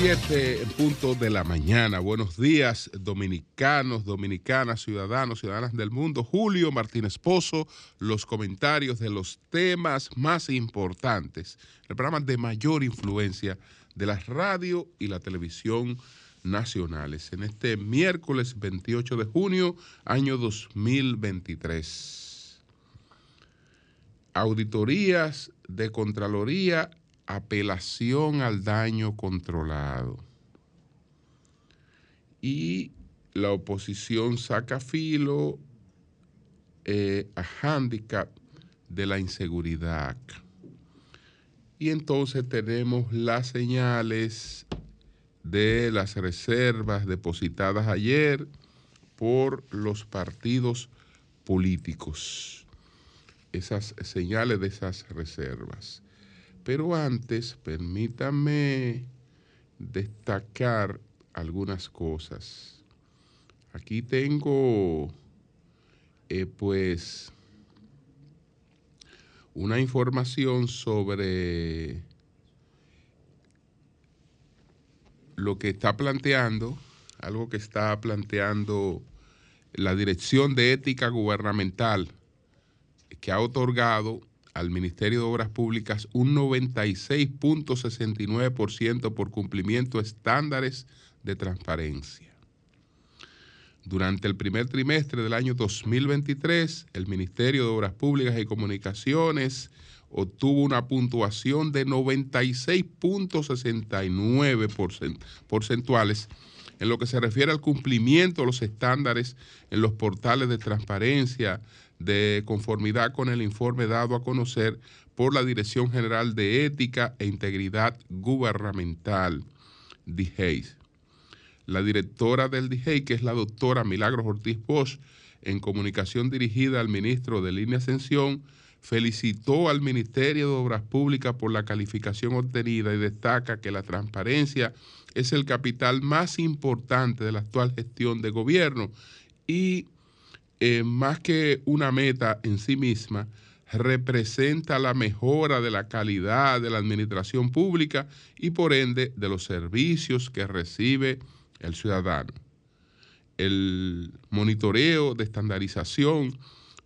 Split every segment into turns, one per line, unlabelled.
7 en punto de la mañana. Buenos días, dominicanos, dominicanas, ciudadanos, ciudadanas del mundo. Julio Martínez Pozo, los comentarios de los temas más importantes, el programa de mayor influencia de la radio y la televisión nacionales. En este miércoles 28 de junio, año 2023. Auditorías de Contraloría apelación al daño controlado. Y la oposición saca filo eh, a handicap de la inseguridad. Y entonces tenemos las señales de las reservas depositadas ayer por los partidos políticos. Esas señales de esas reservas. Pero antes, permítame destacar algunas cosas. Aquí tengo, eh, pues, una información sobre lo que está planteando, algo que está planteando la Dirección de Ética Gubernamental, que ha otorgado al Ministerio de Obras Públicas un 96.69% por cumplimiento de estándares de transparencia. Durante el primer trimestre del año 2023, el Ministerio de Obras Públicas y Comunicaciones obtuvo una puntuación de 96.69 porcentuales en lo que se refiere al cumplimiento de los estándares en los portales de transparencia, de conformidad con el informe dado a conocer por la Dirección General de Ética e Integridad Gubernamental, DIGEIS. La directora del DIGEI, que es la doctora Milagros Ortiz Bosch, en comunicación dirigida al ministro de Línea Ascensión, felicitó al Ministerio de Obras Públicas por la calificación obtenida y destaca que la transparencia es el capital más importante de la actual gestión de gobierno y eh, más que una meta en sí misma, representa la mejora de la calidad de la administración pública y por ende de los servicios que recibe el ciudadano. El monitoreo de estandarización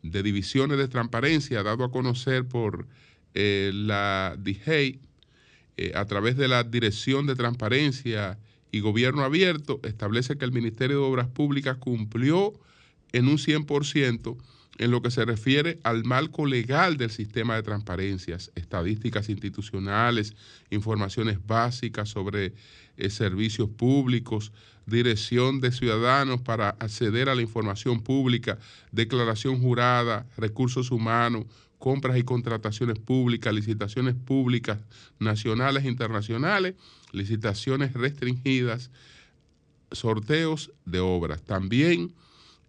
de divisiones de transparencia dado a conocer por eh, la DIGEI eh, a través de la Dirección de Transparencia y Gobierno Abierto establece que el Ministerio de Obras Públicas cumplió en un 100% en lo que se refiere al marco legal del sistema de transparencias, estadísticas institucionales, informaciones básicas sobre eh, servicios públicos, dirección de ciudadanos para acceder a la información pública, declaración jurada, recursos humanos, compras y contrataciones públicas, licitaciones públicas nacionales e internacionales, licitaciones restringidas, sorteos de obras. También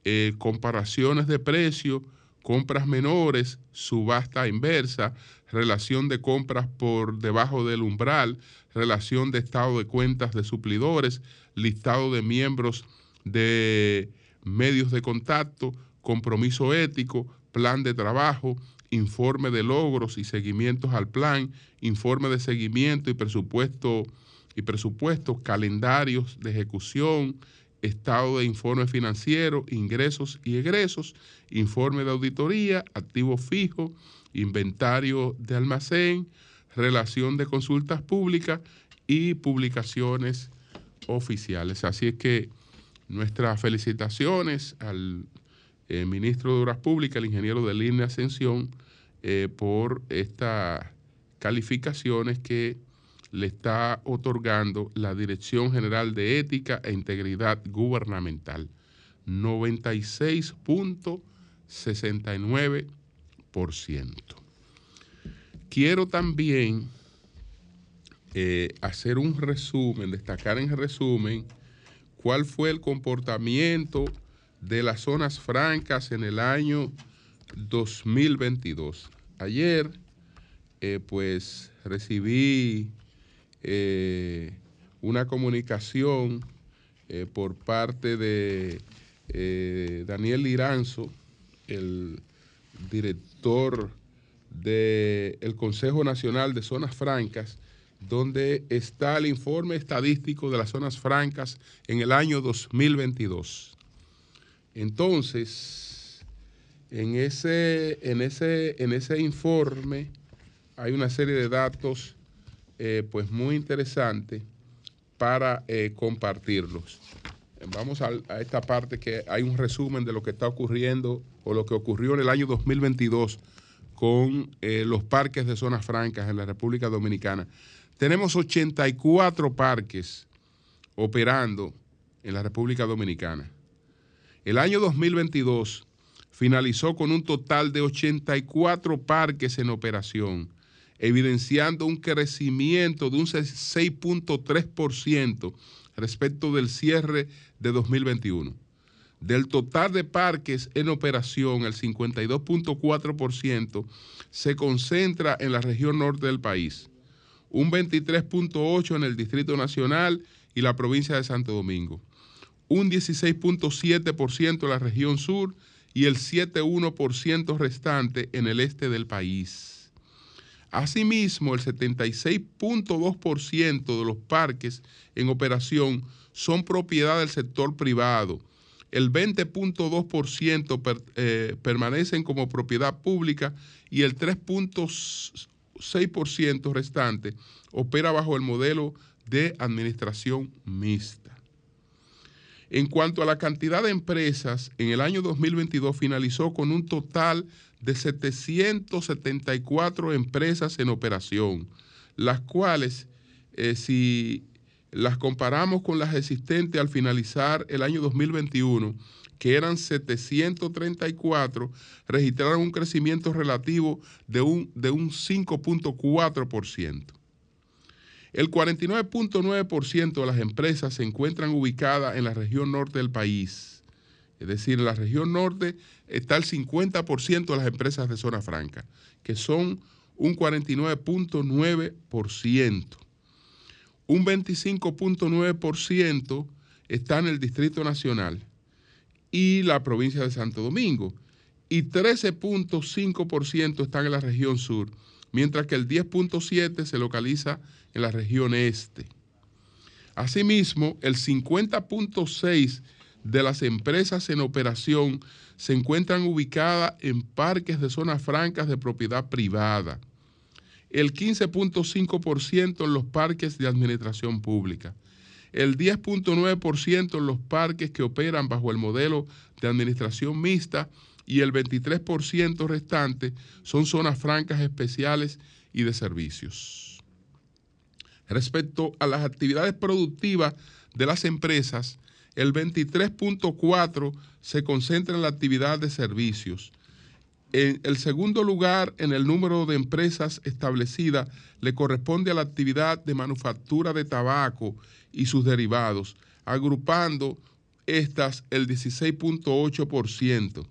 eh, comparaciones de precios, compras menores, subasta inversa, relación de compras por debajo del umbral, relación de estado de cuentas de suplidores, listado de miembros de medios de contacto, compromiso ético, plan de trabajo, informe de logros y seguimientos al plan, informe de seguimiento y presupuesto y presupuestos, calendarios de ejecución, estado de informe financiero, ingresos y egresos, informe de auditoría, activo fijo, inventario de almacén, relación de consultas públicas y publicaciones oficiales. Así es que nuestras felicitaciones al eh, ministro de Obras Públicas, el ingeniero de Línea Ascensión, eh, por estas calificaciones que le está otorgando la Dirección General de Ética e Integridad Gubernamental. 96.69%. Quiero también eh, hacer un resumen, destacar en resumen cuál fue el comportamiento de las zonas francas en el año 2022. Ayer, eh, pues recibí eh, una comunicación eh, por parte de eh, Daniel Liranzo, el director del Consejo Nacional de Zonas Francas, donde está el informe estadístico de las zonas francas en el año 2022. Entonces, en ese, en ese, en ese informe hay una serie de datos eh, pues muy interesantes para eh, compartirlos. Vamos a, esta parte que hay un resumen de lo que está ocurriendo o lo que ocurrió en el año 2022 con eh, los parques de zonas francas en la República Dominicana. Tenemos 84 parques operando en la República Dominicana. El año 2022 finalizó con un total de 84 parques en operación, evidenciando un crecimiento de un 6.3% respecto del cierre de 2021. Del total de parques en operación, el 52.4% se concentra en la región norte del país, un 23.8% en el Distrito Nacional y la provincia de Santo Domingo, un 16.7% en la región sur y el 7.1% restante en el este del país. Asimismo, el 76.2% de los parques en operación son propiedad del sector privado, el 20.2% eh, permanecen como propiedad pública y el 3.6% restante opera bajo el modelo de administración mixta. En cuanto a la cantidad de empresas, en el año 2022 finalizó con un total de 774 empresas en operación, las cuales, eh, si las comparamos con las existentes al finalizar el año 2021, que eran 734, registraron un crecimiento relativo de un, de un 5.4%. El 49.9% de las empresas se encuentran ubicadas en la región norte del país. Es decir, en la región norte está el 50% de las empresas de zona franca, que son un 49.9%. Un 25.9% está en el Distrito Nacional y la provincia de Santo Domingo. Y 13.5% están en la región sur, mientras que el 10.7% se localiza en la región este. Asimismo, el 50.6% de las empresas en operación se encuentran ubicadas en parques de zonas francas de propiedad privada, el 15.5% en los parques de administración pública, el 10.9% en los parques que operan bajo el modelo de administración mixta y el 23% restante son zonas francas especiales y de servicios. Respecto a las actividades productivas de las empresas, el 23.4 se concentra en la actividad de servicios. En el segundo lugar, en el número de empresas establecidas, le corresponde a la actividad de manufactura de tabaco y sus derivados, agrupando estas el 16.8%.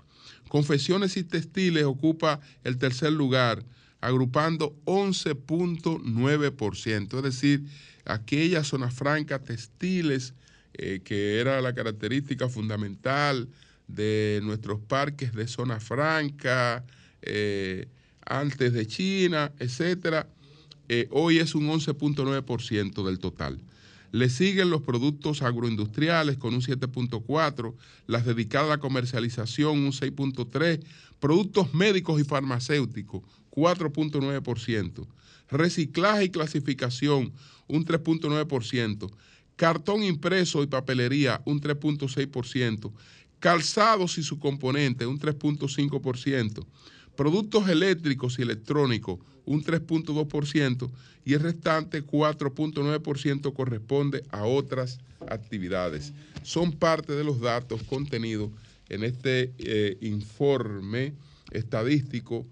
Confesiones y textiles ocupa el tercer lugar, agrupando 11.9%, es decir, aquellas zonas francas textiles eh, que era la característica fundamental de nuestros parques de zona franca, eh, antes de China, etcétera, eh, hoy es un 11.9% del total. Le siguen los productos agroindustriales con un 7.4, las dedicadas a la comercialización un 6.3, productos médicos y farmacéuticos 4.9%. Reciclaje y clasificación, un 3.9%. Cartón impreso y papelería, un 3.6%. Calzados y su componente, un 3.5%. Productos eléctricos y electrónicos, un 3.2%. Y el restante, 4.9%, corresponde a otras actividades. Son parte de los datos contenidos en este eh, informe estadístico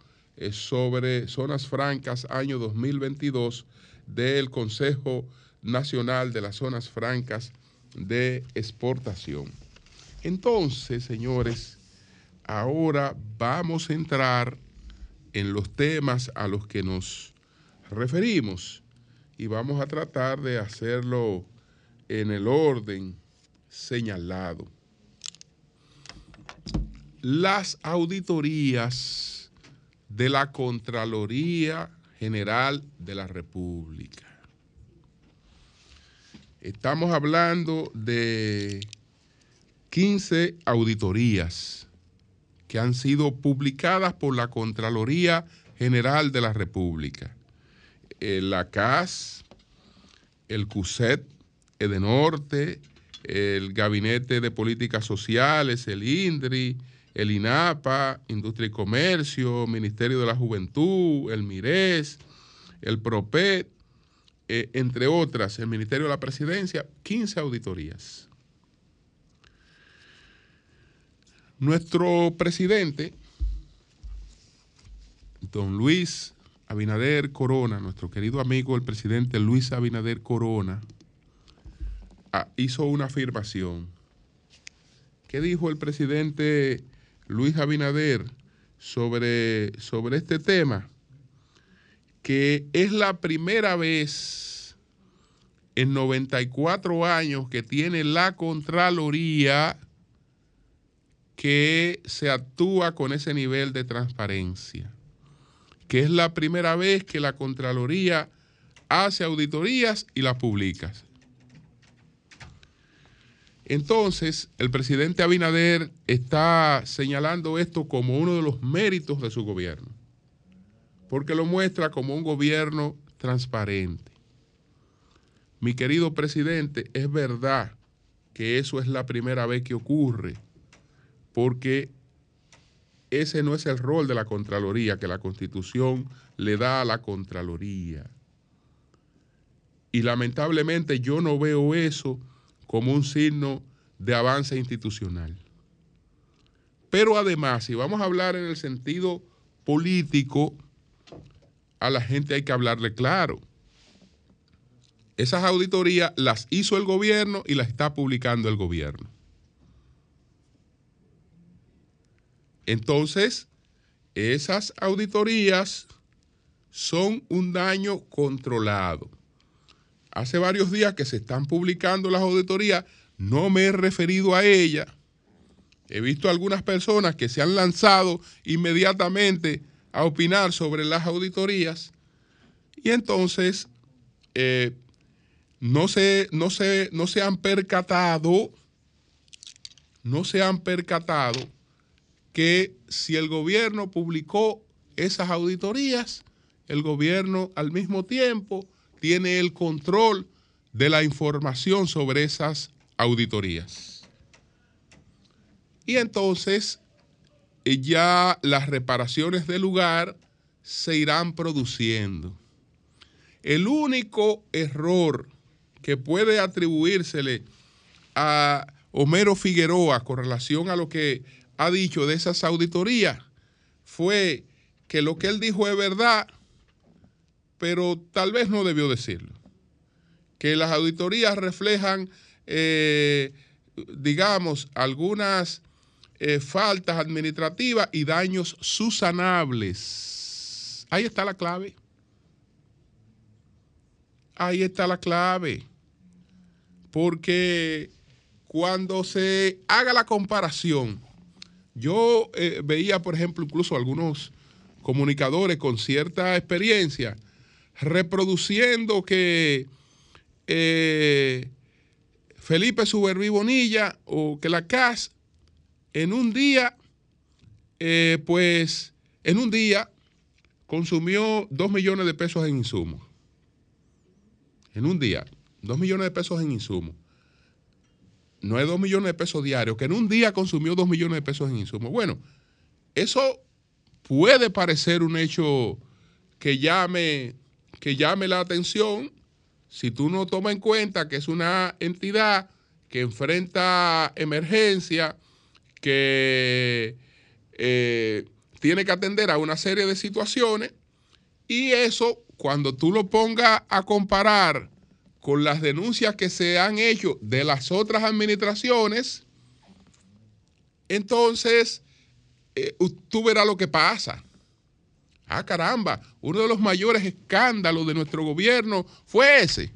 sobre zonas francas año 2022 del Consejo Nacional de las Zonas Francas de Exportación. Entonces, señores, ahora vamos a entrar en los temas a los que nos referimos y vamos a tratar de hacerlo en el orden señalado. Las auditorías de la Contraloría General de la República. Estamos hablando de 15 auditorías que han sido publicadas por la Contraloría General de la República. Eh, la CAS, el CUSET, Edenorte, el Gabinete de Políticas Sociales, el INDRI, el INAPA, Industria y Comercio, Ministerio de la Juventud, el MIRES, el PROPET, eh, entre otras, el Ministerio de la Presidencia, 15 auditorías. Nuestro presidente, don Luis Abinader Corona, nuestro querido amigo el presidente Luis Abinader Corona, ah, hizo una afirmación. ¿Qué dijo el presidente Luis Abinader sobre, sobre este tema? Que es la primera vez en 94 años que tiene la Contraloría que se actúa con ese nivel de transparencia, que es la primera vez que la Contraloría hace auditorías y las publica. Entonces, el presidente Abinader está señalando esto como uno de los méritos de su gobierno, porque lo muestra como un gobierno transparente. Mi querido presidente, es verdad que eso es la primera vez que ocurre porque ese no es el rol de la Contraloría que la Constitución le da a la Contraloría. Y lamentablemente yo no veo eso como un signo de avance institucional. Pero además, si vamos a hablar en el sentido político, a la gente hay que hablarle claro. Esas auditorías las hizo el gobierno y las está publicando el gobierno. Entonces, esas auditorías son un daño controlado. Hace varios días que se están publicando las auditorías, no me he referido a ellas. He visto algunas personas que se han lanzado inmediatamente a opinar sobre las auditorías y entonces eh, no, se, no, no se han percatado, no se han percatado que si el gobierno publicó esas auditorías, el gobierno al mismo tiempo tiene el control de la información sobre esas auditorías. Y entonces eh, ya las reparaciones del lugar se irán produciendo. El único error que puede atribuírsele a Homero Figueroa con relación a lo que ha dicho de esas auditorías fue que lo que él dijo es verdad, pero tal vez no debió decirlo. Que las auditorías reflejan, eh, digamos, algunas eh, faltas administrativas y daños susanables. Ahí está la clave. Ahí está la clave. Porque cuando se haga la comparación, yo eh, veía, por ejemplo, incluso algunos comunicadores con cierta experiencia reproduciendo que eh, Felipe Suberví Bonilla o que la CAS en un día, eh, pues en un día consumió dos millones de pesos en insumos. En un día, dos millones de pesos en insumos no es dos millones de pesos diarios, que en un día consumió dos millones de pesos en insumos. Bueno, eso puede parecer un hecho que llame, que llame la atención si tú no tomas en cuenta que es una entidad que enfrenta emergencia, que eh, tiene que atender a una serie de situaciones y eso cuando tú lo pongas a comparar con las denuncias que se han hecho de las otras administraciones, entonces eh, tú verás lo que pasa. Ah, caramba, uno de los mayores escándalos de nuestro gobierno fue ese.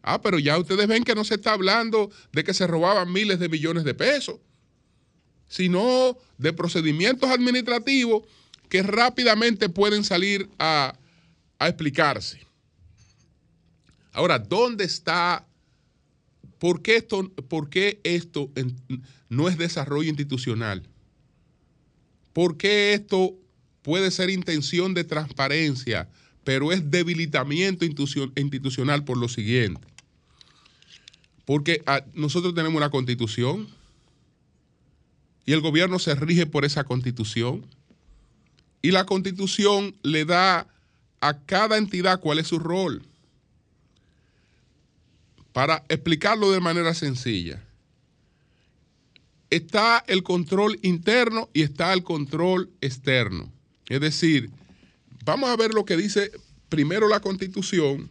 Ah, pero ya ustedes ven que no se está hablando de que se robaban miles de millones de pesos, sino de procedimientos administrativos que rápidamente pueden salir a, explicarse. Ahora, ¿dónde está? ¿Por qué esto, por qué esto no es desarrollo institucional? ¿Por qué esto puede ser intención de transparencia, pero es debilitamiento institucional por lo siguiente? Porque ah, nosotros tenemos una constitución y el gobierno se rige por esa constitución. Y la constitución le da a cada entidad cuál es su rol. Para explicarlo de manera sencilla, está el control interno y está el control externo. Es decir, vamos a ver lo que dice primero la constitución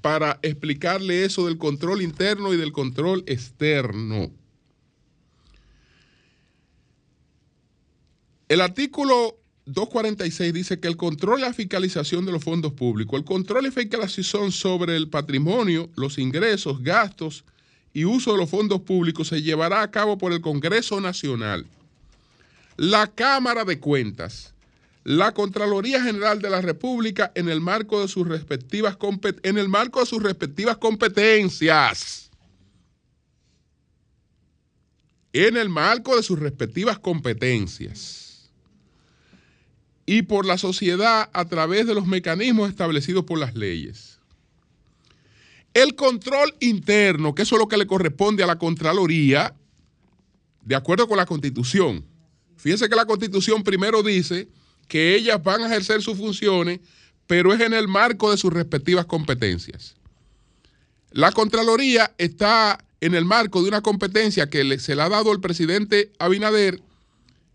para explicarle eso del control interno y del control externo. El artículo 246 dice que el control y la fiscalización de los fondos públicos, el control y fiscalización sobre el patrimonio, los ingresos, gastos y uso de los fondos públicos se llevará a cabo por el Congreso Nacional, la Cámara de Cuentas, la Contraloría General de la República en el marco de sus respectivas, en el marco de sus respectivas competencias. En el marco de sus respectivas competencias. Y por la sociedad a través de los mecanismos establecidos por las leyes. El control interno, que eso es lo que le corresponde a la Contraloría, de acuerdo con la Constitución. Fíjense que la Constitución primero dice que ellas van a ejercer sus funciones, pero es en el marco de sus respectivas competencias. La Contraloría está en el marco de una competencia que se le ha dado el presidente Abinader,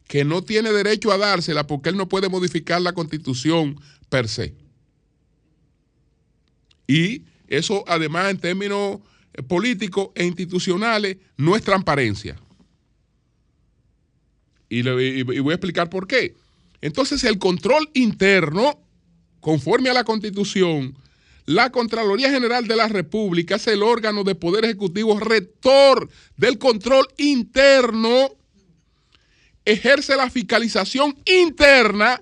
que no tiene derecho a dársela porque él no puede modificar la constitución per se. Y eso además en términos políticos e institucionales no es transparencia. y voy a explicar por qué. Entonces el control interno, conforme a la Constitución, la Contraloría General de la República es el órgano de poder ejecutivo rector del control interno, ejerce la fiscalización interna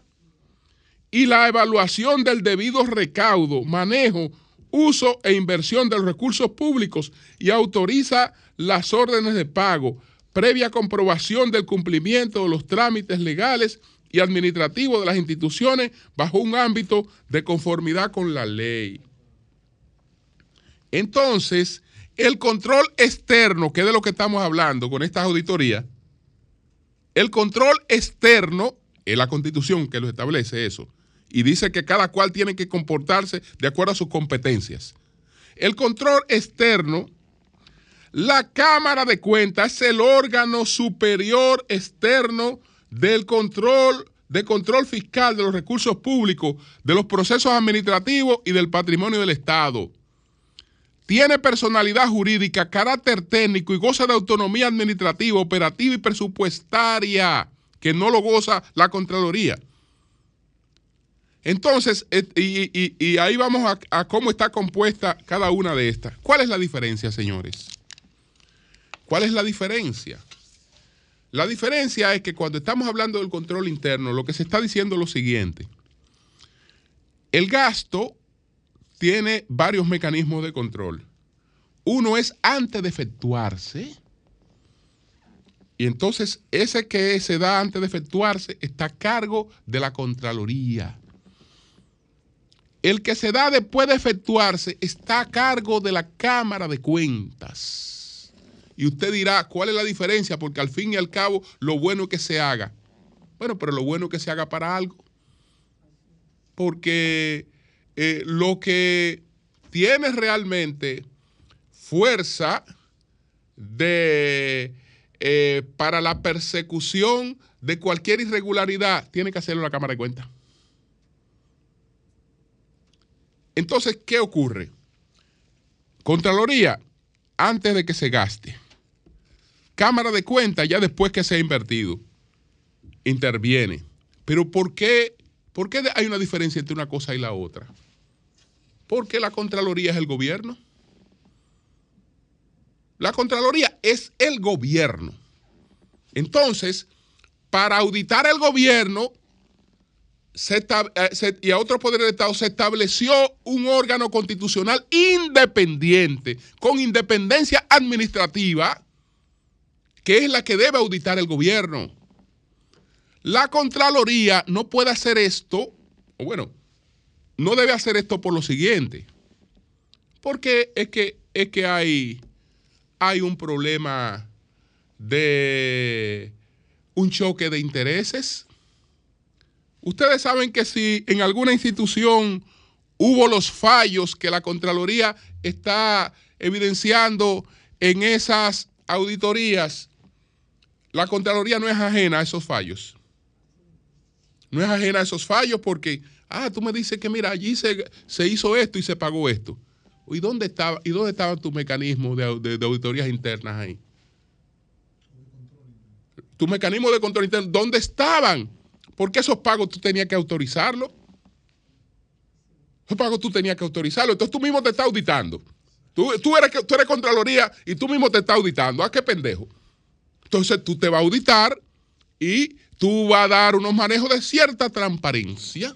y la evaluación del debido recaudo, manejo, uso e inversión de los recursos públicos y autoriza las órdenes de pago, previa comprobación del cumplimiento de los trámites legales y administrativo de las instituciones bajo un ámbito de conformidad con la ley. Entonces, el control externo, que es de lo que estamos hablando con estas auditorías, el control externo es la constitución que lo establece eso y dice que cada cual tiene que comportarse de acuerdo a sus competencias. El control externo, la Cámara de Cuentas es el órgano superior externo del control, de control fiscal de los recursos públicos, de los procesos administrativos y del patrimonio del Estado. Tiene personalidad jurídica, carácter técnico y goza de autonomía administrativa, operativa y presupuestaria, que no lo goza la Contraloría. Entonces, y, ahí vamos a cómo está compuesta cada una de estas. ¿Cuál es la diferencia, señores? ¿Cuál es la diferencia? La diferencia es que cuando estamos hablando del control interno, lo que se está diciendo es lo siguiente. El gasto tiene varios mecanismos de control. Uno es antes de efectuarse. Y entonces ese que se da antes de efectuarse está a cargo de la Contraloría. El que se da después de efectuarse está a cargo de la Cámara de Cuentas. Y usted dirá, ¿cuál es la diferencia? Porque al fin y al cabo, lo bueno es que se haga. Bueno, pero lo bueno es que se haga para algo. Porque eh, lo que tiene realmente fuerza de, eh, para la persecución de cualquier irregularidad, tiene que hacerlo la Cámara de Cuentas. Entonces, ¿qué ocurre? Contraloría, antes de que se gaste. Cámara de Cuentas, ya después que se ha invertido, interviene. Pero ¿por qué, ¿por qué hay una diferencia entre una cosa y la otra? Porque la Contraloría es el gobierno. La Contraloría es el gobierno. Entonces, para auditar el gobierno, eh, y a otros poderes del Estado se estableció un órgano constitucional independiente, con independencia administrativa, que es la que debe auditar el gobierno. La Contraloría no puede hacer esto, o bueno, no debe hacer esto por lo siguiente, porque es que, es que hay, hay un problema de un choque de intereses Ustedes saben que si en alguna institución hubo los fallos que la Contraloría está evidenciando en esas auditorías, la Contraloría no es ajena a esos fallos. No es ajena a esos fallos porque, ah, tú me dices que mira, allí se, hizo esto y se pagó esto. ¿Y dónde estaba, y dónde estaban tus mecanismos de, de auditorías internas ahí? Tu mecanismo de control interno, ¿dónde estaban? Porque esos pagos tú tenías que autorizarlo. Esos pagos tú tenías que autorizarlo. Entonces tú mismo te estás auditando. Tú, eres, tú eres Contraloría y tú mismo te estás auditando. ¿A qué pendejo? Entonces tú te vas a auditar y tú vas a dar unos manejos de cierta transparencia.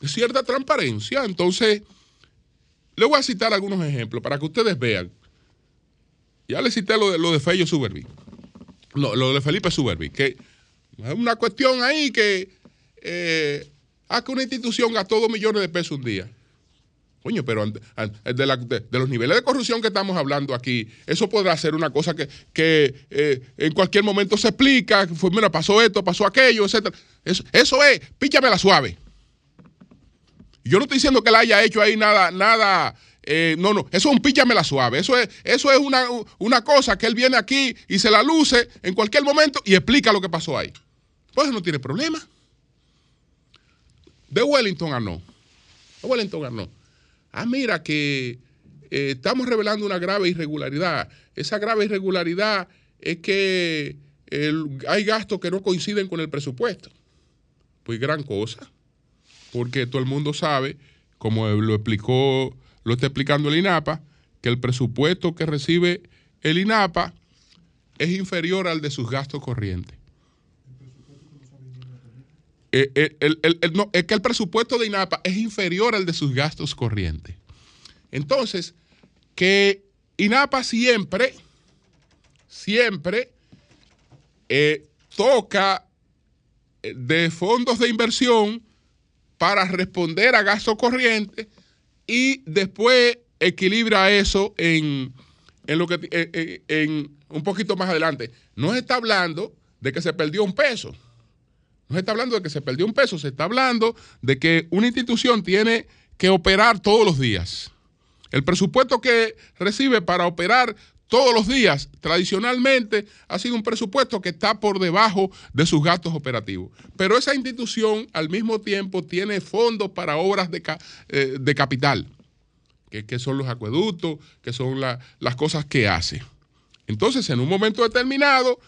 De cierta transparencia. Entonces, le voy a citar algunos ejemplos para que ustedes vean. Ya le cité lo de, lo de Fello Suberbi. lo de Felipe Suberbi, que es una cuestión ahí que eh, que una institución gastó dos millones de pesos un día. Coño, pero de, los niveles de corrupción que estamos hablando aquí, eso podrá ser una cosa que, eh, en cualquier momento se explica, fue, mira, pasó esto, pasó aquello, etc. Eso, es, píchame la suave. Yo no estoy diciendo que la haya hecho ahí nada, nada, eh, no, no, eso es un píchame la suave. Eso es, eso es una, una cosa que él viene aquí y se la luce en cualquier momento y explica lo que pasó ahí. Pues no tiene problema. De Wellington a no. De Wellington a no. Ah, mira que eh, estamos revelando una grave irregularidad. Esa grave irregularidad es que hay gastos que no coinciden con el presupuesto. Pues gran cosa. Porque todo el mundo sabe, como lo explicó, lo está explicando el INAPA, que el presupuesto que recibe el INAPA es inferior al de sus gastos corrientes. Eh, eh, no, es que el presupuesto de INAPA es inferior al de sus gastos corrientes. Entonces, que INAPA siempre, siempre eh, toca de fondos de inversión para responder a gastos corrientes y después equilibra eso en, en lo que en un poquito más adelante. No está hablando de que se perdió un peso no se está hablando de que se perdió un peso, se está hablando de que una institución tiene que operar todos los días. El presupuesto que recibe para operar todos los días, tradicionalmente, ha sido un presupuesto que está por debajo de sus gastos operativos. Pero esa institución al mismo tiempo tiene fondos para obras de, eh, capital, que, son los acueductos, que son las cosas que hace. Entonces, en un momento determinado,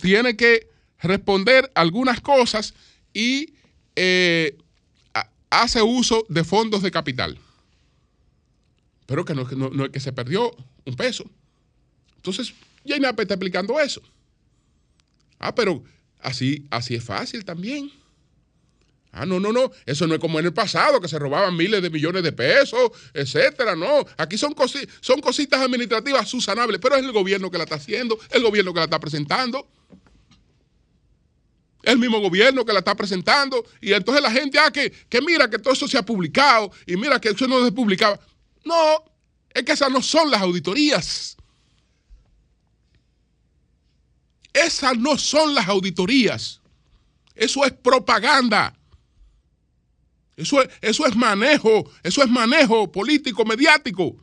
tiene que responder algunas cosas y eh, hace uso de fondos de capital. Pero que no, es que se perdió un peso. Entonces, ya está explicando eso. Ah, pero así, así es fácil también. Ah, no, no, no. Eso no es como en el pasado, que se robaban miles de millones de pesos, etcétera. No. Aquí son, son cositas administrativas susanables, pero es el gobierno que la está haciendo, el gobierno que la está presentando el mismo gobierno que la está presentando, y entonces la gente, ah, que, que mira que todo eso se ha publicado, y mira que eso no se publicaba. No, es que esas no son las auditorías. Esas no son las auditorías. Eso es propaganda. Eso es, eso es manejo, eso es manejo político, mediático.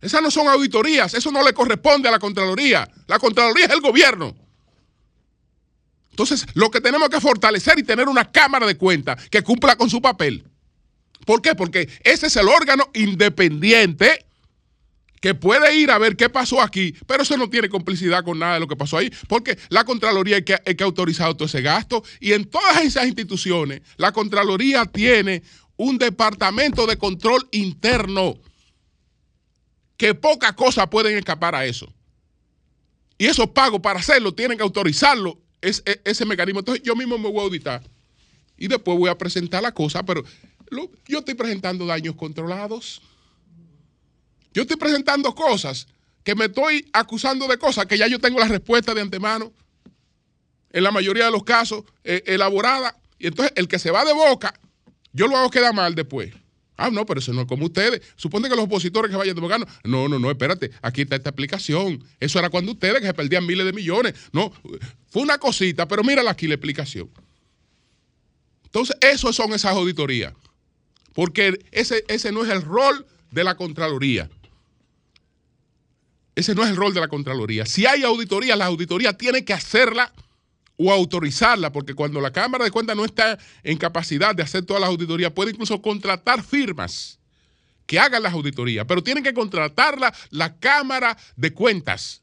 Esas no son auditorías, eso no le corresponde a la Contraloría. La Contraloría es el gobierno. Entonces, lo que tenemos que fortalecer y tener una Cámara de Cuentas que cumpla con su papel. ¿Por qué? Porque ese es el órgano independiente que puede ir a ver qué pasó aquí, pero eso no tiene complicidad con nada de lo que pasó ahí, porque la Contraloría es que, que ha autorizado todo ese gasto y en todas esas instituciones la Contraloría tiene un departamento de control interno que poca cosa pueden escapar a eso. Y esos pagos para hacerlo tienen que autorizarlo es, ese mecanismo. Entonces yo mismo me voy a auditar. y después voy a presentar la cosa, pero yo estoy presentando daños controlados. Yo estoy presentando cosas que me estoy acusando de cosas que ya yo tengo la respuesta de antemano. En la mayoría de los casos, eh, elaborada. Y entonces el que se va de boca, yo lo hago quedar mal después. Ah, no, pero eso no es como ustedes. Supone que los opositores que vayan de boca, no, no, no, espérate, aquí está esta explicación. Eso era cuando ustedes que se perdían miles de millones. No, fue una cosita, pero mírala aquí la explicación. Entonces, eso son esas auditorías. Porque ese, ese no es el rol de la Contraloría. Ese no es el rol de la Contraloría. Si hay auditoría, la auditoría tiene que hacerla o autorizarla, porque cuando la Cámara de Cuentas no está en capacidad de hacer todas las auditorías, puede incluso contratar firmas que hagan las auditorías, pero tienen que contratarla la Cámara de Cuentas.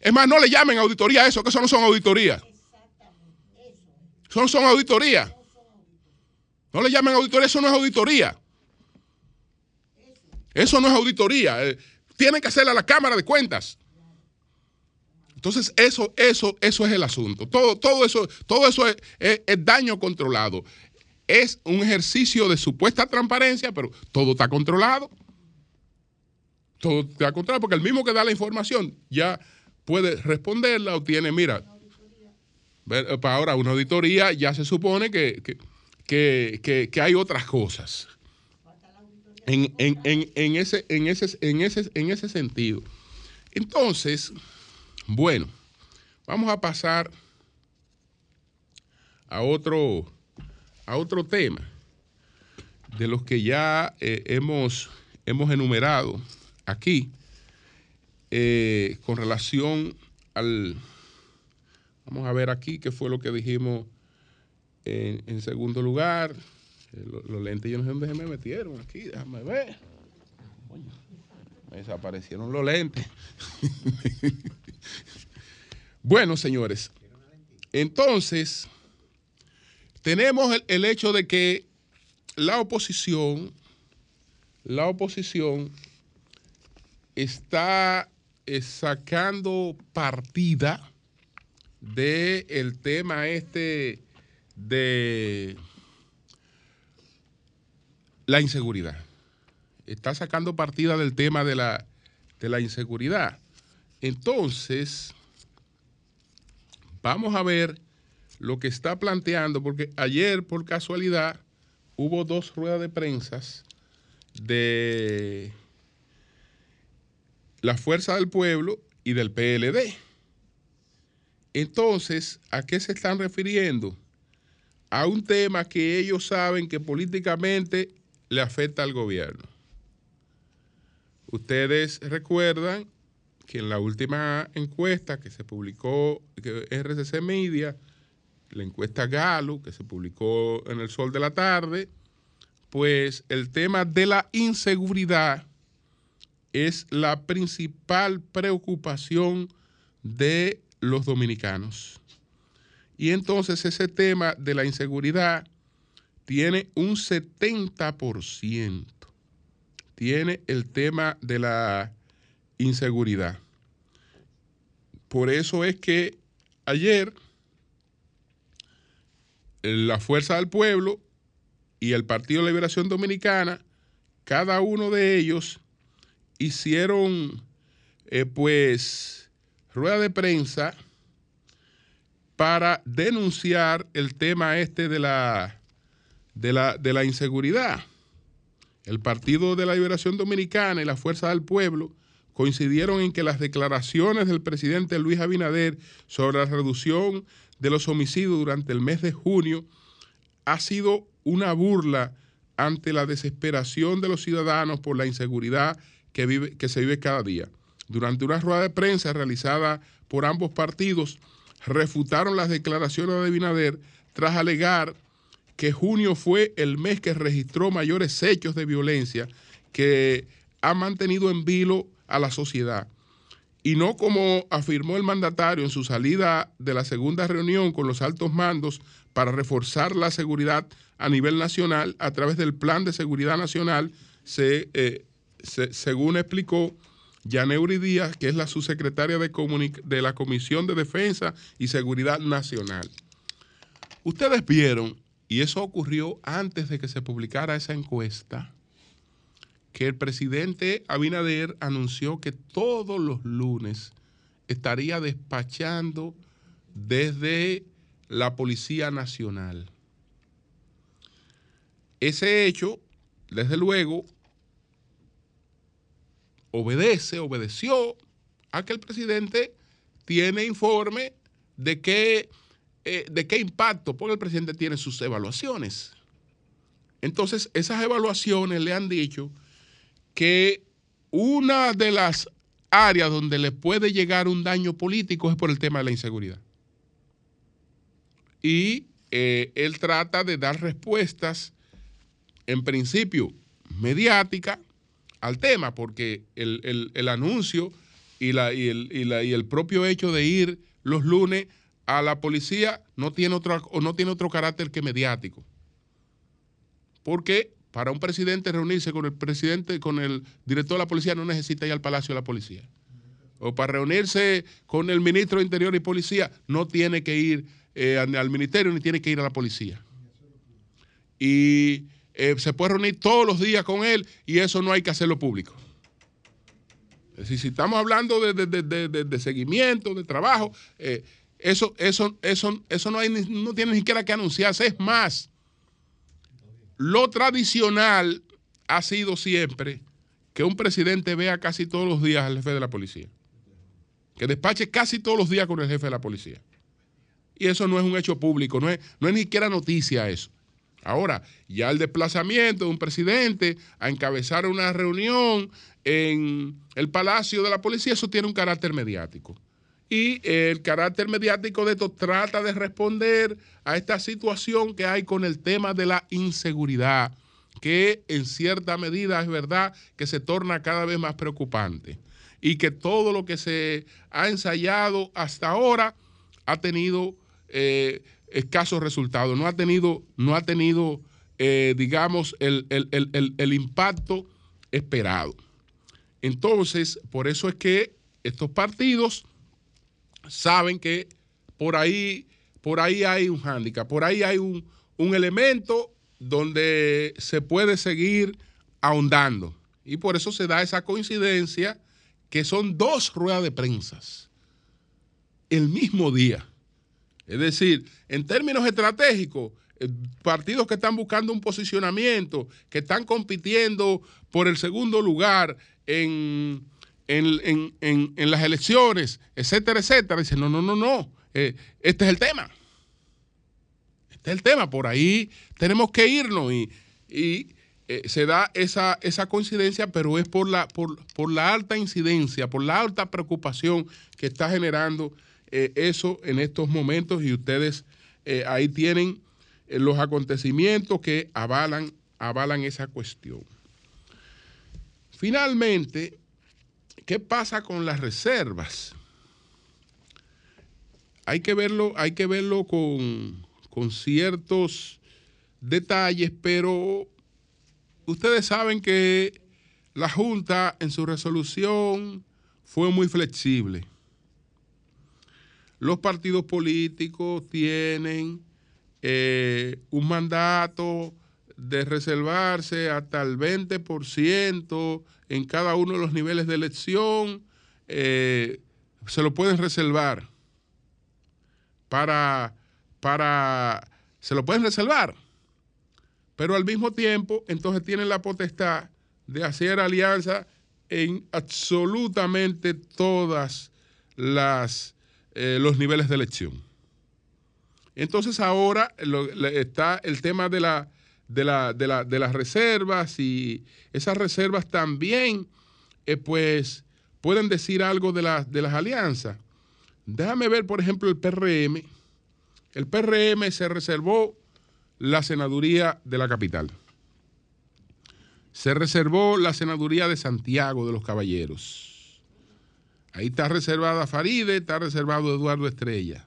Es más, no le llamen auditoría a eso, que eso no son auditorías. Eso son auditorías. No le llamen auditoría, eso no es auditoría. Eso no es auditoría. Eh, tienen que hacerla la Cámara de Cuentas. Entonces, eso, eso, eso es el asunto. Todo, todo eso, todo eso es, daño controlado. Es un ejercicio de supuesta transparencia, pero todo está controlado. Todo está controlado, porque el mismo que da la información ya puede responderla o tiene, mira, para ahora una auditoría ya se supone que, que, hay otras cosas. En, en, ese, en, ese, en, ese, en ese sentido. Entonces, bueno, vamos a pasar a otro, a otro tema de los que ya eh, hemos, hemos enumerado aquí eh, con relación al... Vamos a ver aquí qué fue lo que dijimos en, segundo lugar. Eh, los, lentes yo no sé dónde se me metieron aquí, déjame ver. me desaparecieron los lentes. Bueno, señores, entonces tenemos el, hecho de que la oposición, la oposición está eh, sacando partida del el tema este de la inseguridad. Está sacando partida del tema de la, de la inseguridad. Entonces, vamos a ver lo que está planteando, porque ayer por casualidad hubo dos ruedas de prensa de la Fuerza del Pueblo y del PLD. Entonces, ¿a qué se están refiriendo? A un tema que ellos saben que políticamente le afecta al gobierno. Ustedes recuerdan que en la última encuesta que se publicó que RCC Media, la encuesta Galo, que se publicó en el Sol de la Tarde, pues el tema de la inseguridad es la principal preocupación de los dominicanos. Y entonces ese tema de la inseguridad tiene un 70%. Tiene el tema de la inseguridad. Por eso es que ayer la Fuerza del Pueblo y el Partido de Liberación Dominicana, cada uno de ellos hicieron eh, pues rueda de prensa para denunciar el tema este de la, de la, de la inseguridad. El Partido de la Liberación Dominicana y la Fuerza del Pueblo coincidieron en que las declaraciones del presidente Luis Abinader sobre la reducción de los homicidios durante el mes de junio ha sido una burla ante la desesperación de los ciudadanos por la inseguridad que, vive, que se vive cada día. Durante una rueda de prensa realizada por ambos partidos, refutaron las declaraciones de Abinader tras alegar que junio fue el mes que registró mayores hechos de violencia que ha mantenido en vilo a la sociedad. Y no como afirmó el mandatario en su salida de la segunda reunión con los altos mandos para reforzar la seguridad a nivel nacional a través del Plan de Seguridad Nacional, se, eh, según explicó Yaneuri Díaz, que es la subsecretaria de, de la Comisión de Defensa y Seguridad Nacional. Ustedes vieron, y eso ocurrió antes de que se publicara esa encuesta, que el presidente Abinader anunció que todos los lunes estaría despachando desde la Policía Nacional. Ese hecho, desde luego, obedece, obedeció a que el presidente tiene informe de qué, eh, de qué impacto, porque el presidente tiene sus evaluaciones. Entonces, esas evaluaciones le han dicho que una de las áreas donde le puede llegar un daño político es por el tema de la inseguridad. Y eh, él trata de dar respuestas, en principio, mediáticas al tema, porque el, anuncio y, la, y, el, y, el, propio hecho de ir los lunes a la policía no tiene, otro, no tiene otro carácter que mediático. Porque para un presidente reunirse con el presidente, con el director de la policía, no necesita ir al Palacio de la Policía. O para reunirse con el ministro de Interior y Policía, no tiene que ir eh, al ministerio ni tiene que ir a la policía. Y eh, se puede reunir todos los días con él y eso no hay que hacerlo público. Es decir, si estamos hablando de, seguimiento, de trabajo, eh, eso, eso, eso, eso no, hay, no tiene ni siquiera que anunciarse. Es más, lo tradicional ha sido siempre que un presidente vea casi todos los días al jefe de la policía. Que despache casi todos los días con el jefe de la policía. Y eso no es un hecho público, no es, no es ni siquiera noticia eso. Ahora, ya el desplazamiento de un presidente a encabezar una reunión en el Palacio de la Policía, eso tiene un carácter mediático y el carácter mediático de esto trata de responder a esta situación que hay con el tema de la inseguridad, que en cierta medida es verdad que se torna cada vez más preocupante y que todo lo que se ha ensayado hasta ahora ha tenido eh, escasos resultados, no ha tenido, no ha tenido eh, digamos, el, el impacto esperado. Entonces, por eso es que estos partidos saben que por ahí, por ahí hay un hándicap, por ahí hay un, elemento donde se puede seguir ahondando. Y por eso se da esa coincidencia que son dos ruedas de prensa el mismo día. Es decir, en términos estratégicos, eh, partidos que están buscando un posicionamiento, que están compitiendo por el segundo lugar en, en, las elecciones, etcétera, etcétera. Dice, no, no, no, no, eh, este es el tema. Este es el tema, por ahí tenemos que irnos y, eh, se da esa, esa coincidencia, pero es por la, por, la alta incidencia, por la alta preocupación que está generando eh, eso en estos momentos y ustedes ahí tienen los acontecimientos que avalan, avalan esa cuestión. Finalmente, ¿Qué pasa con las reservas? Hay que verlo, hay que verlo con, con ciertos detalles, pero ustedes saben que la Junta en su resolución fue muy flexible. Los partidos políticos tienen eh, un mandato de reservarse hasta el 20% en cada uno de los niveles de elección, eh, se lo pueden reservar para, para, se lo pueden reservar, pero al mismo tiempo entonces tienen la potestad de hacer alianza en absolutamente todas las eh, los niveles de elección. Entonces ahora está el tema de la de, la, de, la, de las reservas y esas reservas también, eh, pues, pueden decir algo de, de las alianzas. Déjame ver, por ejemplo, el PRM. El PRM se reservó la senaduría de la capital. Se reservó la senaduría de Santiago de los Caballeros. Ahí está reservada Faride, está reservado Eduardo Estrella.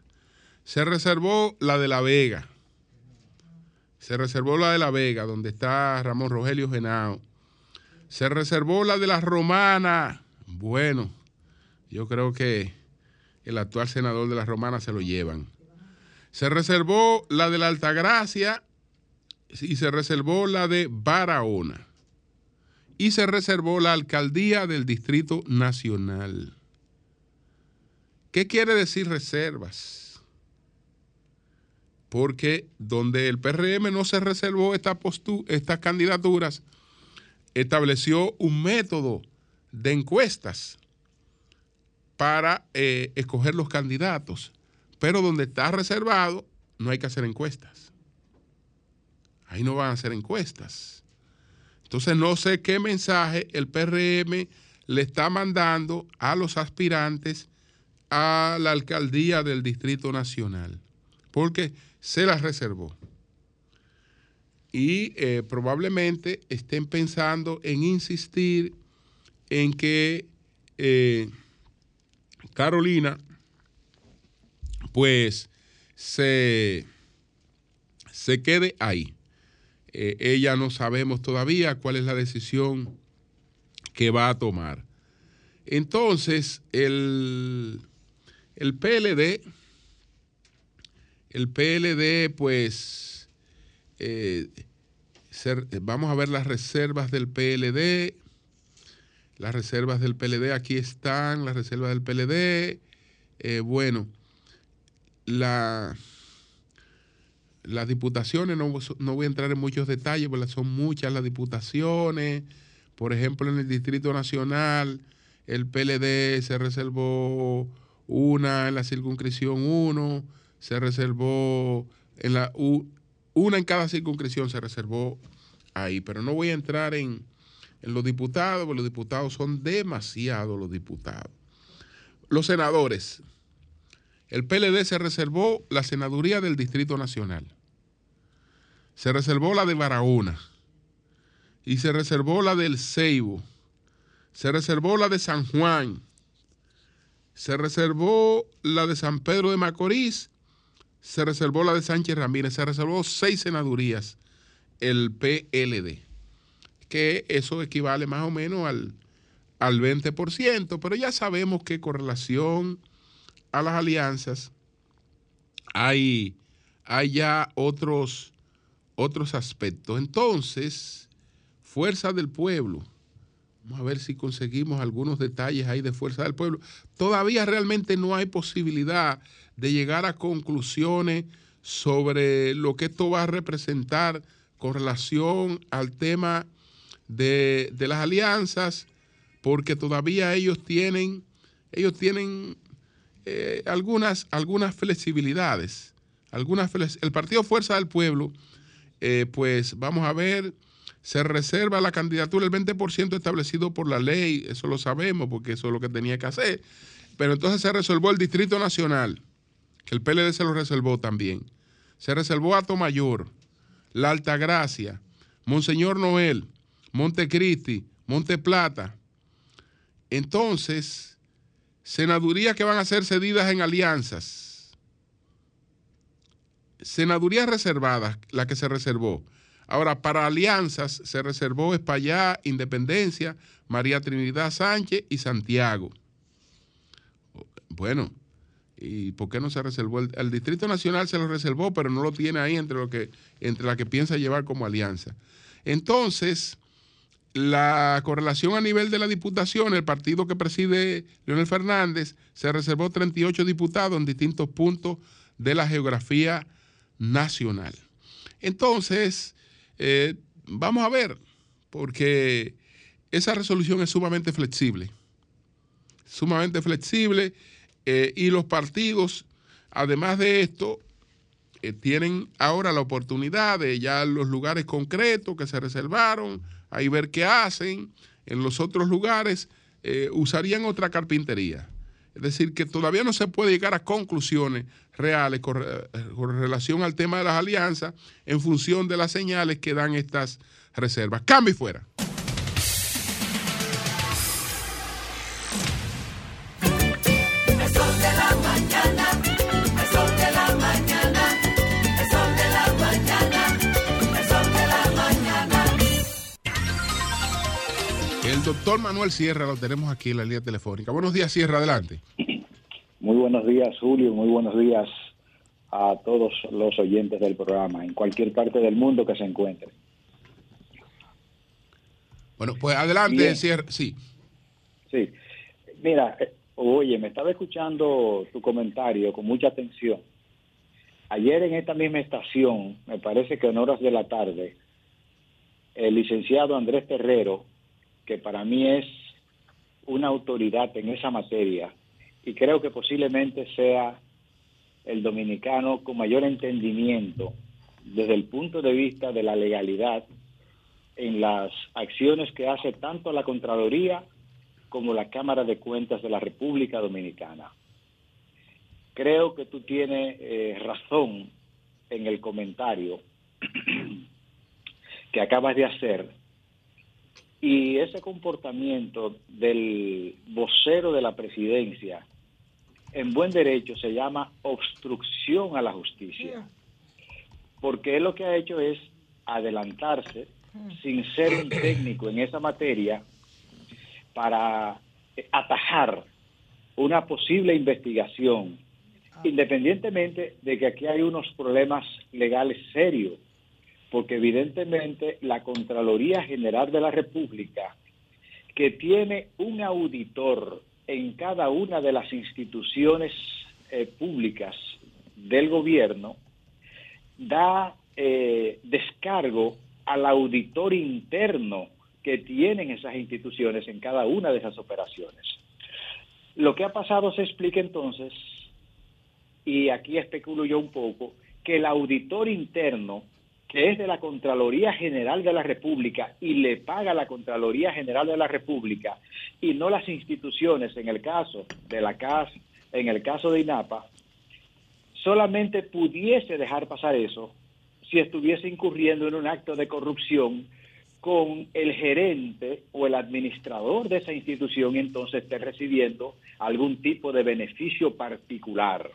Se reservó la de La Vega. Se reservó la de La Vega, donde está Ramón Rogelio Genao. Se reservó la de la Romana. Bueno, yo creo que el actual senador de la Romana se lo llevan. Se reservó la de la Altagracia y se reservó la de Barahona. Y se reservó la alcaldía del Distrito Nacional. ¿Qué quiere decir reservas? Porque donde el PRM no se reservó estas candidaturas, estableció un método de encuestas para eh, escoger los candidatos. Pero donde está reservado, no hay que hacer encuestas. Ahí no van a hacer encuestas. Entonces no sé qué mensaje el PRM le está mandando a los aspirantes a la alcaldía del Distrito Nacional, porque se las reservó. Y eh, probablemente estén pensando en insistir en que eh, Carolina, pues, se, se quede ahí. Eh, ella no sabemos todavía cuál es la decisión que va a tomar. Entonces, el, el PLD, el PLD, pues, eh, vamos a ver las reservas del PLD. Las reservas del PLD, aquí están las reservas del PLD. Eh, bueno, la, las diputaciones, no, no, voy a entrar en muchos detalles, porque son muchas las diputaciones. Por ejemplo, en el Distrito Nacional, el PLD se reservó una en la circunscripción 1, se reservó en la una en cada circunscripción se reservó ahí, pero no voy a entrar en, en los diputados, porque los diputados son demasiados los diputados. Los senadores. El PLD se reservó la senaduría del Distrito Nacional. Se reservó la de Barahona. Y se reservó la del Ceibo. Se reservó la de San Juan se reservó la de San Pedro de Macorís, se reservó la de Sánchez Ramírez, se reservó seis senadurías el PLD, que eso equivale más o menos al, al 20%, pero ya sabemos que con relación a las alianzas hay, hay ya otros, otros aspectos. Entonces, Fuerza del Pueblo Vamos a ver si conseguimos algunos detalles ahí de Fuerza del Pueblo. Todavía realmente no hay posibilidad de llegar a conclusiones sobre lo que esto va a representar con relación al tema de, las alianzas, porque todavía ellos tienen, ellos tienen eh, algunas, algunas flexibilidades. Algunas, el Partido Fuerza del Pueblo, eh, pues vamos a ver se reserva la candidatura el 20% establecido por la ley, eso lo sabemos porque eso es lo que tenía que hacer. Pero entonces se resolvió el Distrito Nacional, que el PLD se lo reservó también. Se reservó a Tomayor, La Altagracia, Monseñor Noel, Montecristi, Monte Plata. Entonces, senadurías que van a ser cedidas en alianzas. Senadurías reservadas, la que se reservó. Ahora, para alianzas se reservó Espaillá, Independencia, María Trinidad Sánchez y Santiago. Bueno, ¿y por qué no se reservó? El, Distrito Nacional se lo reservó, pero no lo tiene ahí entre, lo que, entre la que piensa llevar como alianza. Entonces, la correlación a nivel de la diputación, el partido que preside Leonel Fernández, se reservó 38 diputados en distintos puntos de la geografía nacional. Entonces, eh, vamos a ver, porque esa resolución es sumamente flexible, sumamente flexible, eh, y los partidos, además de esto, eh, tienen ahora la oportunidad de ya los lugares concretos que se reservaron, ahí ver qué hacen, en los otros lugares usarían otra carpintería. Es decir, que todavía no se puede llegar a conclusiones reales con, relación al tema de las alianzas en función de las señales que dan estas reservas. Cambio y fuera. Doctor Manuel Sierra lo tenemos aquí en la línea telefónica. Buenos días, Sierra, adelante.
Muy buenos días, Julio. Muy buenos días a todos los oyentes del programa en cualquier parte del mundo que se encuentren.
Bueno, pues adelante, sí.
Sí. Mira, eh, oye, me estaba escuchando tu comentario con mucha atención. Ayer en esta misma estación, me parece que en horas de la tarde, el licenciado Andrés Terrero, que para mí es una autoridad en esa materia, y creo que posiblemente sea el dominicano con mayor entendimiento desde el punto de vista de la legalidad en las acciones que hace tanto la Contraloría como la Cámara de Cuentas de la República Dominicana. Creo que tú tienes eh, razón en el comentario que acabas de hacer y ese comportamiento del vocero de la presidencia en buen derecho se llama obstrucción a la justicia, porque él lo que ha hecho es adelantarse sin ser un técnico en esa materia para atajar una posible investigación, ah. independientemente de que aquí hay unos problemas legales serios, porque evidentemente la Contraloría General de la República, que tiene un auditor en cada una de las instituciones eh, públicas del gobierno, da eh, descargo al auditor interno que tienen esas instituciones en cada una de esas operaciones. Lo que ha pasado se explica entonces, y aquí especulo yo un poco, que el auditor interno, que es de la Contraloría General de la República y le paga la Contraloría General de la República y no las instituciones, en el caso de la CAS, en el caso de INAPA, solamente pudiese dejar pasar eso si estuviese incurriendo en un acto de corrupción con el gerente o el administrador de esa institución, entonces esté recibiendo algún tipo de beneficio particular.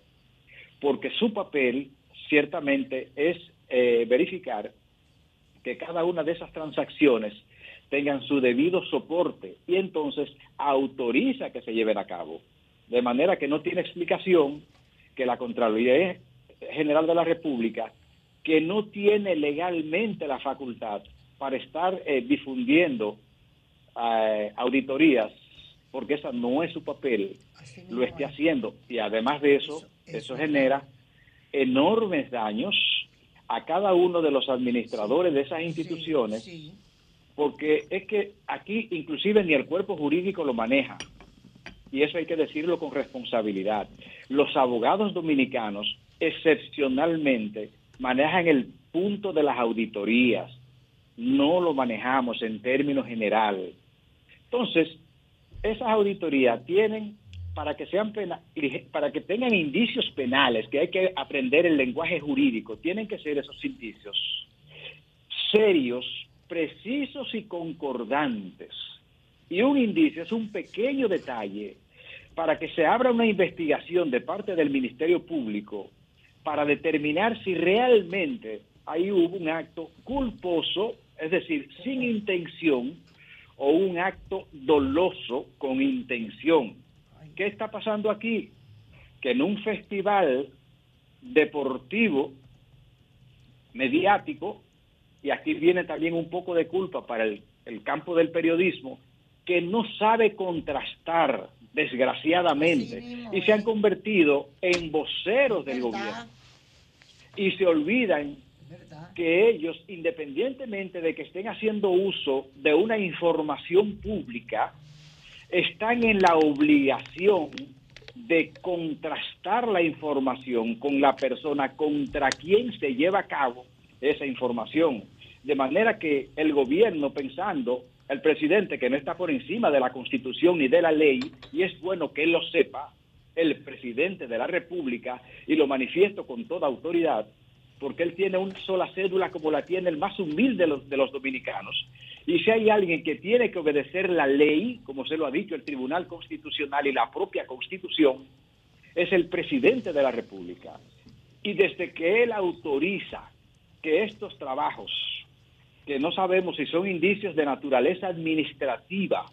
Porque su papel ciertamente es eh, verificar que cada una de esas transacciones tengan su debido soporte y entonces autoriza que se lleven a cabo. De manera que no tiene explicación que la Contraloría General de la República que no tiene legalmente la facultad para estar eh, difundiendo eh, auditorías, porque esa no es su papel, lo esté haciendo. Y además de eso, eso, genera enormes daños a cada uno de los administradores de esas instituciones, porque es que aquí inclusive ni el cuerpo jurídico lo maneja. Y eso hay que decirlo con responsabilidad. Los abogados dominicanos, excepcionalmente, manejan el punto de las auditorías, no lo manejamos en términos generales. Entonces, esas auditorías tienen para que sean para que tengan indicios penales, que hay que aprender el lenguaje jurídico, tienen que ser esos indicios serios, precisos y concordantes. Y un indicio es un pequeño detalle para que se abra una investigación de parte del Ministerio Público para determinar si realmente ahí hubo un acto culposo, es decir, sin intención, o un acto doloso con intención. ¿Qué está pasando aquí? Que en un festival deportivo, mediático, y aquí viene también un poco de culpa para el, el campo del periodismo, que no sabe contrastar desgraciadamente, y se han convertido en voceros del gobierno. Y se olvidan que ellos, independientemente de que estén haciendo uso de una información pública, están en la obligación de contrastar la información con la persona contra quien se lleva a cabo esa información. De manera que el gobierno, pensando el presidente que no está por encima de la constitución ni de la ley, y es bueno que él lo sepa, el presidente de la República, y lo manifiesto con toda autoridad, porque él tiene una sola cédula como la tiene el más humilde de los, de los dominicanos. Y si hay alguien que tiene que obedecer la ley, como se lo ha dicho el Tribunal Constitucional y la propia Constitución, es el presidente de la República. Y desde que él autoriza que estos trabajos que no sabemos si son indicios de naturaleza administrativa,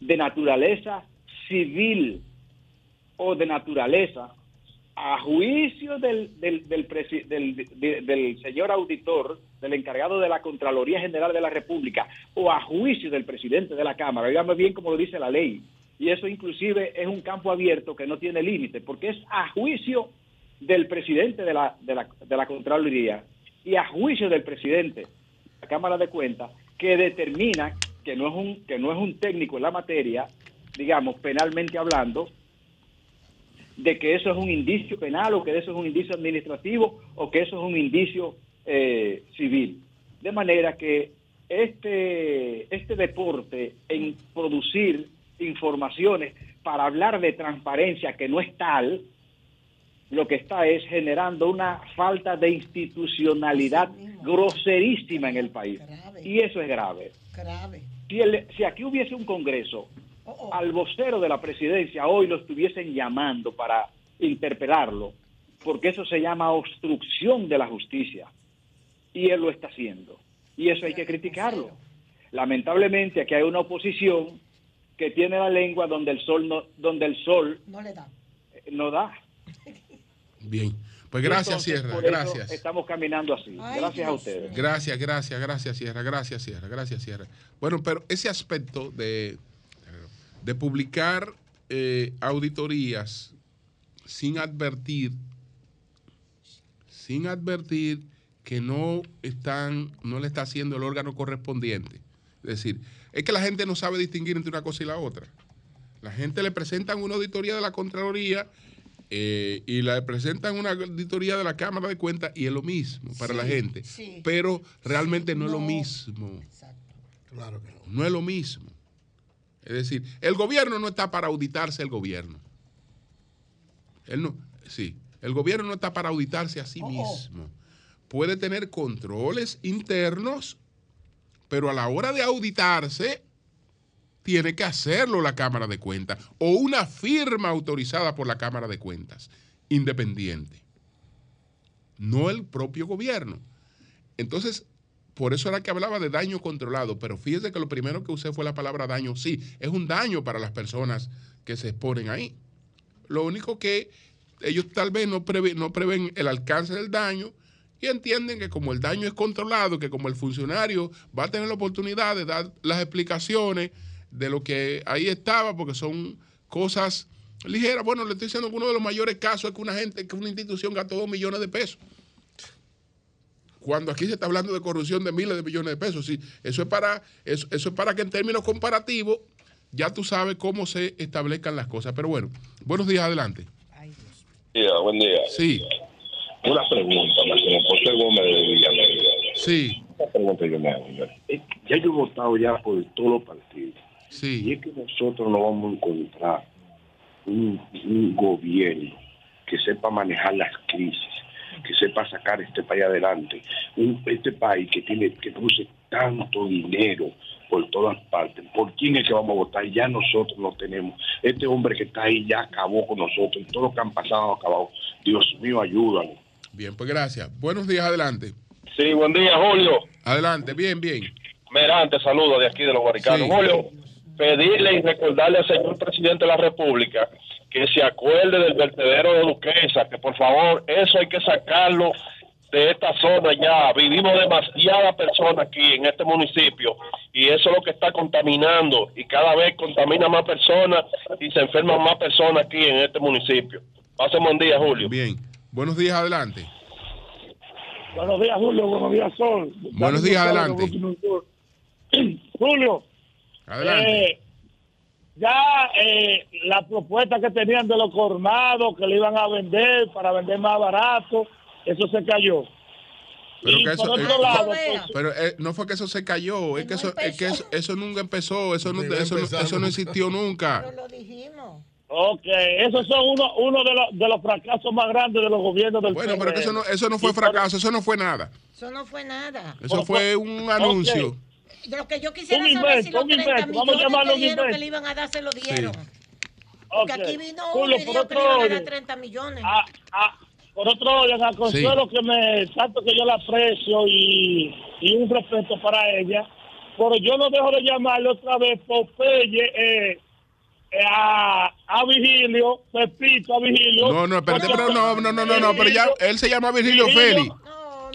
de naturaleza civil o de naturaleza a juicio del, del, señor auditor, del encargado de la Contraloría General de la República, o a juicio del presidente de la Cámara, digamos bien como lo dice la ley. Y eso inclusive es un campo abierto que no tiene límite, porque es a juicio del presidente de la, de la, de la Contraloría y a juicio del presidente de la Cámara de Cuentas, que determina que no es un, que no es un técnico en la materia, digamos, penalmente hablando, de que eso es un indicio penal o que eso es un indicio administrativo o que eso es un indicio eh, civil. De manera que este, este deporte en producir informaciones para hablar de transparencia que no es tal, lo que está es generando una falta de institucionalidad groserísima en el país. Y eso es grave. Si, si aquí hubiese un Congreso Oh, oh. al vocero de la presidencia hoy lo estuviesen llamando para interpelarlo, porque eso se llama obstrucción de la justicia. Y él lo está haciendo. Y eso hay que criticarlo. Lamentablemente aquí hay una oposición que tiene la lengua donde el sol no, donde el sol
no le da.
Eh, no da.
Bien. Pues gracias, Sierra. Gracias.
Estamos caminando así. gracias a ustedes.
Gracias, gracias, gracias, Sierra. Gracias, Sierra. Gracias, Sierra. Bueno, pero ese aspecto de de publicar eh, auditorías sin advertir, sin advertir que no están, no le está haciendo el órgano correspondiente. Es decir, es que la gente no sabe distinguir entre una cosa y la otra. La gente le presentan una auditoría de la Contraloría eh, y le presentan una auditoría de la Cámara de Cuentas y es lo mismo para la gente. Pero realmente no, es lo mismo. Claro que no. No es lo mismo. Es decir, el gobierno no está para auditarse el gobierno. Él no, sí, el gobierno no está para auditarse a sí oh, oh. mismo. Puede tener controles internos, pero a la hora de auditarse, tiene que hacerlo la Cámara de Cuentas o una firma autorizada por la Cámara de Cuentas, independiente. No el propio gobierno. Entonces, por eso era que hablaba de daño controlado, pero fíjese que lo primero que usé fue la palabra daño. Sí, es un daño para las personas que se exponen ahí. Lo único que ellos tal vez no, no prevén el alcance del daño y entienden que como el daño es controlado, que como el funcionario va a tener la oportunidad de dar las explicaciones de lo que ahí estaba, porque son cosas ligeras. Bueno, le estoy diciendo que uno de los mayores casos es que una gente, que una institución gastó dos millones de pesos cuando aquí se está hablando de corrupción de miles de millones de pesos. Sí, eso es para, eso, es para que en términos comparativos ya tú sabes cómo se establezcan las cosas. Pero bueno, buenos días, adelante.
buen día.
Sí.
Una pregunta, como José Gómez de Villamella.
Sí.
Una pregunta yo me hago. Ya yo he votado ya por todos los partidos.
Sí.
Y es que nosotros no vamos a encontrar un, un gobierno que sepa manejar las crisis que sepa sacar este país adelante. Un, este país que tiene que produce tanto dinero por todas partes. ¿Por quién es que vamos a votar? Ya nosotros lo tenemos. Este hombre que está ahí ya acabó con nosotros y todo lo que han pasado ha acabado. Dios mío, ayúdanos.
Bien, pues gracias. Buenos días, adelante.
Sí, buen día, Julio.
Adelante, bien, bien.
Merante, saludo de aquí de los Barricanos. Julio, pedirle y recordarle al señor presidente de la República que se acuerde del vertedero de Duquesa, que por favor, eso hay que sacarlo de esta zona ya. Vivimos demasiadas personas aquí en este municipio y eso es lo que está contaminando y cada vez contamina más personas y se enferman más personas aquí en este municipio. Pase buen día, Julio.
Bien. Buenos días, adelante.
Buenos días, Julio. Buenos días, Sol.
Buenos días, adelante.
Julio.
Adelante.
Eh, ya eh, la propuesta que tenían de los cornados que le iban a vender para vender más barato, eso se cayó.
Pero, que eso, eh, pues, pero eh, no fue que eso se cayó, es que, eso, es que eso, nunca empezó, eso no, eso, eso no existió nunca.
Pero lo dijimos.
Ok, esos son uno, uno de, los, de los fracasos más grandes de los gobiernos del
Bueno, pero que eso no, eso no fue fracaso, eso no fue nada.
Eso no fue nada.
Eso fue un anuncio.
De lo que yo quisiera saber si los 30 millones que, que le iban a dar se lo dieron. Porque aquí vino uno y dijo que le iban a dar 30 millones.
Ah, ah, por otro a Consuelo, que me, tanto que yo la aprecio y, y un respeto para ella, pero yo no dejo de llamarle otra vez Popeye, eh, a, a Vigilio, Pepito, a Vigilio.
No, no, espérate, pero no, no, no, no, no, pero ya él se llama Virgilio Félix.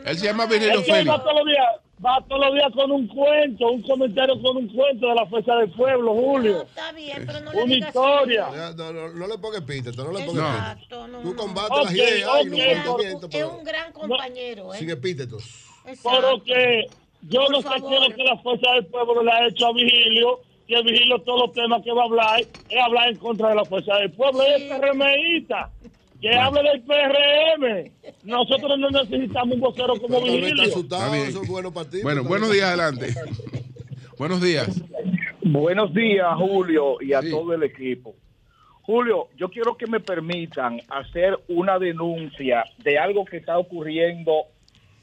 Él se llama Virgilio Félix.
Va todos los días, va todos los días con un cuento, un comentario con un cuento de la fuerza del pueblo, Julio.
está bien, pero no
le Una historia.
No, no, no, le pongas epíteto, no le pongas epíteto. No, Tú combates las ideas
okay, y los pensamientos. Es un gran compañero, ¿eh?
Sin epítetos.
Pero que yo no sé qué es lo que la fuerza del pueblo le ha hecho a Vigilio que Vigilio todos los temas que va a hablar es hablar en contra de la fuerza del pueblo. Es PRMista. Que hable del PRM. Nosotros no necesitamos un vocero como Vigilio.
bueno, buenos días, adelante. buenos días.
Buenos días, Julio, y a todo el equipo. Julio, yo quiero que me permitan hacer una denuncia de algo que está ocurriendo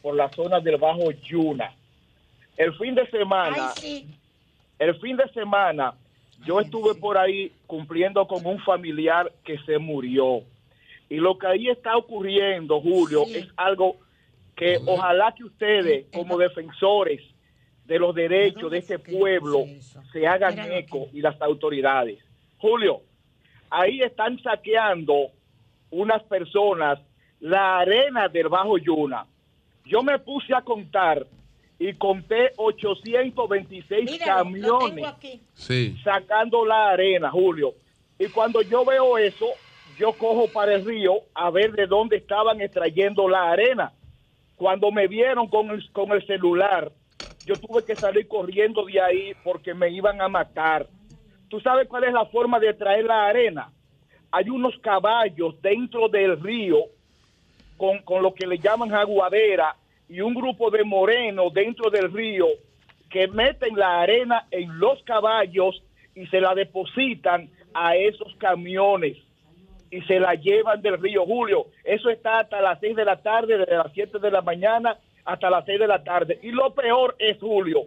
por la zona del Bajo Yuna. El fin de semana, el fin de semana yo estuve por ahí cumpliendo con un familiar que se murió. Y lo que ahí está ocurriendo, Julio, es algo que ojalá que ustedes, como defensores de los derechos de este pueblo, se hagan eco y las autoridades. Julio, ahí están saqueando unas personas la arena del Bajo Yuna. Yo me puse a contar y conté 826 camiones sacando la arena, Julio. Y cuando yo veo eso, yo cojo para el río a ver de dónde estaban extrayendo la arena. Cuando me vieron con el, con el celular, yo tuve que salir corriendo de ahí porque me iban a matar. ¿Tú sabes cuál es la forma de traer la arena? Hay unos caballos dentro del río con, con lo que le llaman aguadera y un grupo de morenos dentro del río que meten la arena en los caballos y se la depositan a esos camiones y se la llevan del río Julio. Eso está hasta las 6 de la tarde, desde las 7 de la mañana hasta las 6 de la tarde. Y lo peor es, Julio,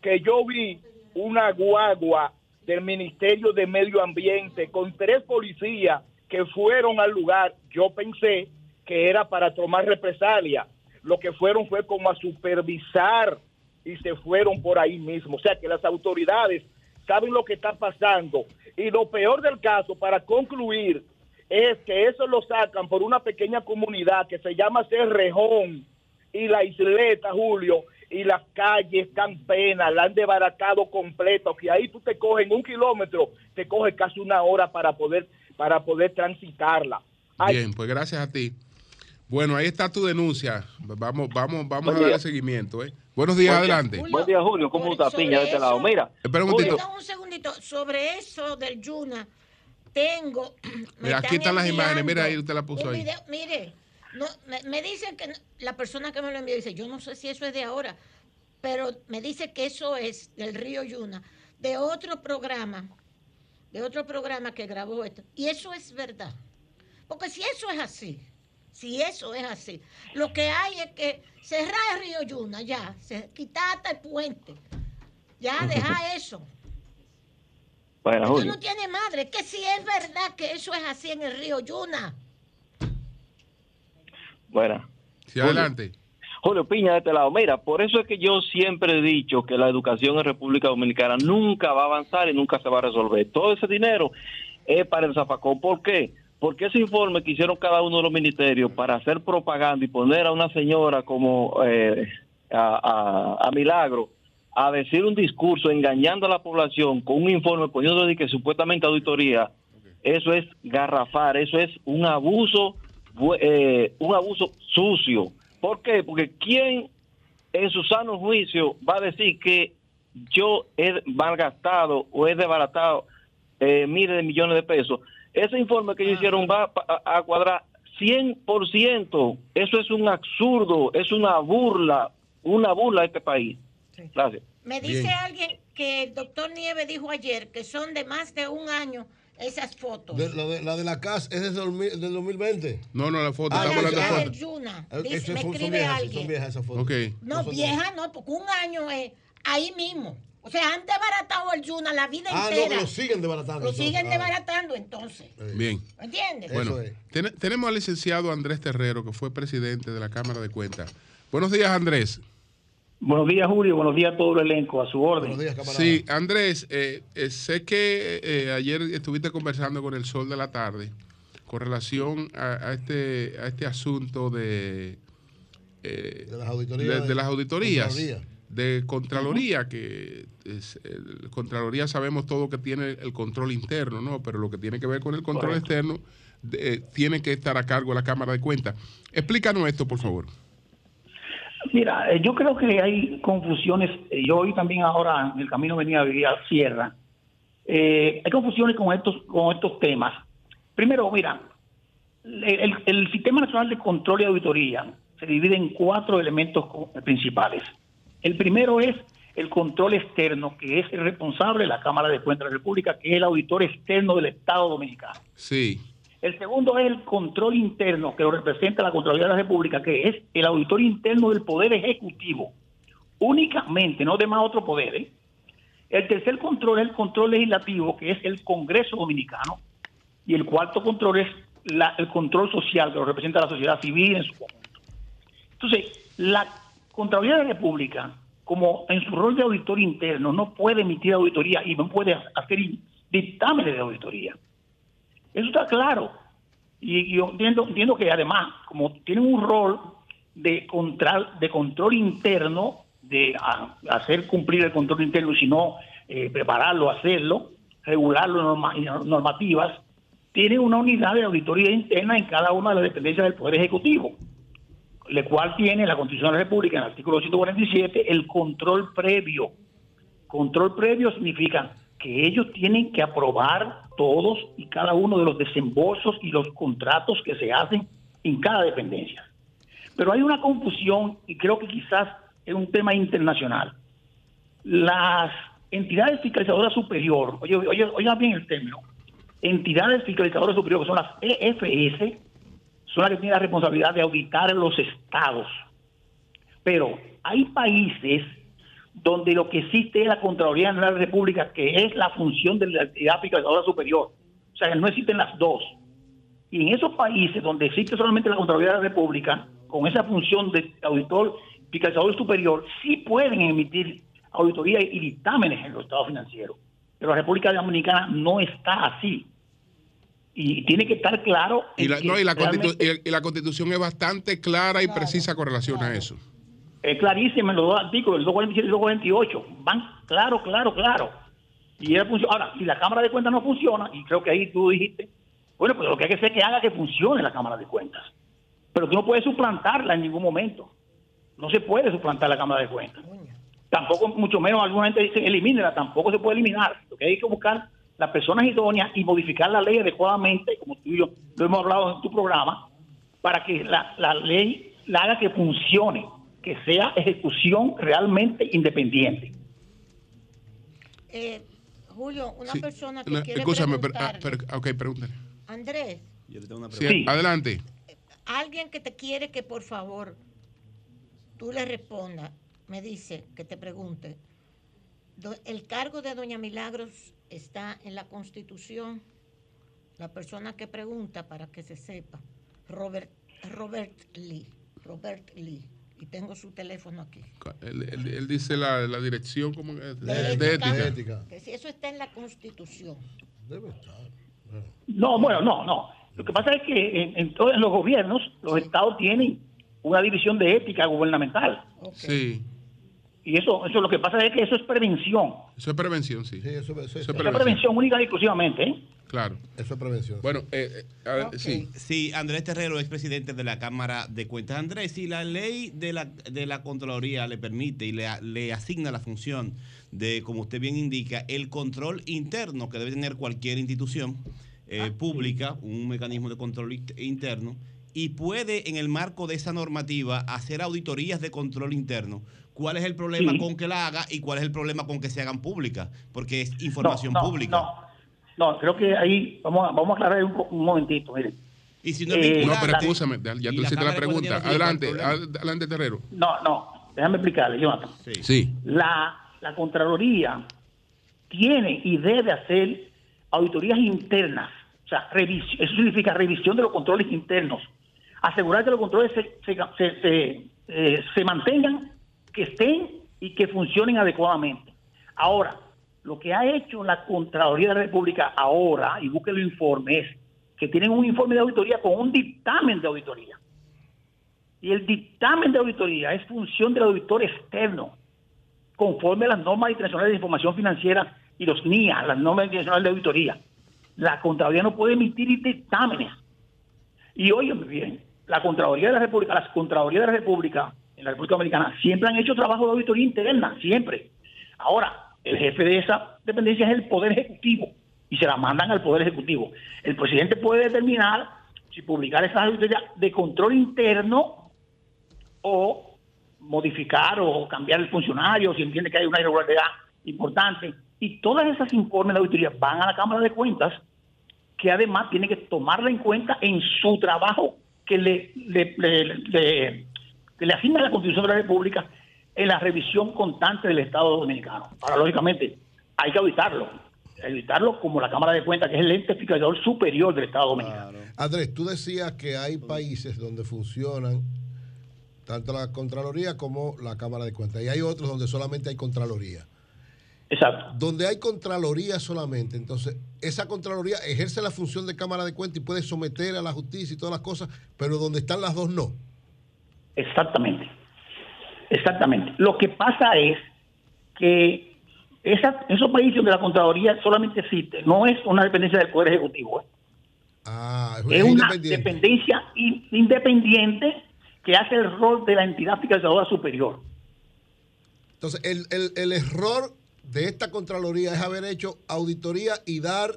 que yo vi una guagua del Ministerio de Medio Ambiente con tres policías que fueron al lugar. Yo pensé que era para tomar represalia lo que fueron fue como a supervisar y se fueron por ahí mismo. O sea que las autoridades saben lo que está pasando. Y lo peor del caso, para concluir, es que eso lo sacan por una pequeña comunidad que se llama Cerrejón y la isleta, Julio, y las calles están penas, la han desbaratado completo, que ahí tú te coges un kilómetro, te coges casi una hora para poder, para poder transitarla.
Bien, pues gracias a ti. Bueno, ahí está tu denuncia. Vamos, vamos, vamos a darle seguimiento. ¿eh? Buenos días, adelante.
Buen día, Julio. ¿Cómo está Piña de este lado? Mira.
Espera un momentito.
un segundito. Sobre eso del Yuna, tengo.
Mira, aquí están las imágenes. Mira, ahí usted la puso ahí.
mire, no, me, dicen que la persona que me lo envió dice: Yo no sé si eso es de ahora, pero me dice que eso es del río Yuna, de otro programa, de otro programa que grabó esto. Y eso es verdad. Porque si eso es así si eso es así. Lo que hay es que cerrar el río Yuna, ya, se, quitar hasta el puente. Ya, deja eso.
Bueno,
Julio. no tiene madre, que si es verdad que eso es así en el río Yuna.
Bueno.
Sí, adelante.
Julio Piña de este lado. Mira, por eso es que yo siempre he dicho que la educación en República Dominicana nunca va a avanzar y nunca se va a resolver. Todo ese dinero es para el zafacón. ¿Por qué? Porque ese informe que hicieron cada uno de los ministerios para hacer propaganda y poner a una señora como eh, a, Milagro a decir un discurso engañando a la población con un informe poniendo de que supuestamente auditoría, eso es garrafar, eso es un abuso, eh, un abuso sucio. ¿Por qué? Porque quién en su sano juicio va a decir que yo he malgastado o he desbaratado eh, miles de millones de pesos ese informe que ellos hicieron va a, cuadrar 100%. Eso es un absurdo, es una burla, una burla a este país. Gracias.
Me dice alguien que el doctor Nieve dijo ayer que son de más de un año esas fotos.
la, de, la casa es del, 2020.
No, no, la foto. Ah, estamos
hablando de fotos. Yuna. Dice, me escribe alguien. Son viejas esas fotos.
Okay.
No, vieja no, porque un año es ahí mismo. O sea, han desbaratado el Yuna la vida
ah,
entera.
Ah, no, lo siguen desbaratando.
Lo siguen ah. desbaratando entonces.
Bien.
¿Entiendes?
Bueno, tenemos al licenciado Andrés Terrero, que fue presidente de la Cámara de Cuentas. Buenos días, Andrés.
Buenos días, Julio. Buenos días a todo el elenco, a su orden.
sí, Andrés, eh, eh, sé que eh, ayer estuviste conversando con el Sol de la Tarde con relación a, este, a este asunto de, de las auditorías. De, las auditorías de Contraloría, que es, el Contraloría sabemos todo que tiene el control interno, ¿no? Pero lo que tiene que ver con el control externo tiene que estar a cargo de la Cámara de Cuentas. Explícanos esto, por favor.
Mira, eh, yo creo que hay confusiones. Eh, yo hoy también ahora en el camino venía a vivir a Sierra. Eh, hay confusiones con estos, con estos temas. Primero, mira, el, el, Sistema Nacional de Control y Auditoría se divide en cuatro elementos principales. El primero es el control externo, que es el responsable de la Cámara de Cuentas de la República, que es el auditor externo del Estado Dominicano.
Sí.
El segundo es el control interno que lo representa la Contraloría de la República, que es el auditor interno del Poder Ejecutivo, únicamente, no de más otro poder. ¿eh? El tercer control es el control legislativo, que es el Congreso Dominicano, y el cuarto control es el control social, que lo representa la sociedad civil en su conjunto. Entonces, la Contraloría de la República, como en su rol de auditor interno, no puede emitir auditoría y no puede hacer dictámenes de auditoría. Eso está claro. Y yo entiendo, entiendo que además, como tienen un rol de control, de control interno, de hacer cumplir el control interno, sino eh, prepararlo, hacerlo, regularlo en normativas, tiene una unidad de auditoría interna en cada una de las dependencias del Poder Ejecutivo, la cual tiene la Constitución de la República, en el artículo 147, el control previo. Control previo significa que ellos tienen que aprobar todos y cada uno de los desembolsos y los contratos que se hacen en cada dependencia. Pero hay una confusión y creo que quizás es un tema internacional. Las entidades fiscalizadoras superior, oye, oye, oigan bien el término, entidades fiscalizadoras superiores, que son las EFS, son las que tienen la responsabilidad de auditar los estados. Pero hay países donde lo que existe es la Contraloría de la República, que es la función de la entidad fiscalizadora superior. O sea, no existen las dos. Y en esos países donde existe solamente la Contraloría de la República, con esa función de auditor fiscalizador superior, sí pueden emitir auditoría y dictámenes en los estados financieros. Pero la República Dominicana no está así. Y tiene que estar claro.
Y la, no, y la, y la constitución es bastante clara y precisa con relación a eso.
Es clarísimo en los dos artículos, el 247 y el 248. Van claro, claro, claro. Y Ahora, si la Cámara de Cuentas no funciona, y creo que ahí tú dijiste, bueno, pues lo que hay que hacer es que haga que funcione la Cámara de Cuentas. Pero tú no puedes suplantarla en ningún momento. No se puede suplantar la Cámara de Cuentas. Tampoco, mucho menos, alguna gente dice elimínela, tampoco se puede eliminar. Lo que hay que buscar las personas idóneas y modificar la ley adecuadamente, como tú y yo lo hemos hablado en tu programa, para que la, la ley la haga que funcione que sea ejecución realmente independiente.
Eh, Julio, una persona que quiere escúchame,
ah, ok, pregúntale.
Andrés.
Sí, adelante.
Alguien que te quiere que por favor tú le respondas, me dice que te pregunte, ¿el cargo de Doña Milagros está en la Constitución? La persona que pregunta para que se sepa, Robert, Robert Lee, Robert Lee y tengo su teléfono aquí.
Él, dice la, la, dirección como de,
de, ética, Que si eso está en la Constitución.
Debe estar. No, bueno, no, no. Lo que pasa es que en, todos los gobiernos, los estados tienen una división de ética gubernamental.
Sí.
Y eso, eso lo que pasa es que eso es prevención.
Eso es prevención, sí.
sí eso, eso, es prevención única y exclusivamente. ¿eh?
Claro.
Eso es prevención.
Bueno, eh, eh sí.
Sí, Andrés Terrero, expresidente de la Cámara de Cuentas. Andrés, si la ley de la, de la Contraloría le permite y le, le asigna la función de, como usted bien indica, el control interno que debe tener cualquier institución eh, ah, pública, un mecanismo de control interno, y puede, en el marco de esa normativa, hacer auditorías de control interno. ¿Cuál es el problema con que la haga y cuál es el problema con que se hagan públicas? Porque es información pública.
No. No, creo que ahí vamos a, vamos a aclarar un, un momentito, mire.
Y si no, eh, no pero escúchame, ya tú hiciste la, pregunta. Adelante, adelante, Terrero.
No, no, déjame explicarle, Jonathan.
Sí. sí.
La, la Contraloría tiene y debe hacer auditorías internas. O sea, revisión, eso significa revisión de los controles internos. Asegurar que los controles se, se, se, se, eh, se mantengan que estén y que funcionen adecuadamente. Ahora, lo que ha hecho la Contraloría de la República ahora, y busquen el informe, es que tienen un informe de auditoría con un dictamen de auditoría. Y el dictamen de auditoría es función del auditor externo, conforme a las normas internacionales de información financiera y los NIA, las normas internacionales de auditoría. La Contraloría no puede emitir dictámenes. Y óyeme bien, la Contraloría de la República, las Contralorías de la República en la República Americana siempre han hecho trabajo de auditoría interna, siempre. Ahora, el jefe de esa dependencia es el Poder Ejecutivo y se la mandan al Poder Ejecutivo. El presidente puede determinar si publicar esas auditorías de control interno o modificar o cambiar el funcionario si entiende que hay una irregularidad importante. Y todas esas informes de auditoría van a la Cámara de Cuentas, que además tiene que tomarla en cuenta en su trabajo que le, le asigna la Constitución de la República en la revisión constante del Estado Dominicano. Ahora, lógicamente, hay que auditarlo. Auditarlo como la Cámara de Cuentas, que es el ente fiscalizador superior del Estado Dominicano.
Andrés, tú decías que hay países donde funcionan tanto la Contraloría como la Cámara de Cuentas. Y hay otros donde solamente hay Contraloría.
Exacto.
Donde hay Contraloría solamente, entonces esa Contraloría ejerce la función de Cámara de Cuentas y puede someter a la justicia y todas las cosas, pero donde están las dos no.
Exactamente. Exactamente. Lo que pasa es que esa, esos países donde la Contraloría solamente existe, no es una dependencia del Poder Ejecutivo. ¿eh?
Ah,
es, una dependencia independiente que hace el rol de la entidad fiscalizadora superior.
Entonces, el, el, el error de esta Contraloría es haber hecho auditoría y dar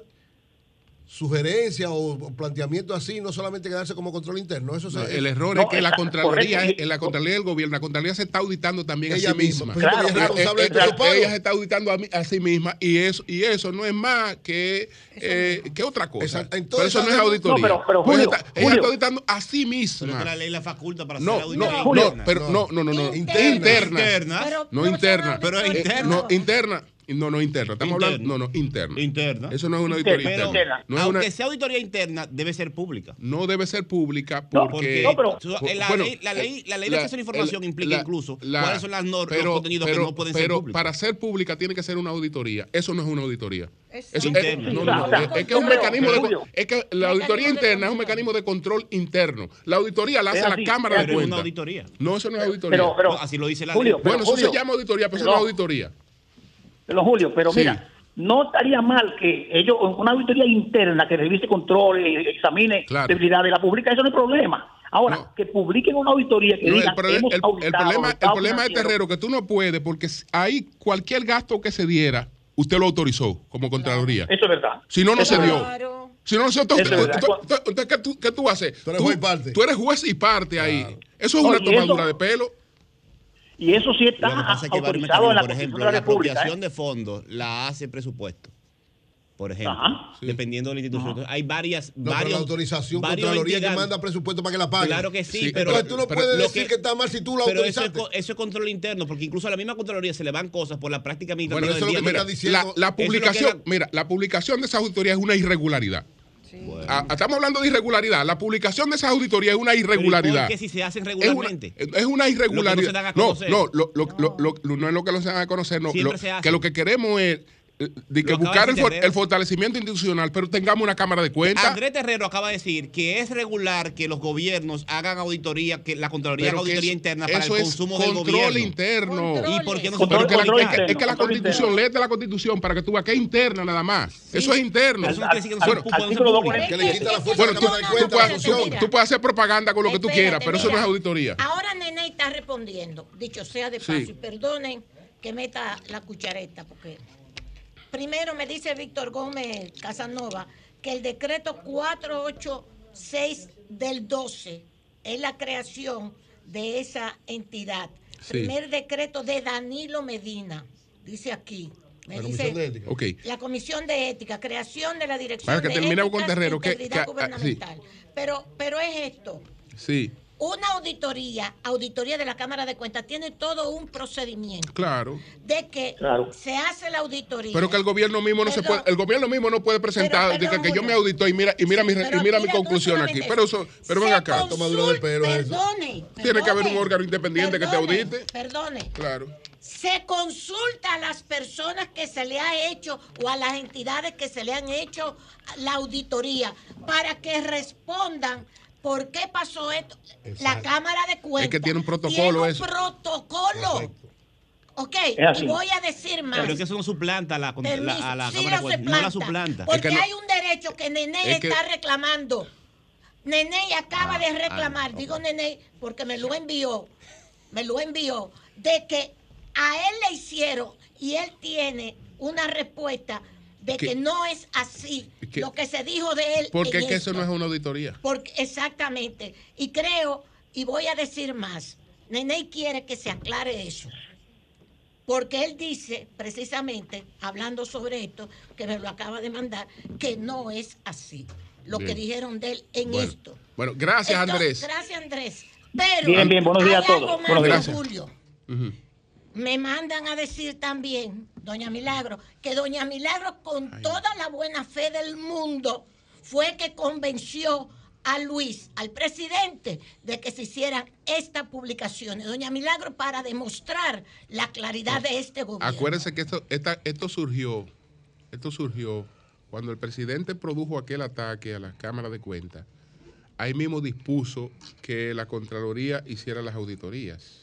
sugerencia o planteamiento así, no solamente quedarse como control interno. Eso
el error es que la Contraloría, en la Contraloría del Gobierno, la Contraloría se está auditando también a sí misma. Pues, claro, eh, eh, ella se está auditando a, sí misma y eso, y eso no es más que, eh, que otra cosa. Entonces, eso no es auditoría. No, pero, pues ella está auditando a sí misma.
Pero la ley la faculta para
no,
hacer
auditoría. No, no, pero no, no, no, no. Interna. Interna. No interna.
Pero interna.
No, interna. No, no interna. Estamos hablando. No, no, interna.
Interna.
Eso no es una auditoría interna.
No aunque sea auditoría interna, debe ser pública.
No debe ser pública porque. No,
pero, la, ley, la, ley, la ley de acceso a la información implica incluso cuáles son las normas, los contenidos que no pueden ser públicos.
Pero para ser pública tiene que ser una auditoría. Eso no es una auditoría.
Es, es, interna.
no, no, es, que es un mecanismo de, es que la auditoría interna es un mecanismo de control interno. La auditoría la hace la Cámara de Cuentas. No, eso no es auditoría.
Pero, así lo dice la ley.
Bueno, eso se llama auditoría, pero eso no es auditoría
los Julio, pero mira, no estaría mal que ellos, una auditoría interna que revise controles, examine claro. debilidad de la pública, eso no es problema. Ahora, que publiquen una auditoría que diga
el, el, problema, el problema de Terrero que tú no puedes, porque ahí cualquier gasto que se diera, usted lo autorizó como Contraloría.
Eso es verdad.
Si no, no se dio. Si no, no se dio. ¿qué, tú, ¿qué tú haces?
Tú eres juez y parte.
Tú eres juez y parte ahí. Eso es una tomadura de pelo.
Y eso sí está autorizado en la
Por ejemplo, la, apropiación ¿eh? de fondos la hace presupuesto. Por ejemplo, dependiendo de la institución. hay varias.
No, varios, la autorización Contraloría que manda presupuesto para que la pague.
Claro que sí, pero.
Entonces tú no puedes decir que, está mal si tú lo pero autorizaste.
Eso es, eso es, control interno, porque incluso a la misma Contraloría se le van cosas por la práctica administrativa.
Bueno, eso es lo que me está diciendo. La, la publicación, mira, la publicación de esa auditoría es una irregularidad. Ah, estamos hablando de irregularidad. La publicación de esas auditorías es una irregularidad.
¿Por si se hacen regularmente?
Es una, irregularidad. No, no, lo, no es lo que lo se dan a conocer. No, que lo que queremos es de que buscar el, fortalecimiento institucional, pero tengamos una Cámara de Cuentas.
Andrés Terrero acaba de decir que es regular que los gobiernos hagan auditoría, que la Contraloría haga auditoría interna para el consumo del gobierno.
control interno.
¿Y por qué no
se puede que Es que la Constitución, léete la Constitución para que tú veas que es interna nada más. Eso es interno. Eso
fuerza bueno,
tú, tú, puedes, tú, puedes hacer propaganda con lo que tú quieras, pero eso no es auditoría.
Ahora Nene está respondiendo, dicho sea de paso, y perdonen que meta la cuchareta, porque Primero me dice Víctor Gómez Casanova que el decreto 486 del 12 es la creación de esa entidad. Primer decreto de Danilo Medina, dice aquí. la comisión de ética. La comisión de ética, creación de la dirección
Para que
de
terminemos con Terrero,
que, ah, gubernamental. Pero, pero es esto.
Sí.
Una auditoría, auditoría de la Cámara de Cuentas, tiene todo un procedimiento
Claro.
de que
Claro.
se hace la auditoría.
Pero que el gobierno mismo no se puede, el gobierno mismo no puede presentar
Pero,
de que, yo me audito y mira y mira
Sí,
mi y mira mi
mira,
conclusión aquí. Pero eso, pero ven acá.
consulta-
Tomadura de pelo eso.
Perdone,
Tiene que haber un
perdone,
órgano independiente que te
perdone,
audite.
Perdone.
Claro.
Se consulta a las personas que se le ha hecho o a las entidades que se le han hecho la auditoría para que respondan por qué pasó esto. La Cámara de Cuentas.
Es que tiene un protocolo
tiene un
eso.
protocolo. Ok,
Es así.
y voy a decir más.
Pero es que eso no suplanta a la,
Permiso,
la- a la
sí
Cámara de
lo
Cuentas. No la
suplanta. Porque
Es que no-
hay un derecho que Nene
Es que-
está reclamando. Nene acaba
Ah,
de reclamar, digo Nene porque me lo envió, me lo envió, de que a él le hicieron y él tiene una respuesta de
Que-
que, no es así
que-
lo que se dijo de él.
Porque es que eso no es una auditoría.
Porque, exactamente. Y creo, y voy a decir más, Nene quiere que se aclare eso. Porque él dice, precisamente, hablando sobre esto, que me lo acaba de mandar, que no es así. Lo
Bien.
que dijeron de él en
Bueno,
esto.
bueno, gracias
Esto-
Andrés.
Gracias Andrés. Pero
Bien, bien, buenos días a todos. Buenos
días.
Julio. Me mandan a decir también, doña Milagro, que doña Milagro con toda la buena fe del mundo fue que convenció a Luis, al presidente, de que se hicieran estas publicaciones. Doña Milagro para demostrar la claridad de este gobierno.
Acuérdense que esto, esta- esto surgió, esto surgió cuando el presidente produjo aquel ataque a las cámaras de cuentas. Ahí mismo dispuso que la Contraloría hiciera las auditorías.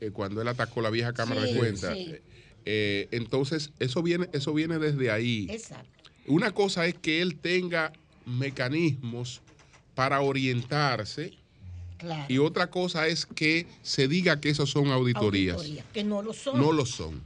eh, cuando él atacó la vieja Cámara
Sí,
de Cuentas.
sí.
Eh, entonces, eso viene, eso viene desde ahí.
Exacto.
Una cosa es que él tenga mecanismos para orientarse
Claro.
y otra cosa es que se diga que esos son auditorías.
Auditoría, que no lo son.
No lo son.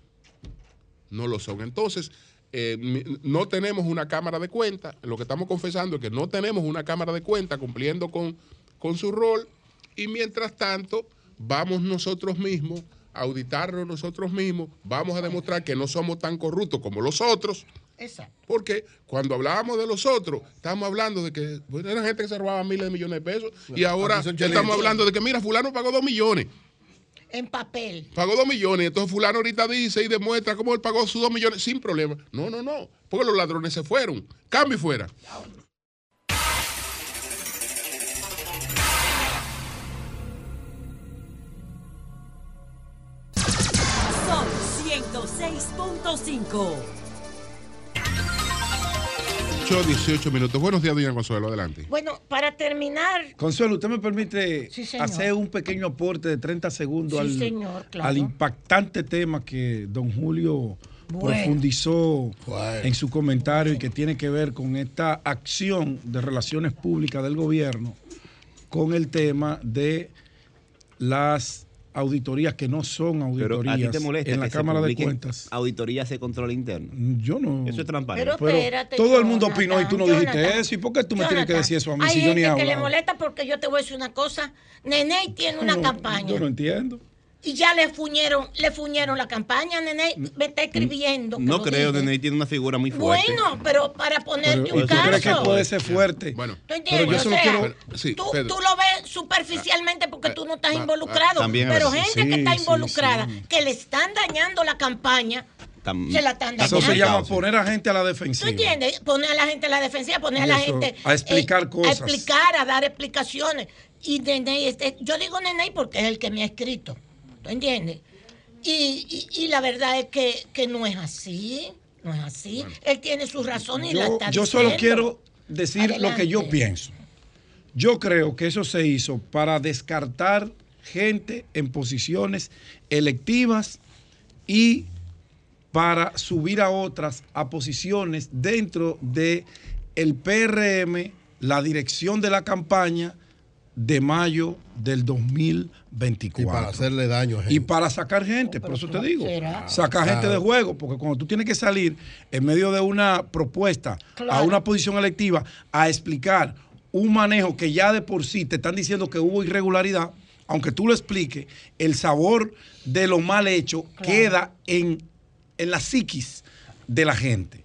No lo son. Entonces, eh, no tenemos una cámara de cuentas. Lo que estamos confesando es que no tenemos una cámara de cuentas cumpliendo con, con su rol. Y mientras tanto, vamos nosotros mismos auditarnos nosotros mismos. Vamos a demostrar que no somos tan corruptos como los otros.
Exacto.
Porque cuando hablábamos de los otros, estábamos hablando de que bueno, era gente que se robaba miles de millones de pesos. Y ahora estamos hablando de que, mira, fulano pagó dos millones.
En papel.
Pagó dos millones, entonces fulano ahorita dice y demuestra cómo él pagó sus dos millones sin problema. No, no, no, porque los ladrones se fueron. Cambio y fuera.
106.5.
8, 18 minutos. Buenos días, doña Consuelo, adelante.
Bueno, para terminar,
Consuelo, ¿usted me permite
Sí,
hacer un pequeño aporte de 30 segundos
Sí,
al,
señor, claro.
al impactante tema que don Julio
Bueno.
profundizó
Bueno.
en su comentario y que tiene que ver con esta acción de relaciones públicas del gobierno con el tema de las auditorías que no son
Pero
auditorías
a ti te molesta
en la
que se
Cámara de Cuentas.
auditorías de control interno.
Yo no.
Eso es transparente.
Pero-
Pero
Espérate,
todo el mundo
Jonathan,
opinó y tú no dijiste
Jonathan.
eso. ¿Y por qué tú me tienes que decir eso a mí
Hay
si yo ni hablo?
que le molesta porque yo te voy a decir una cosa. Nene tiene una
No,
campaña.
Yo no entiendo.
Y ya le fuñeron, le fuñeron la campaña, Nene. Me está escribiendo. que
No creo,
dije.
Nene tiene una figura muy fuerte.
Bueno, pero para
Pero,
ponerte
¿Tú
un
crees que
caso.
puede ser fuerte?
Bueno,
¿Tú
Pero
entiendes?
yo
O
solo
sea,
quiero-
Pero- sí,
tú, tú lo ves superficialmente porque tú no estás
va-
involucrado.
también es
pero gente
Sí,
que está
sí,
involucrada,
sí.
que le están dañando la campaña, se la están
Eso se llama poner a gente a la
¿Tú
defensiva.
entiendes? Poner a la gente en la defensiva, poner a la
eso,
gente.
a explicar
eh,
cosas.
A explicar, a dar explicaciones. Y Nene, este, yo digo Nene porque es el que me ha escrito. ¿Tú entiendes? Y, y- y la verdad es que, que no es así. No es así. Él tiene sus razones y la
Yo,
está
yo solo
diciendo.
quiero decir lo que yo pienso. Yo creo que eso se hizo para descartar gente en posiciones electivas y para subir a otras a posiciones dentro de el PRM, la dirección de la campaña de mayo del 2024.
Y para hacerle daño a gente.
Y para sacar gente, por eso te digo,
será.
sacar gente de juego, porque cuando tú tienes que salir en medio de una propuesta a una posición electiva a explicar un manejo que ya de por sí te están diciendo que hubo irregularidad, aunque tú lo expliques, el sabor de lo mal hecho queda en, en la psiquis de la gente.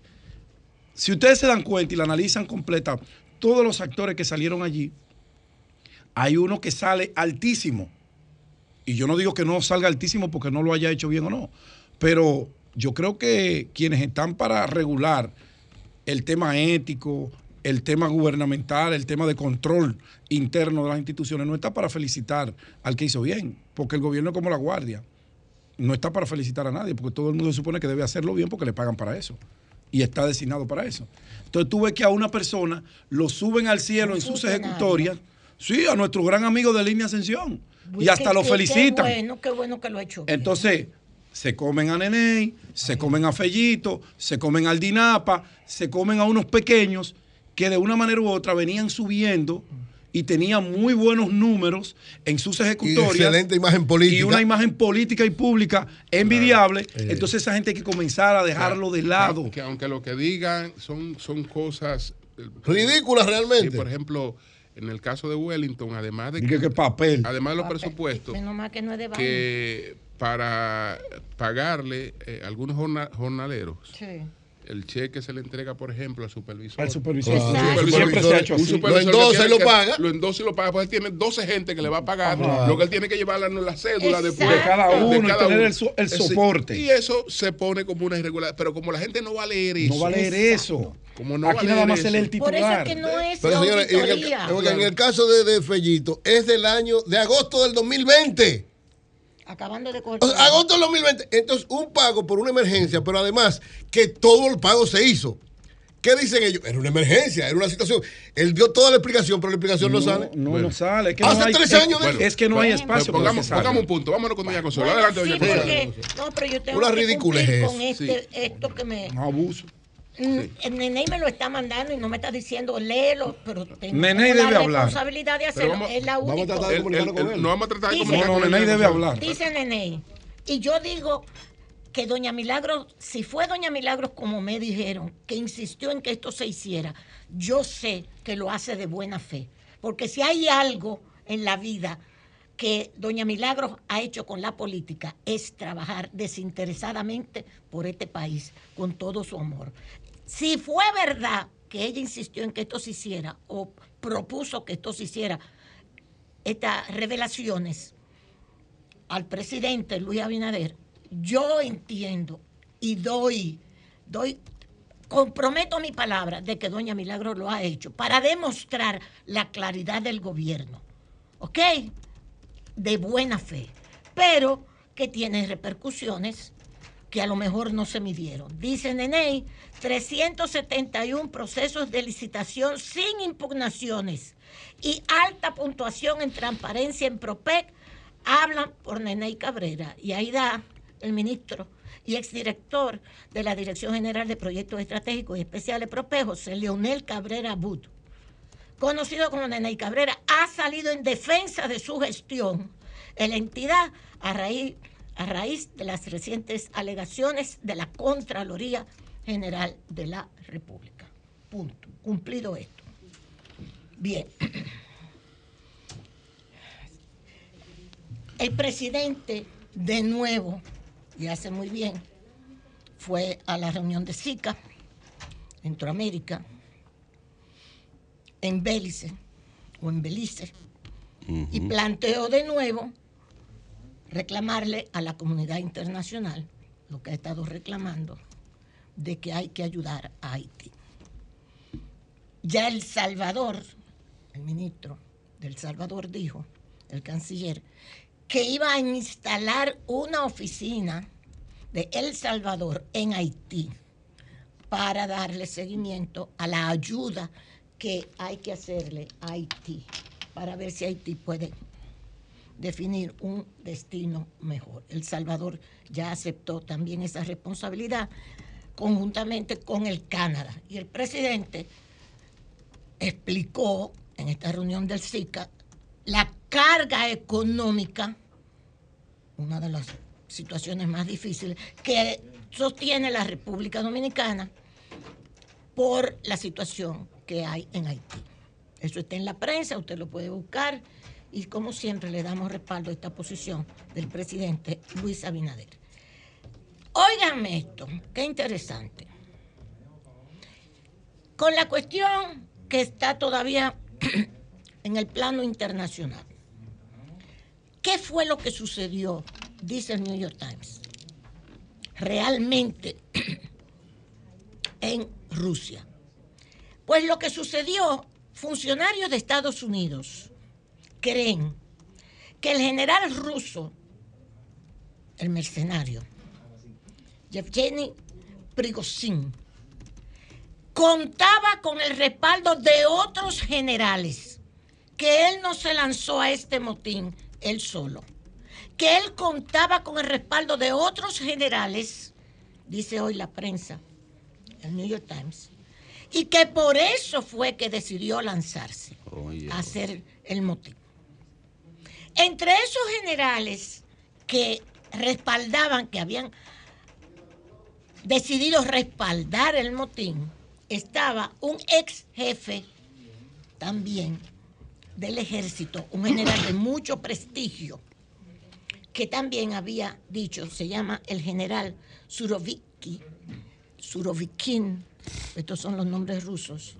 Si ustedes se dan cuenta y la analizan completa, todos los actores que salieron allí hay uno que sale altísimo. Y yo no digo que no salga altísimo porque no lo haya hecho bien o no. Pero yo creo que quienes están para regular el tema ético, el tema gubernamental, el tema de control interno de las instituciones, no está para felicitar al que hizo bien, porque el gobierno es como la guardia. No está para felicitar a nadie, porque todo el mundo supone que debe hacerlo bien porque le pagan para eso. Y está designado para eso. Entonces tú ves que a una persona lo suben al cielo en sus ejecutorias. Sí, a nuestro gran amigo de Línea Ascensión. Y hasta
Qué-
lo felicitan.
Qué bueno, qué bueno que lo ha hecho.
Entonces, se comen a Neney, se comen a Fellito, se comen al Dinapa, se comen a unos pequeños que de una manera u otra venían subiendo y tenían muy buenos números en sus ejecutorias.
excelente imagen política.
Y una imagen política y pública envidiable.
Eh.
Entonces esa gente hay que comenzar a dejarlo de lado.
Que aunque lo que digan son, son cosas eh,
Ridículas realmente.
Sí, por ejemplo, en el caso de Wellington, además de
que- que papel.
además de los
Papel.
presupuestos,
Menos mal que no es de vaina.
que para pagarle eh, algunos jorna- jornaleros,
Sí.
el cheque se le entrega, por ejemplo, al supervisor.
Al supervisor. Exacto.
supervisor-
Siempre se ha hecho
un
así.
supervisor
Lo endosa y lo
que-
paga.
Lo endosa y lo paga, pues él tiene 12 gente que le va a pagar.
Ajá.
Lo que él tiene que llevar la, la cédula de,
Exacto.
De cada
de
uno y
cada
tener
uno.
el, soporte.
Y eso se pone como una irregularidad. Pero como la gente no va a leer eso.
No va a leer eso.
Como no
Aquí
a
nada más se lee el
eso.
Por eso es
titular.
que no es
Pero en el, en caso de, de Fellito, es del año de agosto del 2020.
Acabando de
O
cortar.
sea, agosto del 2020. Entonces, un pago por una emergencia, pero además que todo el pago se hizo. ¿Qué dicen ellos? Era una emergencia, era una situación. Él dio toda la explicación, pero la explicación no, sale.
No,
Bueno.
no sale. Es que
Hace
no hay,
tres
es-
años de
es, que no hay espacio. para
pongamos,
que salga.
pongamos un punto. Vámonos con Doña Consuelo.
Bueno,
Adelante,
sí,
Doña Consuelo.
no, pero yo tengo
Una
que
es
con este, esto que me...
Un abuso.
Mm, El Neney me lo está mandando y no me está diciendo léelo, pero tengo
Neney
la
debe hablar.
responsabilidad de hacerlo.
vamos-
es la
vamos a
única.
tratar de
él-
con
él- no vamos a tratar de
Dice-
comunicar
No,
con Doña
debe hablar.
Dice Neney. Y yo digo que Doña Milagros, si fue Doña Milagros como me dijeron, que insistió en que esto se hiciera, yo sé que lo hace de buena fe. Porque si hay algo en la vida que Doña Milagros ha hecho con la política es trabajar desinteresadamente por este país, con todo su amor. Si fue verdad que ella insistió en que esto se hiciera o propuso que esto se hiciera, estas revelaciones al presidente Luis Abinader, yo entiendo y doy, doy, comprometo mi palabra de que doña Milagro lo ha hecho para demostrar la claridad del gobierno, ¿ok? De buena fe, pero que tiene repercusiones que a lo mejor no se midieron. Dice Neney, 371 procesos de licitación sin impugnaciones y alta puntuación en transparencia en PROPEC hablan por Neney Cabrera. Y ahí da el ministro y exdirector de la Dirección General de Proyectos Estratégicos y Especiales PROPEC, José Leonel Cabrera But, conocido como Neney Cabrera, ha salido en defensa de su gestión en la entidad a raíz, a raíz de las recientes alegaciones de la Contraloría General de la República. Punto. Cumplido esto. Bien. El presidente, de nuevo, y hace muy bien, fue a la reunión de SICA, Centroamérica, en Bélice o en Belice, y planteó de nuevo reclamarle a la comunidad internacional lo que ha estado reclamando de que hay que ayudar a Haití. Ya El Salvador, el ministro del Salvador dijo, el canciller, que iba a instalar una oficina de El Salvador en Haití para darle seguimiento a la ayuda que hay que hacerle a Haití, para ver si Haití puede definir un destino mejor. El Salvador ya aceptó también esa responsabilidad conjuntamente con el Canadá. Y el presidente explicó en esta reunión del SICA la carga económica, una de las situaciones más difíciles, que sostiene la República Dominicana por la situación que hay en Haití. Eso está en la prensa, usted lo puede buscar y como siempre le damos respaldo a esta posición del presidente Luis Abinader. Óiganme esto, qué interesante. Con la cuestión que está todavía en el plano internacional. ¿Qué fue lo que sucedió? Dice el New York Times. Realmente en Rusia. Pues lo que sucedió, funcionarios de Estados Unidos creen que el general ruso, el mercenario, Yevgeny Prigozhin, contaba con el respaldo de otros generales, que él no se lanzó a este motín él solo, que él contaba con el respaldo de otros generales, dice hoy la prensa, el New York Times, y que por eso fue que decidió lanzarse a hacer el motín. Entre esos generales que respaldaban, que habían decidido respaldar el motín, estaba un ex jefe también del ejército, un general de mucho prestigio, que también había dicho, se llama el general Suroviki, Surovikin, estos son los nombres rusos,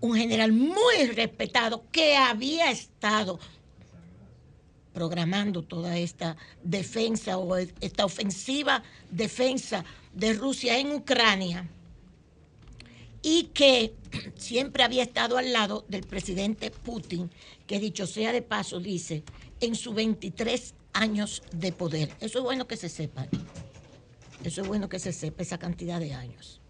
un general muy respetado que había estado programando toda esta defensa o esta ofensiva defensa de Rusia en Ucrania y que siempre había estado al lado del presidente Putin, que dicho sea de paso, dice, en sus 23 años de poder. Eso es bueno que se sepa. Eso es bueno que se sepa esa cantidad de años.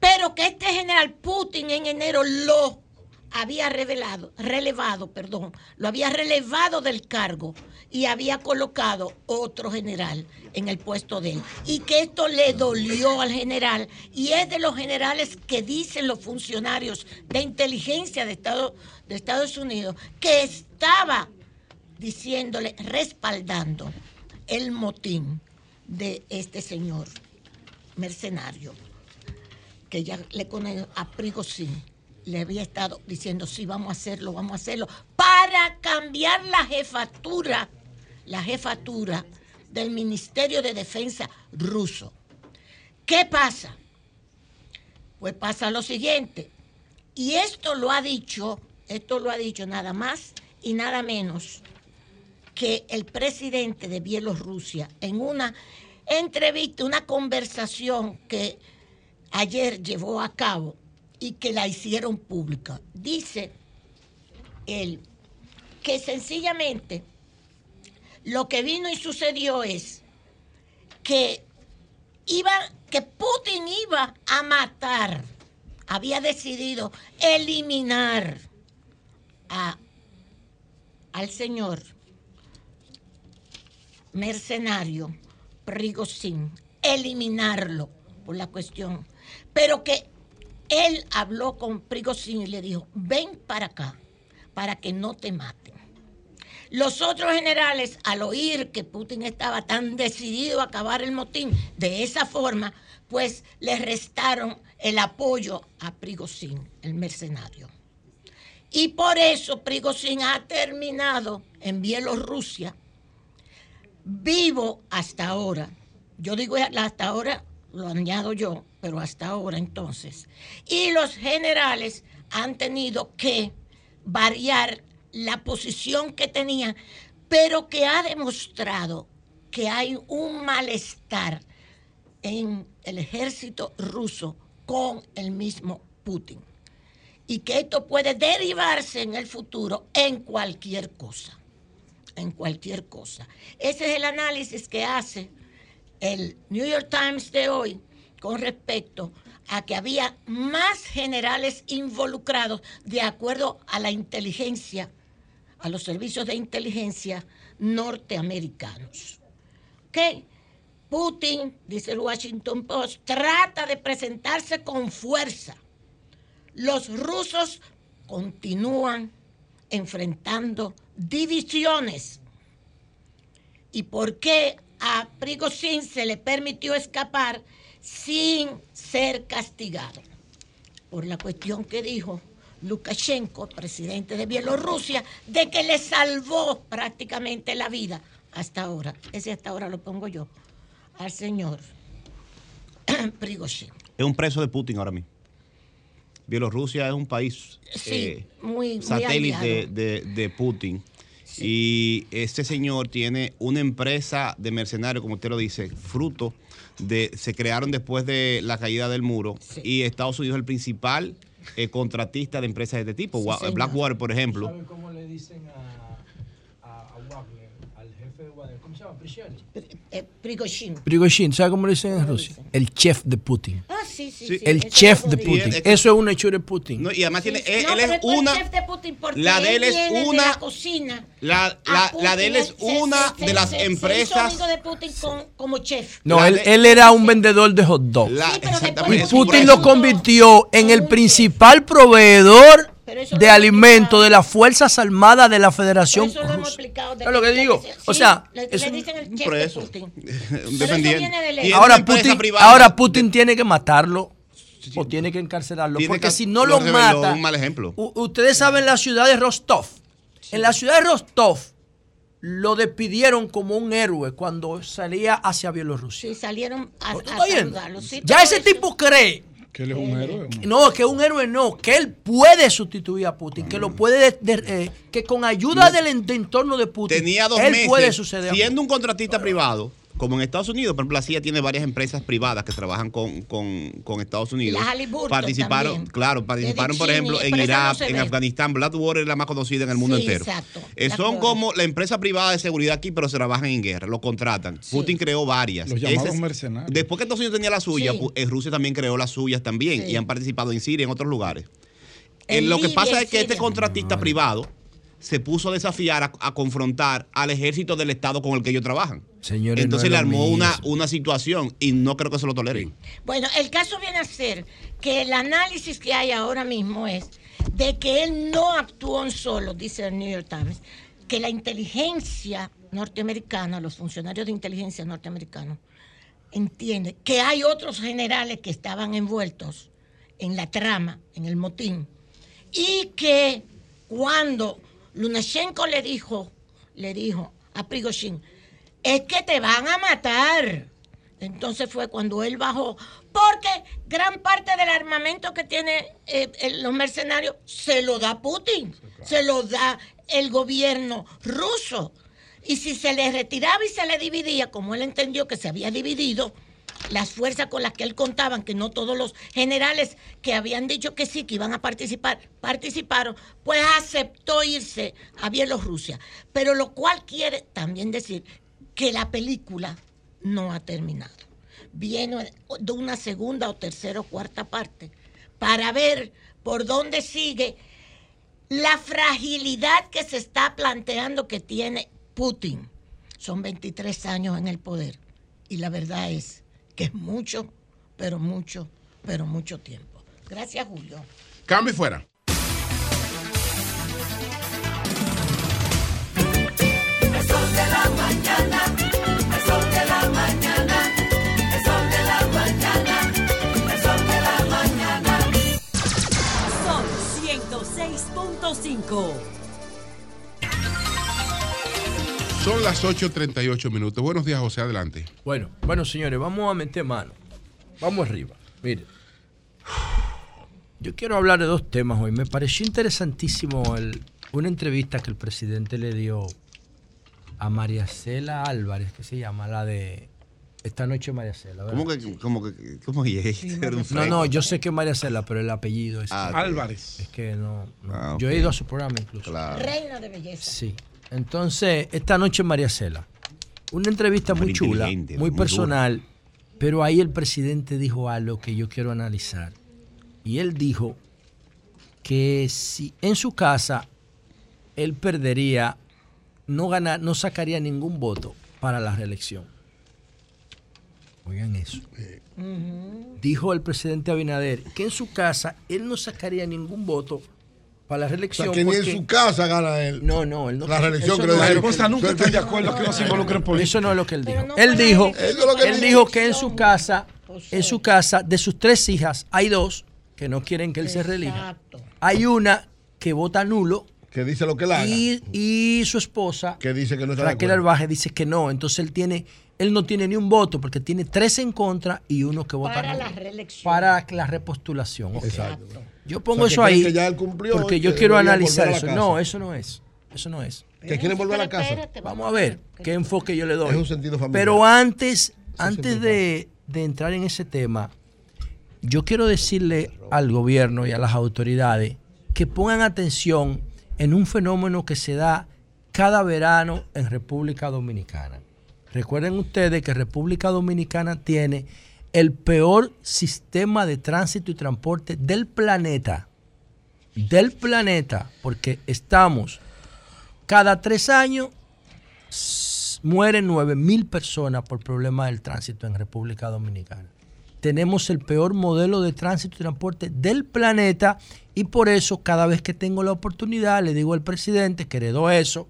Pero que este general Putin en enero lo había revelado, relevado, perdón, lo había relevado del cargo y había colocado otro general en el puesto de él. Y que esto le dolió al general y es de los generales que dicen los funcionarios de inteligencia de, de Estados Unidos que estaba diciéndole, respaldando el motín de este señor mercenario que ya le conoce a Prigozhin le había estado diciendo, sí, vamos a hacerlo, vamos a hacerlo, para cambiar la jefatura, la jefatura del Ministerio de Defensa ruso. ¿Qué pasa? Pues pasa lo siguiente, y esto lo ha dicho, esto lo ha dicho nada más y nada menos que el presidente de Bielorrusia en una entrevista, una conversación que ayer llevó a cabo y que la hicieron pública. Dice él que sencillamente lo que vino y sucedió es que iba, que Putin iba a matar, había decidido eliminar a, al señor mercenario Prigozhin, eliminarlo por la cuestión, pero que él habló con Prigozhin y le dijo, ven para acá, para que no te maten. Los otros generales, al oír que Putin estaba tan decidido a acabar el motín de esa forma, pues le restaron el apoyo a Prigozhin, el mercenario. Y por eso Prigozhin ha terminado en Bielorrusia, vivo hasta ahora. Yo digo hasta ahora lo añado yo, pero hasta ahora entonces. Y los generales han tenido que variar la posición que tenían, pero que ha demostrado que hay un malestar en el ejército ruso con el mismo Putin. Y que esto puede derivarse en el futuro en cualquier cosa. En cualquier cosa. Ese es el análisis que hace el New York Times de hoy con respecto a que había más generales involucrados de acuerdo a la inteligencia, a los servicios de inteligencia norteamericanos. ¿Ok? Putin, dice el Washington Post, trata de presentarse con fuerza. Los rusos continúan enfrentando divisiones. ¿Y por qué a Prigozhin se le permitió escapar sin ser castigado por la cuestión que dijo Lukashenko, presidente de Bielorrusia, de que le salvó prácticamente la vida hasta ahora. Ese hasta ahora lo pongo yo al señor Prigozhin.
Es un preso de Putin ahora mismo. Bielorrusia es un país
Sí,
eh,
muy, muy
satélite de, de Putin. Y este señor tiene una empresa de mercenarios, como usted lo dice, fruto de. Se crearon después de la caída del muro. Y Estados Unidos es el principal eh, contratista de empresas de este tipo.
Señor.
Blackwater, por ejemplo.
¿Sabe cómo le dicen a, a, a Wagner, al jefe de Wagner? ¿Cómo se llama? Prigozhin.
Eh, Prigozhin.
Prigozhin, ¿sabe cómo le dicen en Rusia? El chef de Putin.
Ah, sí, sí,
Sí.
sí,
El chef de. Putin.
Es
Eso es una hechura de Putin.
No, y además tiene. él,
No,
él es
fue el
una.
chef de Putin porque
la de él es
viene de
una-
la cocina.
La, la,
Putin,
la de él es una
se-
de las
se- se hizo
empresas.
amigo de Putin con- como chef.
No, él,
de-
él era un vendedor de hot dog.
La-
Sí, pero
exactamente,
Y
es un
Putin lo convirtió en el principal proveedor de
explicado.
de las Fuerzas Armadas de la Federación
eso lo hemos
Rusa.
explicado. de
¿Sabes lo que digo? O sea,
le,
es un-
dicen el
un
chef
preso.
de Putin.
Un
Pero eso
dependiente. es
Ahora Putin, ahora
de-
Putin tiene que matarlo o tiene que encarcelarlo.
Tiene
Porque
que-
si no
lo
lo
reveló,
mata.
un mal ejemplo.
Ustedes saben la ciudad de Rostov. En la ciudad de Rostov lo despidieron como un héroe cuando salía hacia Bielorrusia.
Sí, salieron a,
¿Tú
a saludarlo. Sí,
ya ese
eso.
tipo cree.
Que él es un héroe.
No, que un héroe no, que él puede sustituir a Putin, que lo puede, de- de- eh, que con ayuda del en- de entorno de Putin,
Tenía dos
él
meses
puede suceder.
siendo un contratista privado, como en Estados Unidos, por ejemplo, la CIA tiene varias empresas privadas que trabajan con, con, con Estados Unidos.
La
participaron,
también.
claro, participaron, por ejemplo, en
no
Irak, en
ve.
Afganistán. Blackwater es la más conocida en el mundo
Sí,
entero.
exacto.
Eh, son
Blackwater.
como la empresa privada de seguridad aquí, pero se trabajan en guerra, lo contratan. Putin creó varias.
Los llamados
Ese es-
mercenarios.
Después que Estados Unidos tenía la suya,
Sí.
eh, Rusia también creó las suyas también
Sí.
y han participado en Siria y en otros lugares.
En
Eh, lo que pasa es que este contratista privado se puso a desafiar, a, a confrontar al ejército del Estado con el que ellos trabajan.
Señores,
Entonces
no
le armó una, una situación y no creo que se lo toleren.
Bueno, el caso viene a ser que el análisis que hay ahora mismo es de que él no actuó en solo, dice el New York Times, que la inteligencia norteamericana, los funcionarios de inteligencia norteamericanos, entienden que hay otros generales que estaban envueltos en la trama, en el motín, y que cuando Lunashenko le dijo, le dijo a Prigozhin, es que te van a matar. Entonces fue cuando él bajó, porque gran parte del armamento que tiene eh, los mercenarios se lo da Putin, se lo da el gobierno ruso. Y si se le retiraba y se le dividía, como él entendió que se había dividido, las fuerzas con las que él contaban, que no todos los generales que habían dicho que sí, que iban a participar, participaron, pues aceptó irse a Bielorrusia. Pero lo cual quiere también decir que la película no ha terminado. Viene de una segunda o tercera o cuarta parte para ver por dónde sigue la fragilidad que se está planteando que tiene Putin. Son 23 años en el poder y la verdad es que es mucho, pero mucho, pero mucho tiempo. Gracias, Julio.
Cambio y fuera.
El sol de la mañana, el sol de la mañana, el sol de la mañana, el sol de la mañana.
Son 106.5.
Son las 8.38 minutos. Buenos días, José. Adelante.
Bueno, bueno, señores, vamos a meter mano. Vamos arriba. Mire. Yo quiero hablar de dos temas hoy. Me pareció interesantísimo el- una entrevista que el presidente le dio a María Cela Álvarez, que se llama la de Esta noche María Cela. ¿verdad?
¿Cómo que, cómo que, cómo que Era un
No, no, yo sé que es María Cela, pero el apellido es
Ah.
Álvarez.
Es que no. no.
Ah,
Yo he ido a su programa incluso.
Claro.
Reina de belleza.
Sí. Entonces, esta noche María Cela. Una entrevista muy chula, muy
muy
personal, pero ahí el presidente dijo algo que yo quiero analizar. Y él dijo que si en su casa él perdería, no gana, no sacaría ningún voto para la reelección. Oigan eso. Dijo el presidente Abinader que en su casa él no sacaría ningún voto para la
O
reelección.
sea, que ni en su casa gana él.
no, no, él no.
La reelección,
eso
quiero
no-
decir.
Las esposas nunca están de acuerdo que no se involucren por
Eso no es lo que él dijo.
no
él dijo,
la
que
él
dijo.
dijo que en su casa, en su casa, de sus tres hijas, hay dos que no quieren que él se reelija.
Exacto.
Hay una que vota nulo
Que dice lo que él haga.
y, y su esposa,
Que dice que no está de
Raquel. Arbaje, dice que no. Entonces él tiene, él no tiene ni un voto porque tiene tres en contra y uno que vota
Para la reelección.
Para la repostulación. ok.
Exacto.
Yo pongo
O sea, que
eso ahí
que ya él cumplió
porque yo quiero analizar eso. No, eso no es. Eso no es.
Que quieren volver a la casa.
Vamos a ver qué enfoque yo le doy.
Es un sentido familiar.
Pero antes, antes de, de entrar en ese tema, yo quiero decirle al gobierno y a las autoridades que pongan atención en un fenómeno que se da cada verano en República Dominicana. Recuerden ustedes que República Dominicana tiene el peor sistema de tránsito y transporte del planeta. Del planeta, porque estamos cada tres años mueren 9 mil personas por problemas del tránsito en República Dominicana. Tenemos el peor modelo de tránsito y transporte del planeta y por eso cada vez que tengo la oportunidad le digo al presidente que heredó eso.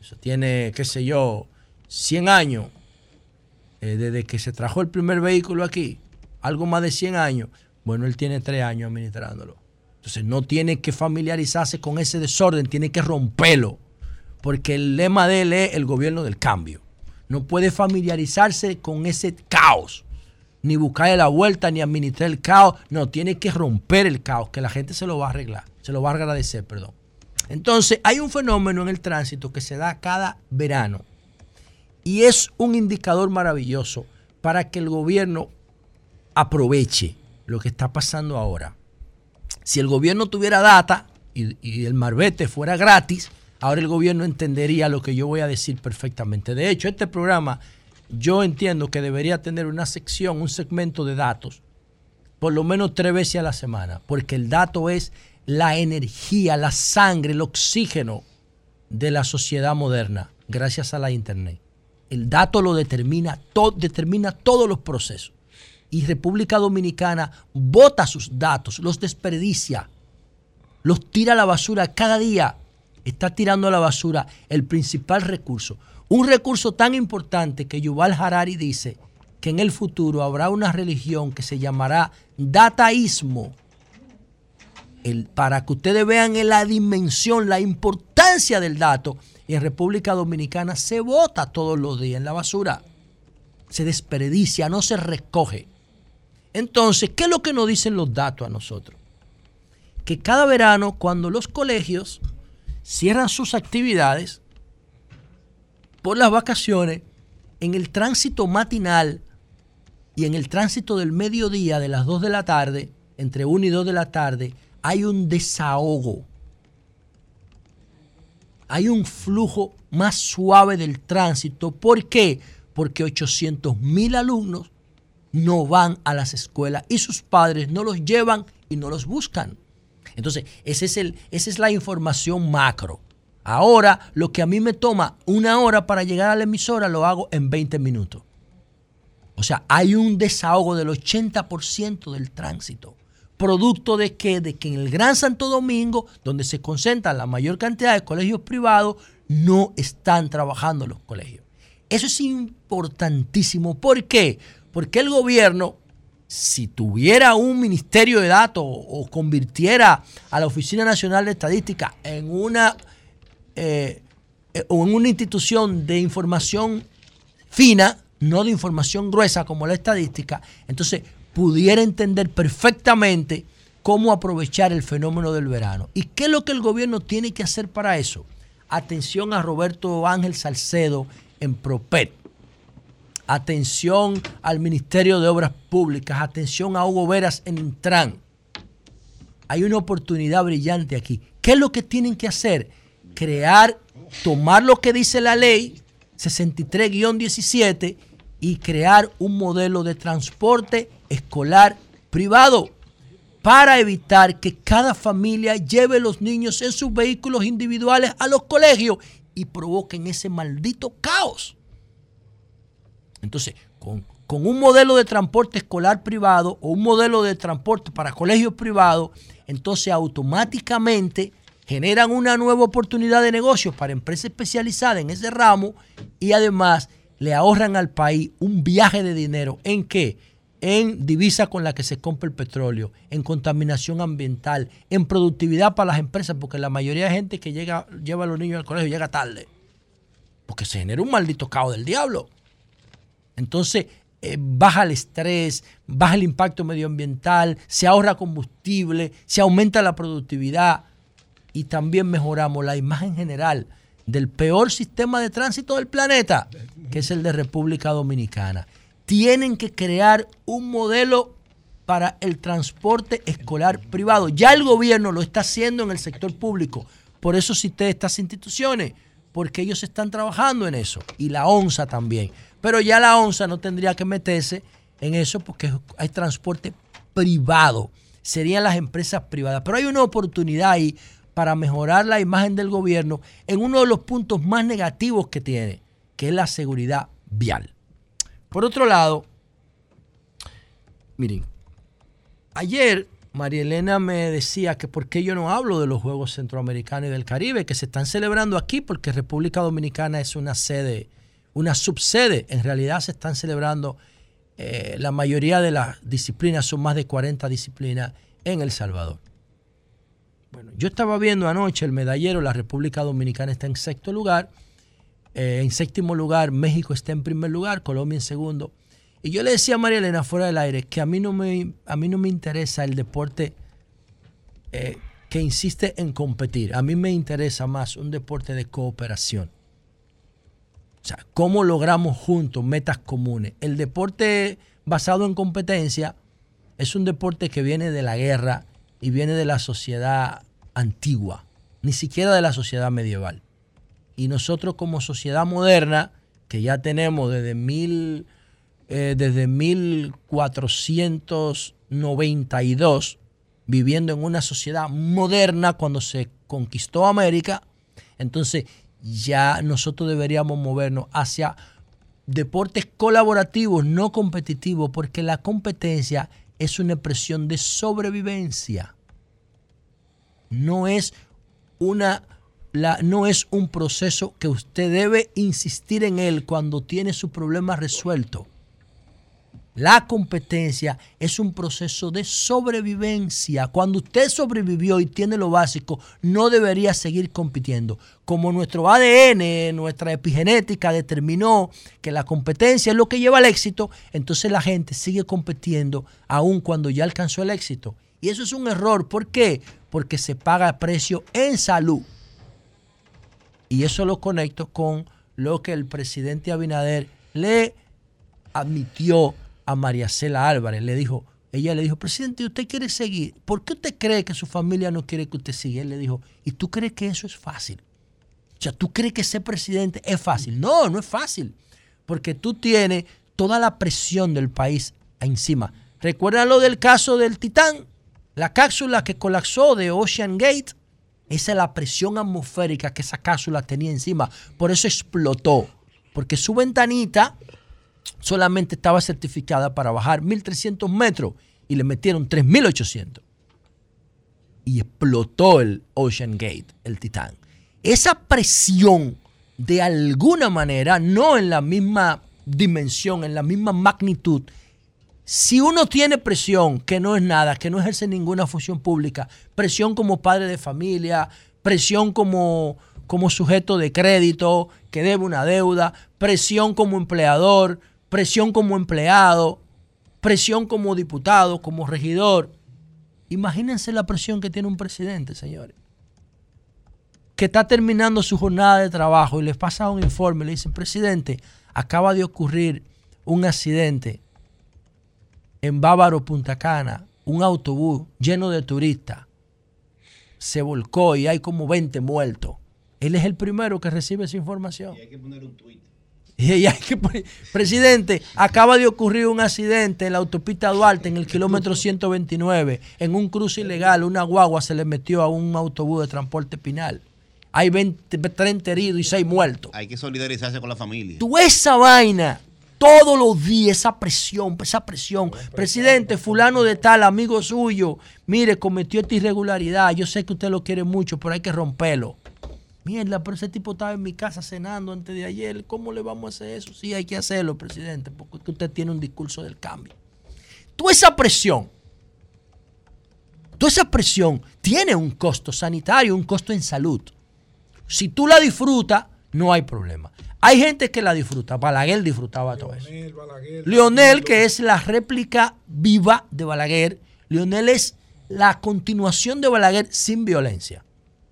Eso tiene, qué sé yo, 100 años eh, desde que se trajo el primer vehículo aquí, algo más de 100 años. Bueno, él tiene 3 años administrándolo. Entonces no tiene que familiarizarse con ese desorden, tiene que romperlo. Porque el lema de él es el gobierno del cambio. No puede familiarizarse con ese caos, ni buscarle la vuelta, ni administrar el caos. No, tiene que romper el caos, que la gente se lo va a arreglar, se lo va a agradecer, perdón. Entonces, hay un fenómeno en el tránsito que se da cada verano y es un indicador maravilloso para que el gobierno aproveche lo que está pasando ahora. Si el gobierno tuviera data y, y el marbete fuera gratis, ahora el gobierno entendería lo que yo voy a decir perfectamente. De hecho, este programa yo entiendo que debería tener una sección, un segmento de datos, por lo menos tres veces a la semana, porque el dato es la energía, la sangre, el oxígeno de la sociedad moderna, gracias a la Internet. El dato lo determina, determina todos los procesos. Y República Dominicana bota sus datos, los desperdicia, los tira a la basura cada día. Está tirando a la basura el principal recurso. Un recurso tan importante que Yuval Harari dice que en el futuro habrá una religión que se llamará dataísmo. Para que ustedes vean en la dimensión, la importancia del dato. Y en República Dominicana se bota todos los días en la basura. Se desperdicia, no se recoge. Entonces, ¿qué es lo que nos dicen los datos a nosotros? Que cada verano, cuando los colegios cierran sus actividades por las vacaciones, en el tránsito matinal y en el tránsito del mediodía de las 2 de la tarde, entre 1 y 2 de la tarde, hay un desahogo. Hay un flujo más suave del tránsito. ¿Por qué? Porque 800 mil alumnos no van a las escuelas y sus padres no los llevan y no los buscan. Entonces, ese es el, esa es la información macro. Ahora, lo que a mí me toma una hora para llegar a la emisora, lo hago en 20 minutos. O sea, hay un desahogo del 80% del tránsito. ¿Producto de qué? De que en el Gran Santo Domingo, donde se concentran la mayor cantidad de colegios privados, no están trabajando los colegios. Eso es importantísimo. ¿Por qué? Porque el gobierno, si tuviera un ministerio de datos o convirtiera a la Oficina Nacional de Estadística en una, eh, eh, o en una institución de información fina, no de información gruesa como la estadística, entonces pudiera entender perfectamente cómo aprovechar el fenómeno del verano. ¿Y qué es lo que el gobierno tiene que hacer para eso? Atención a Roberto Ángel Salcedo en Propet. Atención al Ministerio de Obras Públicas. Atención a Hugo Veras en Intran. Hay una oportunidad brillante aquí. ¿Qué es lo que tienen que hacer? Crear, tomar lo que dice la ley 63-17 y crear un modelo de transporte escolar privado para evitar que cada familia lleve los niños en sus vehículos individuales a los colegios y provoquen ese maldito caos. Entonces, con, un modelo de transporte escolar privado o un modelo de transporte para colegios privados, entonces automáticamente generan una nueva oportunidad de negocios para empresas especializadas en ese ramo y además le ahorran al país un viaje de dinero. ¿En qué? En divisa con la que se compra el petróleo, en contaminación ambiental, en productividad para las empresas, porque la mayoría de gente que llega, lleva a los niños al colegio llega tarde. Porque se genera un maldito caos del diablo. Entonces, eh, baja el estrés, baja el impacto medioambiental, se ahorra combustible, se aumenta la productividad y también mejoramos la imagen general del peor sistema de tránsito del planeta, que es el de República Dominicana. Tienen que crear un modelo para el transporte escolar privado. Ya el gobierno lo está haciendo en el sector público. Por eso cité estas instituciones, porque ellos están trabajando en eso. Y la ONSA también. Pero ya la ONSA no tendría que meterse en eso porque hay transporte privado. Serían las empresas privadas. Pero hay una oportunidad ahí para mejorar la imagen del gobierno en uno de los puntos más negativos que tiene, que es la seguridad vial. Por otro lado, miren, ayer María Elena me decía que por qué yo no hablo de los Juegos Centroamericanos y del Caribe, que se están celebrando aquí porque República Dominicana es una sede, una subsede. En realidad se están celebrando, eh, la mayoría de las disciplinas, son más de 40 disciplinas en El Salvador. Bueno, yo estaba viendo anoche el medallero, la República Dominicana está en sexto lugar, eh, en séptimo lugar México está en primer lugar, Colombia en segundo. Y yo le decía a María Elena fuera del aire que a mí no me, a mí no me interesa el deporte eh, que insiste en competir. A mí me interesa más un deporte de cooperación. O sea, cómo logramos juntos metas comunes. El deporte basado en competencia es un deporte que viene de la guerra y viene de la sociedad antigua, ni siquiera de la sociedad medieval. Y nosotros como sociedad moderna, que ya tenemos desde mil eh, desde 1492 viviendo en una sociedad moderna cuando se conquistó América, entonces ya nosotros deberíamos movernos hacia deportes colaborativos, no competitivos, porque la competencia es una expresión de sobrevivencia. No es una la, no es un proceso que usted debe insistir en él cuando tiene su problema resuelto. La competencia es un proceso de sobrevivencia. Cuando usted sobrevivió y tiene lo básico, no debería seguir compitiendo. Como nuestro ADN, nuestra epigenética determinó que la competencia es lo que lleva al éxito, entonces la gente sigue compitiendo aun cuando ya alcanzó el éxito. Y eso es un error. ¿Por qué? Porque se paga precio en salud. Y eso lo conecto con lo que el presidente Abinader le admitió a María Cela Álvarez. Le dijo, ella le dijo, presidente, ¿usted quiere seguir? ¿Por qué usted cree que su familia no quiere que usted siga? Él le dijo, ¿y tú crees que eso es fácil? O sea, ¿tú crees que ser presidente es fácil? No, no es fácil. Porque tú tienes toda la presión del país encima. ¿Recuerda lo del caso del Titán? La cápsula que colapsó de Ocean Gate. Esa es la presión atmosférica que esa cápsula tenía encima. Por eso explotó. Porque su ventanita solamente estaba certificada para bajar 1.300 metros y le metieron 3.800. Y explotó el Ocean Gate, el Titán. Esa presión, de alguna manera, no en la misma dimensión, en la misma magnitud, si uno tiene presión, que no es nada, que no ejerce ninguna función pública, presión como padre de familia, presión como, como sujeto de crédito, que debe una deuda, presión como empleador, presión como empleado, presión como diputado, como regidor. Imagínense la presión que tiene un presidente, señores. Que está terminando su jornada de trabajo y les pasa un informe, le dicen, presidente, acaba de ocurrir un accidente en Bávaro, Punta Cana, un autobús lleno de turistas. Se volcó y hay como 20 muertos. Él es el primero que recibe esa información.
Y hay que poner un tuit.
Y hay que poner- presidente, acaba de ocurrir un accidente en la autopista Duarte, en el kilómetro 129, en un cruce ilegal, una guagua se le metió a un autobús de transporte pinal. Hay 20, 30 heridos y 6 muertos.
Hay que solidarizarse con la familia.
Tú esa vaina, todos los días, esa presión, esa presión. Presidente, fulano de tal, amigo suyo, mire, cometió esta irregularidad. Yo sé que usted lo quiere mucho, pero hay que romperlo. Mierda, pero ese tipo estaba en mi casa cenando antes de ayer. ¿Cómo le vamos a hacer eso? Sí, hay que hacerlo, presidente, porque usted tiene un discurso del cambio. Toda esa presión, toda esa presión tiene un costo sanitario, un costo en salud. Si tú la disfrutas, no hay problema. Hay gente que la disfruta. Balaguer disfrutaba todo eso. Lionel, que es la réplica viva de Balaguer. Lionel es la continuación de Balaguer sin violencia.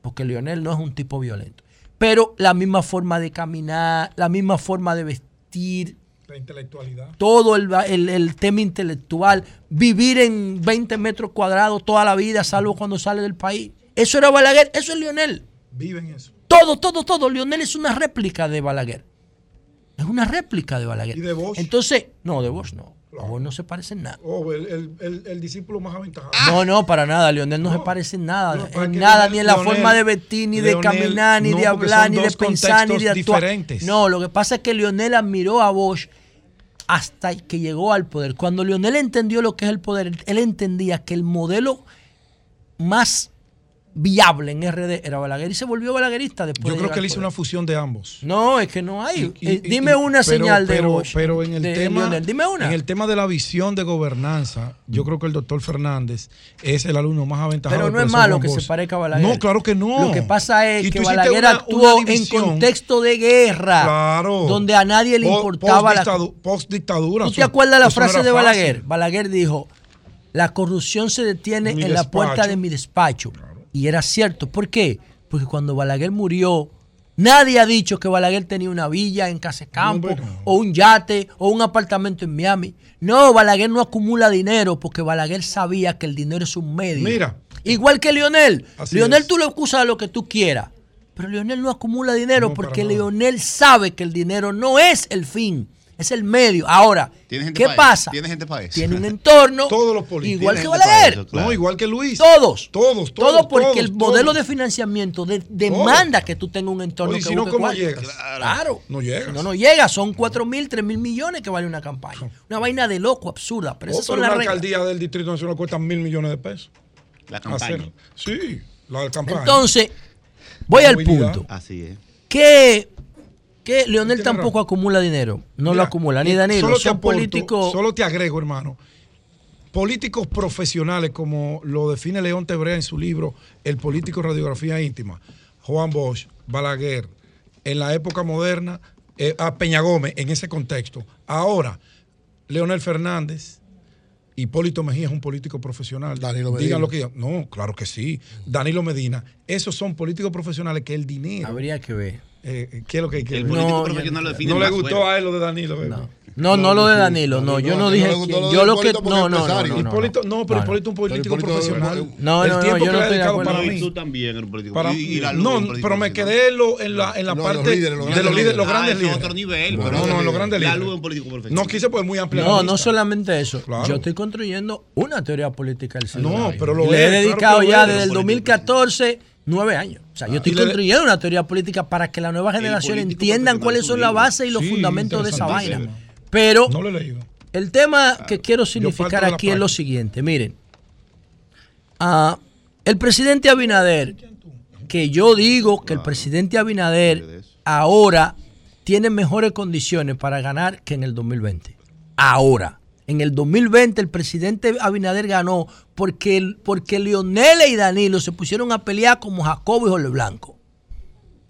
Porque Lionel no es un tipo violento. Pero la misma forma de caminar, la misma forma de vestir,
La intelectualidad.
todo el, el- el tema intelectual, vivir en 20 metros cuadrados toda la vida, salvo cuando sale del país. Eso era Balaguer, eso es Lionel.
Viven eso.
Todo, todo, todo. Lionel es una réplica de Balaguer. Es una réplica de Balaguer.
¿Y de Bosch?
Entonces, no, de Bosch no. A Bosch no se parece en nada.
Oh, el, el- el- el discípulo más aventajado.
No, no, para nada. Lionel no, se parece en nada.
No,
en nada,
Leonel-
ni en la
Leonel-
forma de vestir, ni de caminar, ni
no,
de hablar, ni de pensar, ni de actuar.
diferentes.
No, lo que pasa es que Lionel admiró a Bosch hasta que llegó al poder. Cuando Lionel entendió lo que es el poder, él entendía que el modelo más viable en RD era Balaguer y se volvió balaguerista después
Yo
de
creo que él hizo una fusión de ambos.
No, es que no hay.
Y-
Eh,
y-
dime una
pero-
señal de
pero,
Bosch.
Pero en el
de
tema,
Lionel. Dime una.
en el tema de la visión de gobernanza, yo creo que el doctor Fernández es el alumno más aventajado.
Pero no es malo que se parezca a Balaguer.
No, claro que no.
Lo que pasa es que Balaguer
una-
actuó
una
en contexto de guerra.
Claro.
Donde a nadie le
Po-
importaba la.
post-dictadu- Post-dictadura.
¿Tú te acuerdas la
no
frase de
fácil.
Balaguer? Balaguer dijo: La corrupción se detiene
Mi
en la puerta de mi despacho. Y era cierto. ¿Por qué? Porque cuando Balaguer murió, nadie ha dicho que Balaguer tenía una villa en Casecampo,
No, bueno.
o un yate, o un apartamento en Miami. No, Balaguer no acumula dinero porque Balaguer sabía que el dinero es un medio.
Mira.
Igual que Lionel.
Así
Lionel
es.
tú lo acusas de lo que tú quieras. Pero Lionel no acumula dinero
No,
porque. Lionel sabe que el dinero no es el fin, es el medio. Ahora,
Tiene gente
¿qué pasa?
tiene gente pa' eso.
Tiene un entorno
Todos los políticos.
igual que Balaguer.
eso, claro.
No, igual que Luis.
Todos.
Todos, todos.
Todo porque
todos,
el modelo
todos.
de financiamiento de- demanda que tú tengas un entorno
Oye,
que
si no, ¿cómo llegas?
Claro.
No llegas.
No, no llega. Son 4 mil, 3 mil millones que vale una campaña. Una vaina de loco, absurda. Pero
Oh,
esas son
pero
las
una
reglas.
alcaldía del Distrito Nacional cuesta mil millones de pesos.
La campaña.
Hacer- Sí, la campaña.
Entonces, voy
La
al
movilidad.
punto.
Así es.
que, que Leonel tampoco acumula dinero. No lo acumula, ni Danilo.
solo te
Son
aporto,
políticos.
Solo te agrego, hermano. Políticos profesionales, como lo define León Tebrea en su libro El político radiografía íntima, Juan Bosch, Balaguer, en la época moderna, eh, a Peña Gómez en ese contexto. Ahora, Leonel Fernández, Hipólito Mejía es un político profesional.
Danilo Medina.
Digan lo que digan. No, claro que sí. Danilo Medina. Esos son políticos profesionales que el dinero.
Habría que ver.
Eh, ¿Qué es lo que hay que
El político
No,
profesional lo define
No le gustó
fuera.
a él lo de Danilo. ¿verdad?
No, no lo de Danilo. No, yo no
no,
dije.
no
Yo lo que. No, no, no. no, no.
Hipólito, no, pero
No,
Hipólito es un político profesional.
No,
el
no, no,
tiempo
yo
que
no
le ha dedicado para mí.
tú también político. La
no, pero me quedé en, la, en la
No,
parte
los líderes, los
de los líderes, los
Ah,
grandes
es
líderes.
otro nivel.
No, no, no, los grandes
La
líderes.
es un político profesional.
No quise pues muy amplia.
No,
la
no solamente eso. Yo estoy construyendo una teoría política del siglo
No, pero lo
Le he dedicado ya
es.
desde el 2014 nueve años. O sea, yo estoy
Y le-
construyendo una teoría política para que la nueva generación entiendan cuáles
es
son las bases y los
Sí,
fundamentos de esa vaina. Pero
No lo he leído.
el tema que quiero significar aquí es lo siguiente. Miren, ah, el presidente Abinader, que yo digo que el presidente Abinader ahora tiene mejores condiciones para ganar que en el 2020. Ahora. En el 2020 el presidente Abinader ganó porque, porque Leonel y Danilo se pusieron a pelear como Jacobo y Jorge Blanco.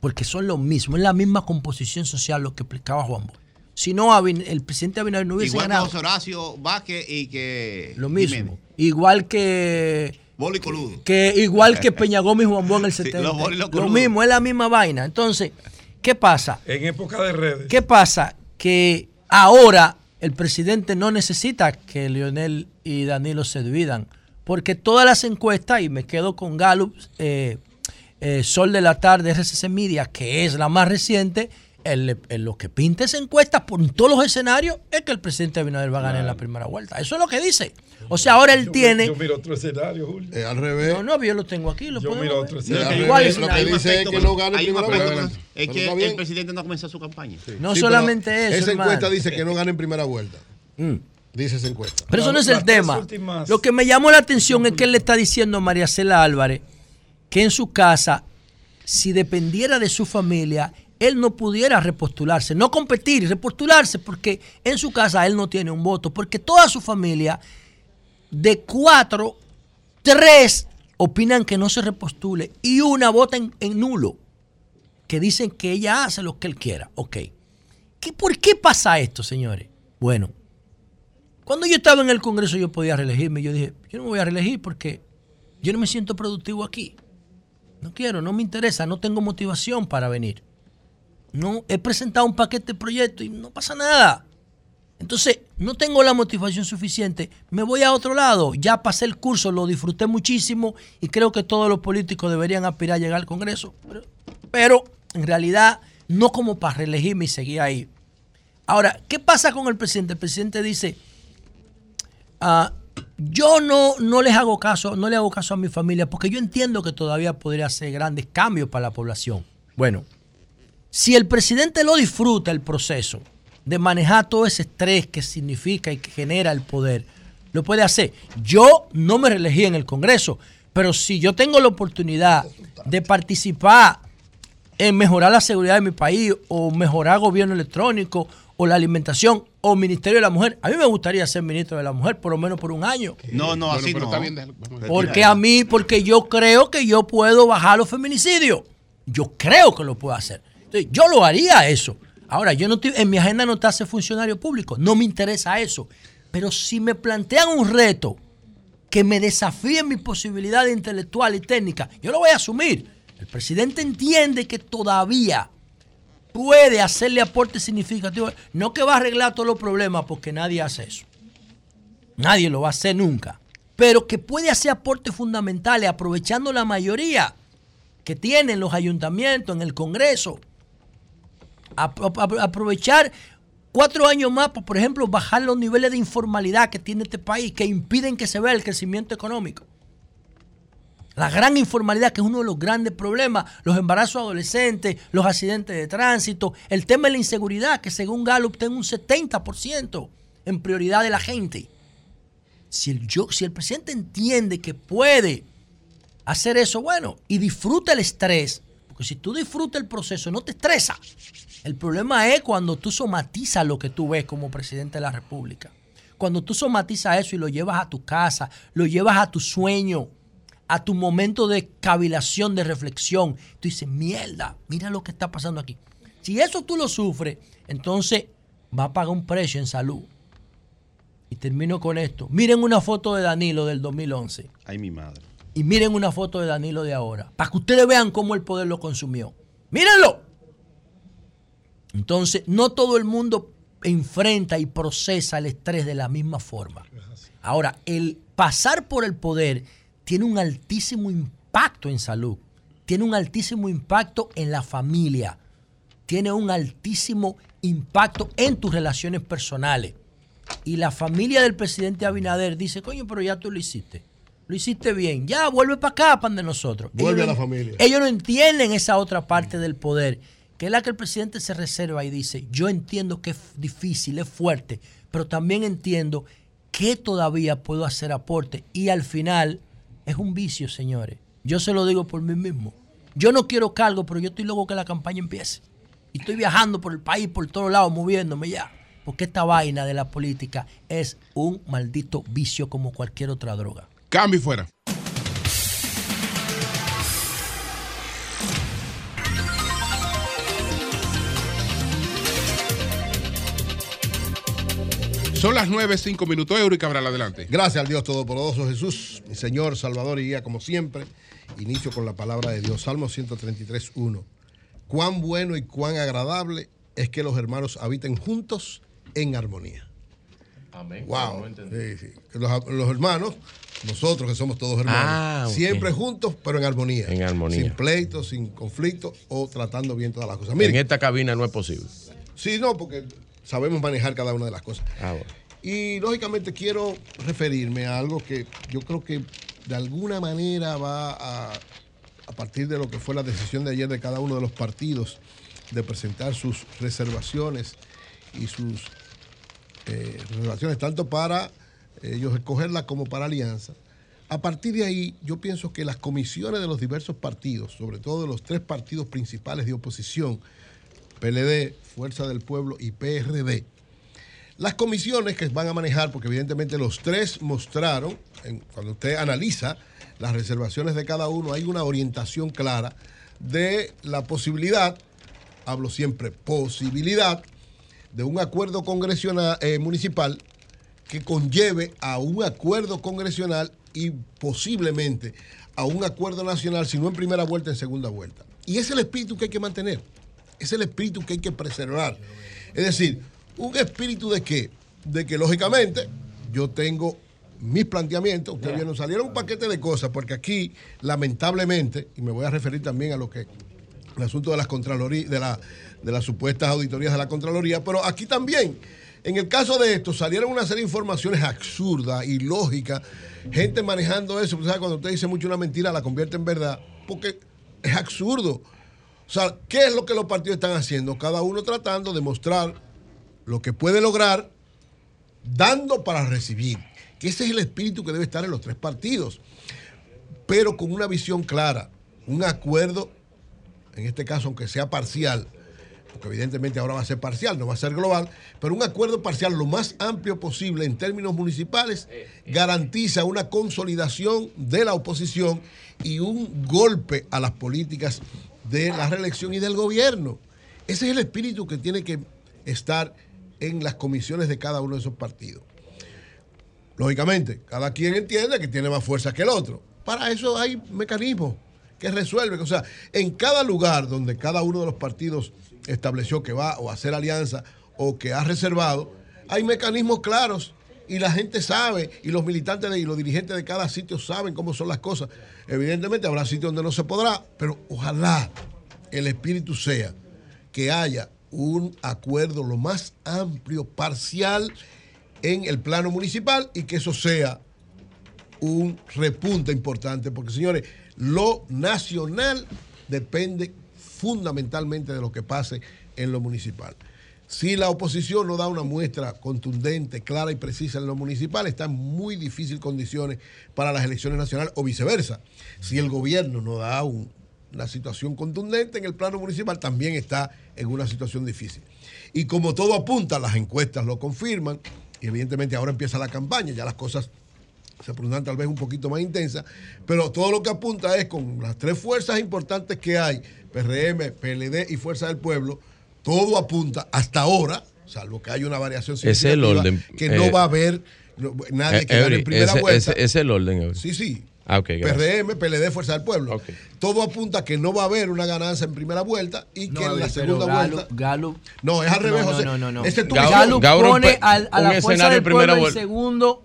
Porque son lo mismo, es la misma composición social lo que explicaba Juan Bosch. Si no, Abin- el presidente Abinader no hubiese
Igual que
ganado.
José Horacio Vázquez y que.
Lo mismo.
Jiménez.
Igual que,
Boli Coludo.
que igual que Peña Gómez y Juan Bosch en el
Sí,
70.
los bolos y los
lo mismo, es la misma vaina. Entonces, ¿qué pasa?
En época de redes.
¿Qué pasa? Que ahora el presidente no necesita que Leonel y Danilo se dividan, porque todas las encuestas, y me quedo con Gallup, eh, eh, Sol de la Tarde, RCC Media, que es la más reciente, el- el- lo que pinta esa encuesta por todos los escenarios es que el presidente Abinader va a ganar en la primera vuelta. Eso es lo que dice. O sea, ahora él
Yo-
tiene...
Yo miro otro escenario, Julio.
Al revés.
No, no, yo lo tengo aquí, lo
Yo miro
ver.
otro
Es
escenario.
al
¿Cuál
revés.
es
Lo que dice es que no gane
un
primera vuelta.
Es que el
bien.
presidente no ha comenzado su campaña.
No
Sí,
solamente eso,
Esa
hermano.
encuesta dice que no gana en primera vuelta.
Mm.
Dice esa encuesta.
Pero eso no es el tema.
últimas-
Lo que me llamó la atención es que él le está diciendo a María Cela Álvarez que en su casa, si dependiera de su familia, él no pudiera repostularse, no competir repostularse, porque en su casa él no tiene un voto, porque toda su familia, de cuatro, tres opinan que no se repostule y una vota en, en nulo, que dicen que ella hace lo que él quiera. Ok. ¿qué, ¿por qué pasa esto, señores? Bueno, cuando yo estaba en el Congreso yo podía reelegirme. Yo dije, yo no me voy a reelegir porque yo no me siento productivo aquí. No quiero, no me interesa, no tengo motivación para venir. No, he presentado un paquete de proyectos y no pasa nada. Entonces, no tengo la motivación suficiente, me voy a otro lado. Ya pasé el curso, lo disfruté muchísimo y creo que todos los políticos deberían aspirar a llegar al Congreso. Pero, en realidad, no como para reelegirme y seguir ahí. Ahora, ¿qué pasa con el presidente? El presidente dice, ah, yo no, no les hago caso, no le hago caso a mi familia porque yo entiendo que todavía podría hacer grandes cambios para la población. Bueno, si el presidente lo disfruta el proceso de manejar todo ese estrés que significa y que genera el poder, lo puede hacer. Yo no me reelegí en el Congreso, pero si yo tengo la oportunidad de participar en mejorar la seguridad de mi país o mejorar gobierno electrónico o la alimentación o Ministerio de la Mujer, a mí me gustaría ser ministro de la Mujer por lo menos por un año.
No, no,
Bueno,
así no.
está bien.
Porque a mí, porque yo creo que yo puedo bajar los feminicidios. Yo creo que lo puedo hacer. Yo lo haría eso. Ahora, yo no en mi agenda no está ser funcionario público. No me interesa eso. Pero si me plantean un reto que me desafíe mi posibilidad intelectual y técnica, yo lo voy a asumir. El presidente entiende que todavía puede hacerle aportes significativos. No que va a arreglar todos los problemas, porque nadie hace eso. Nadie lo va a hacer nunca. Pero que puede hacer aportes fundamentales aprovechando la mayoría que tienen los ayuntamientos en el Congreso. Apro- apro- aprovechar cuatro años más por ejemplo, bajar los niveles de informalidad que tiene este país, que impiden que se vea el crecimiento económico. La gran informalidad, que es uno de los grandes problemas, los embarazos adolescentes, los accidentes de tránsito, el tema de la inseguridad, que según Gallup tiene un 70% en prioridad de la gente. Si el, yo, si el presidente entiende que puede hacer eso, bueno, y disfruta el estrés, porque si tú disfrutas el proceso, no te estresa. El problema es cuando tú somatizas lo que tú ves como presidente de la República. Cuando tú somatizas eso y lo llevas a tu casa, lo llevas a tu sueño, a tu momento de cavilación, de reflexión, tú dices, mierda, mira lo que está pasando aquí. Si eso tú lo sufres, entonces va a pagar un precio en salud. Y termino con esto. Miren una foto de Danilo del 2011
Ay, mi madre.
y miren una foto de Danilo de ahora, para que ustedes vean cómo el poder lo consumió. Mírenlo. Entonces, no todo el mundo enfrenta y procesa el estrés de la misma forma. Ahora, el pasar por el poder tiene un altísimo impacto en salud, tiene un altísimo impacto en la familia, tiene un altísimo impacto en tus relaciones personales. Y la familia del presidente Abinader dice, coño, pero ya tú lo hiciste. Lo hiciste bien. Ya, vuelve para acá, pan de nosotros.
Vuelve
Ellos
a la familia.
Ellos no entienden esa otra parte del poder, que es la que el presidente se reserva y dice, yo entiendo que es difícil, es fuerte, pero también entiendo que todavía puedo hacer aporte. Y al final es un vicio, señores. Yo se lo digo por mí mismo. Yo no quiero cargo, pero yo estoy loco que la campaña empiece. Y estoy viajando por el país, por todos lados, moviéndome ya. Porque esta vaina de la política es un maldito vicio como cualquier otra droga.
Cambio fuera. Son las 9, 5 minutos. Euro y Cabral, adelante.
Gracias al Dios Todopoderoso Jesús, mi Señor, Salvador y guía, como siempre. Inicio con la palabra de Dios, Salmo 133, 1. Cuán bueno y cuán agradable es que los hermanos habiten juntos en armonía.
Amén.
Wow. Sí, sí. Los, los hermanos, nosotros que somos todos hermanos,
Ah,
siempre juntos, pero en armonía.
En armonía.
Sin pleitos, sin conflictos o tratando bien todas las cosas.
En esta cabina no es posible.
sí, no, porque sabemos manejar cada una de las cosas.
Ah, bueno.
Y lógicamente quiero referirme a algo que yo creo que de alguna manera va a, a partir de lo que fue la decisión de ayer de cada uno de los partidos de presentar sus reservaciones y sus eh, reservaciones tanto para ellos escogerla como para alianza. A partir de ahí, yo pienso que las comisiones de los diversos partidos, sobre todo de los tres partidos principales de oposición, PLD, Fuerza del Pueblo y PRD, las comisiones que van a manejar, porque evidentemente los tres mostraron, cuando usted analiza las reservaciones de cada uno, hay una orientación clara de la posibilidad, hablo siempre posibilidad, de un acuerdo congresional eh, municipal que conlleve a un acuerdo congresional y posiblemente a un acuerdo nacional, si no en primera vuelta, en segunda vuelta. Y es el espíritu que hay que mantener, es el espíritu que hay que preservar. Es decir, un espíritu de qué? De que lógicamente yo tengo mis planteamientos, ustedes vieron, salieron un paquete de cosas, porque aquí, lamentablemente, y me voy a referir también a lo que el asunto de las contralorías, de, la, de las supuestas auditorías de la Contraloría, pero aquí también, en el caso de esto, salieron una serie de informaciones absurdas, ilógicas, gente manejando eso, ¿sabes? cuando usted dice mucho una mentira, la convierte en verdad, porque es absurdo. O sea, ¿qué es lo que los partidos están haciendo? Cada uno tratando de mostrar lo que puede lograr, dando para recibir. Que ese es el espíritu que debe estar en los tres partidos, pero con una visión clara, un acuerdo en este caso, aunque sea parcial, porque evidentemente ahora va a ser parcial, no va a ser global, pero un acuerdo parcial lo más amplio posible en términos municipales garantiza una consolidación de la oposición y un golpe a las políticas de la reelección y del gobierno. Ese es el espíritu que tiene que estar en las comisiones de cada uno de esos partidos. Lógicamente, cada quien entiende que tiene más fuerza que el otro. Para eso hay mecanismos que resuelven. O sea, en cada lugar donde cada uno de los partidos estableció que va o a hacer alianza o que ha reservado, hay mecanismos claros y la gente sabe y los militantes y los dirigentes de cada sitio saben cómo son las cosas. Evidentemente habrá sitios donde no se podrá, pero ojalá el espíritu sea que haya un acuerdo lo más amplio, parcial en el plano municipal y que eso sea un repunte importante, porque señores, lo nacional depende fundamentalmente de lo que pase en lo municipal. Si la oposición no da una muestra contundente, clara y precisa en lo municipal, está en muy difícil condiciones para las elecciones nacionales o viceversa. Si el gobierno no da un- una situación contundente en el plano municipal, también está en una situación difícil. Y como todo apunta, las encuestas lo confirman, y evidentemente ahora empieza la campaña, ya las cosas se pondrán tal vez un poquito más intensas, pero todo lo que apunta es con las tres fuerzas importantes que hay, PRM, PLD y Fuerza del Pueblo, todo apunta hasta ahora, salvo que haya una variación
es el
significativa,
orden.
que
eh,
no va a haber no- nadie
eh,
que gane
Eury,
en primera
ese,
vuelta.
es el orden, Eury.
Sí, sí.
Ah, ok, gracias.
PRM, PLD, Fuerza del Pueblo. Todo apunta a que no va a haber una ganancia en primera vuelta y
No,
que en la segunda
Gallup-
vuelta.
Gallup-
No, es al revés,
no,
José.
No, no, no.
Ese es tu
Gallup,
visión.
pone al- a la fuerza del pueblo en
vuelta.
segundo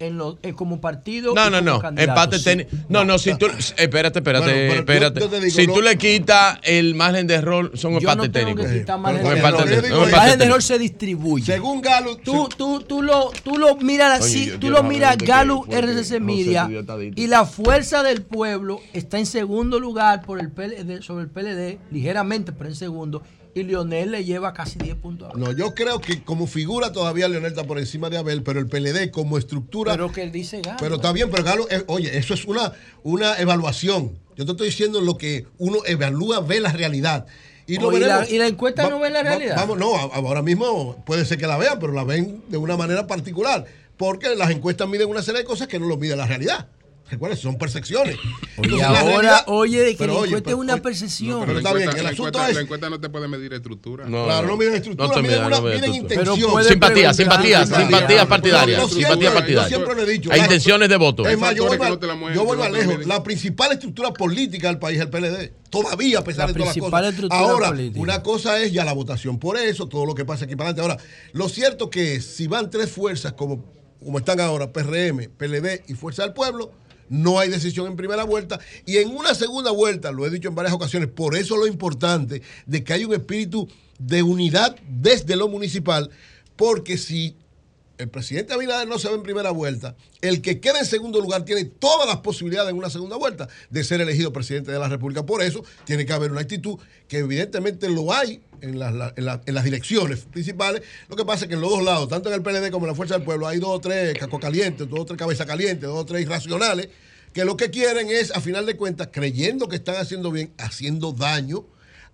en lo- eh, como partido.
No, no, no. Empate
sí.
técnico. No, no, si tú. Espérate, espérate,
Bueno, pero yo-
espérate.
yo te digo,
si tú le quitas el margen de error, son
Yo no que quitar margen de
empate
error.
técnico,
El
empate
margen de error
técnico.
se distribuye.
Según Galo,
tú, tú, tú lo, tú lo miras así, tú lo miras Galo RCC Media y la fuerza del pueblo está en segundo lugar por el PLD, sobre el PLD, ligeramente, pero en segundo, y Lionel le lleva casi 10 puntos.
No, yo creo que como figura todavía Leonel está por encima de Abel, pero el PLD como estructura.
Pero que él dice Galo.
Pero está bien, pero Galo, eh, oye, eso es una, una evaluación. Yo te estoy diciendo lo que uno evalúa, ve la realidad. Y, lo
Oh, ¿y la- y la encuesta no ve la
va-
realidad?
Vamos, no, ahora mismo puede ser que la vean, pero la ven de una manera particular. Porque las encuestas miden una serie de cosas que no lo mide la realidad. Recuerda, son percepciones. Entonces, la
ahora,
realidad-
oye, de que
pero
la
oye,
encuesta
pero-
es una percepción.
pero
Pero
está bien, el
la
asunto
encuesta-
es-
La encuesta no te puede medir estructura.
No,
Claro, no miden estructura,
te
miden
miden,
una-
no miden
intención.
Simpatía, simpatía,
Simpatía.
partidaria. Simpatía partidaria.
siempre lo he dicho.
Hay intenciones de voto.
Es más, yo
no no te la
lejos. La principal estructura política del país es el PLD. Todavía, a pesar
La
de todas las
principal
cosas.
estructura
Ahora,
política.
una cosa es ya la votación por eso, todo lo que pasa aquí para adelante. Ahora, lo cierto que es, si van tres fuerzas como, como están ahora, PRM, PLD y Fuerza del Pueblo, no hay decisión en primera vuelta. Y en una segunda vuelta, lo he dicho en varias ocasiones, por eso lo importante de que hay un espíritu de unidad desde lo municipal, porque si el presidente Abinader no se va en primera vuelta, el que queda en segundo lugar tiene todas las posibilidades en una segunda vuelta de ser elegido presidente de la República. Por eso tiene que haber una actitud que evidentemente lo hay en las, la- direcciones principales. Lo que pasa es que en los dos lados, tanto en el PLD como en la Fuerza del Pueblo, hay dos o tres caco calientes, dos o tres cabeza calientes, dos o tres irracionales, que lo que quieren es, a final de cuentas, creyendo que están haciendo bien, haciendo daño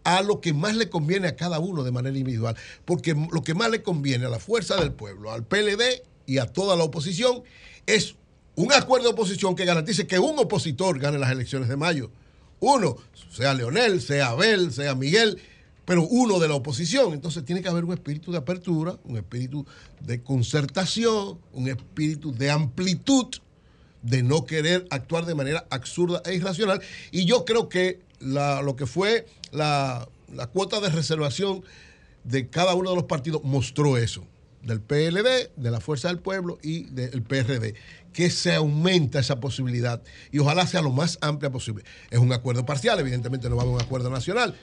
a lo que más le conviene a cada uno de manera individual. Porque lo que más le conviene a la fuerza del pueblo, al PLD y a toda la oposición es un acuerdo de oposición que garantice que un opositor gane las elecciones de mayo. Uno, sea Leonel, sea Abel, sea Miguel, pero uno de la oposición. Entonces tiene que haber un espíritu de apertura, un espíritu de concertación, un espíritu de amplitud, de no querer actuar de manera absurda e irracional. Y yo creo que lo que fue la, la cuota de reservación de cada uno de los partidos mostró eso, del PLD, de la Fuerza del Pueblo y del PRD, que se aumenta esa posibilidad y ojalá sea lo más amplia posible. Es un acuerdo parcial, evidentemente no va a haber un acuerdo nacional.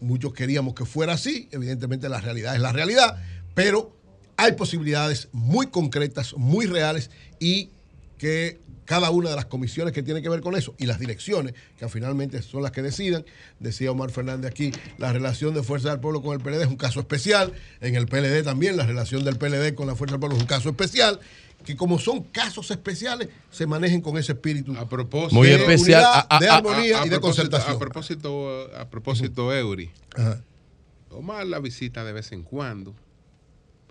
Muchos queríamos que fuera así, evidentemente la realidad es la realidad, pero hay posibilidades muy concretas, muy reales y que cada una de las comisiones que tienen que ver con eso y las direcciones, que finalmente son las que decidan, decía Omar Fernández aquí, la relación de Fuerza del Pueblo con el PLD es un caso especial, en el PLD también la relación del PLD con la Fuerza del Pueblo es un caso especial, que como son casos especiales, se manejen con ese espíritu a
propósito
Muy
de
especial.
unidad,
A- a-
de
a-
armonía
a
y de
propósito-
concertación.
A propósito, a propósito Eury.
Ajá.
Omar la visita de vez en cuando,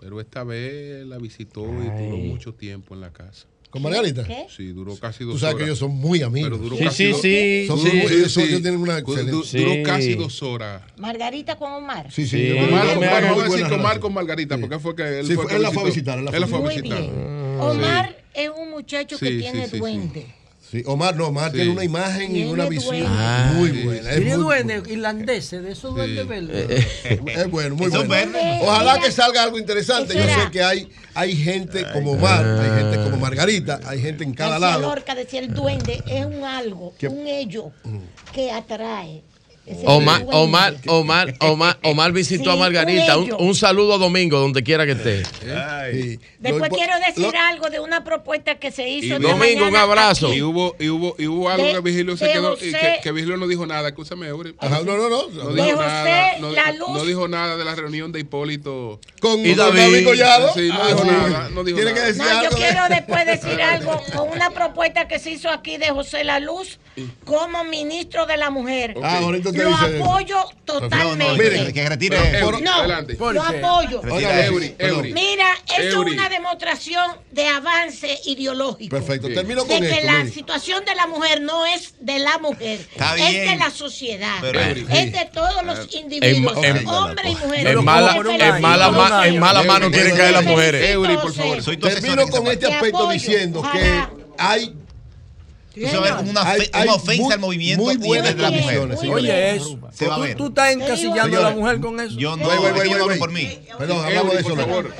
pero esta vez la visitó y duró mucho tiempo en la casa.
¿Con Margarita?
¿Qué?
Sí, duró casi dos
Tú sabes
horas.
que ellos son muy amigos.
Pero duró
Sí,
casi
sí,
dos-
sí,
Son
sí.
muy- ellos,
Sí.
ellos tienen una excelente...
du-
Sí.
Duró casi dos horas.
Margarita con Omar.
Sí, sí.
Omar, Omar, vamos a decir que Omar con Margarita, porque fue que él
Sí,
fue
fue-
que
él la fue a visitar, él la fue a
visitar.
Omar es un muchacho que tiene
sí, sí, sí.
duende.
Sí, Omar, no, Omar
Sí.
tiene una imagen y una visión
duende.
muy buena. Es
Tiene
muy-
duendes irlandeses, de esos duendes verdes.
Es bueno, muy bueno.
verdes.
Ojalá
Mira,
que salga algo interesante. Yo sé que hay, hay gente como Omar, hay gente como Margarita, hay gente en cada lado.
Lorca decía el duende es un algo, un ello que atrae.
Omar. Omar, Omar, Omar, Omar visitó
Sí,
a Margarita.
un
Un, saludo a Domingo, donde quiera que esté.
Sí.
Después
Lo-
quiero decir
lo-
algo de una propuesta que se hizo.
Domingo, un abrazo.
aquí.
Y hubo, y hubo, y hubo algo
De-
que Vigilio se quedó y que, que Vigilio no dijo nada. Escúchame,
no, no, no.
No
De
dijo
José
nada. No,
La Luz.
no dijo nada de la reunión de Hipólito.
Con,
Y
con
David.
David Collado.
Sí, no
Ah,
dijo
sí.
nada, no dijo
Tiene
nada.
que decir
No, yo
algo.
quiero después decir algo con una propuesta que se hizo aquí de José La Luz como ministro de la mujer.
Ah, ahorita te
Lo
dice eso.
apoyo
No,
totalmente.
no,
Miren,
que retire.
Eury,
No,
adelante.
¿Por
lo apoyo.
Oiga,
Eury. Eury.
Mira, eso
Eury.
es una demostración de avance ideológico.
Perfecto,
Bien.
termino
De
con
que
esto.
la
miren.
situación de la mujer no es de la mujer,
Está
es
bien.
de la sociedad,
Pero-
es de todos los individuos, hombres y mujeres.
En mala,
¿cómo por
en
Por
en mano quieren caer las mujeres.
Eury, por favor.
Termino con este
Te
aspecto
apoyo.
diciendo que hay
Eso va a ver como una,
Hay-
fe-
hay
una ofensa
muy-
al movimiento
muy
y
buenas
de la
bien,
mujer.
muy
Sí,
bien.
Oye, eso.
Se va a
Tú,
ver.
tú estás encasillando a la mujer con eso.
Yo no, yo hablo
güey.
por mí.
Perdón, hablamos de eso.
por favor.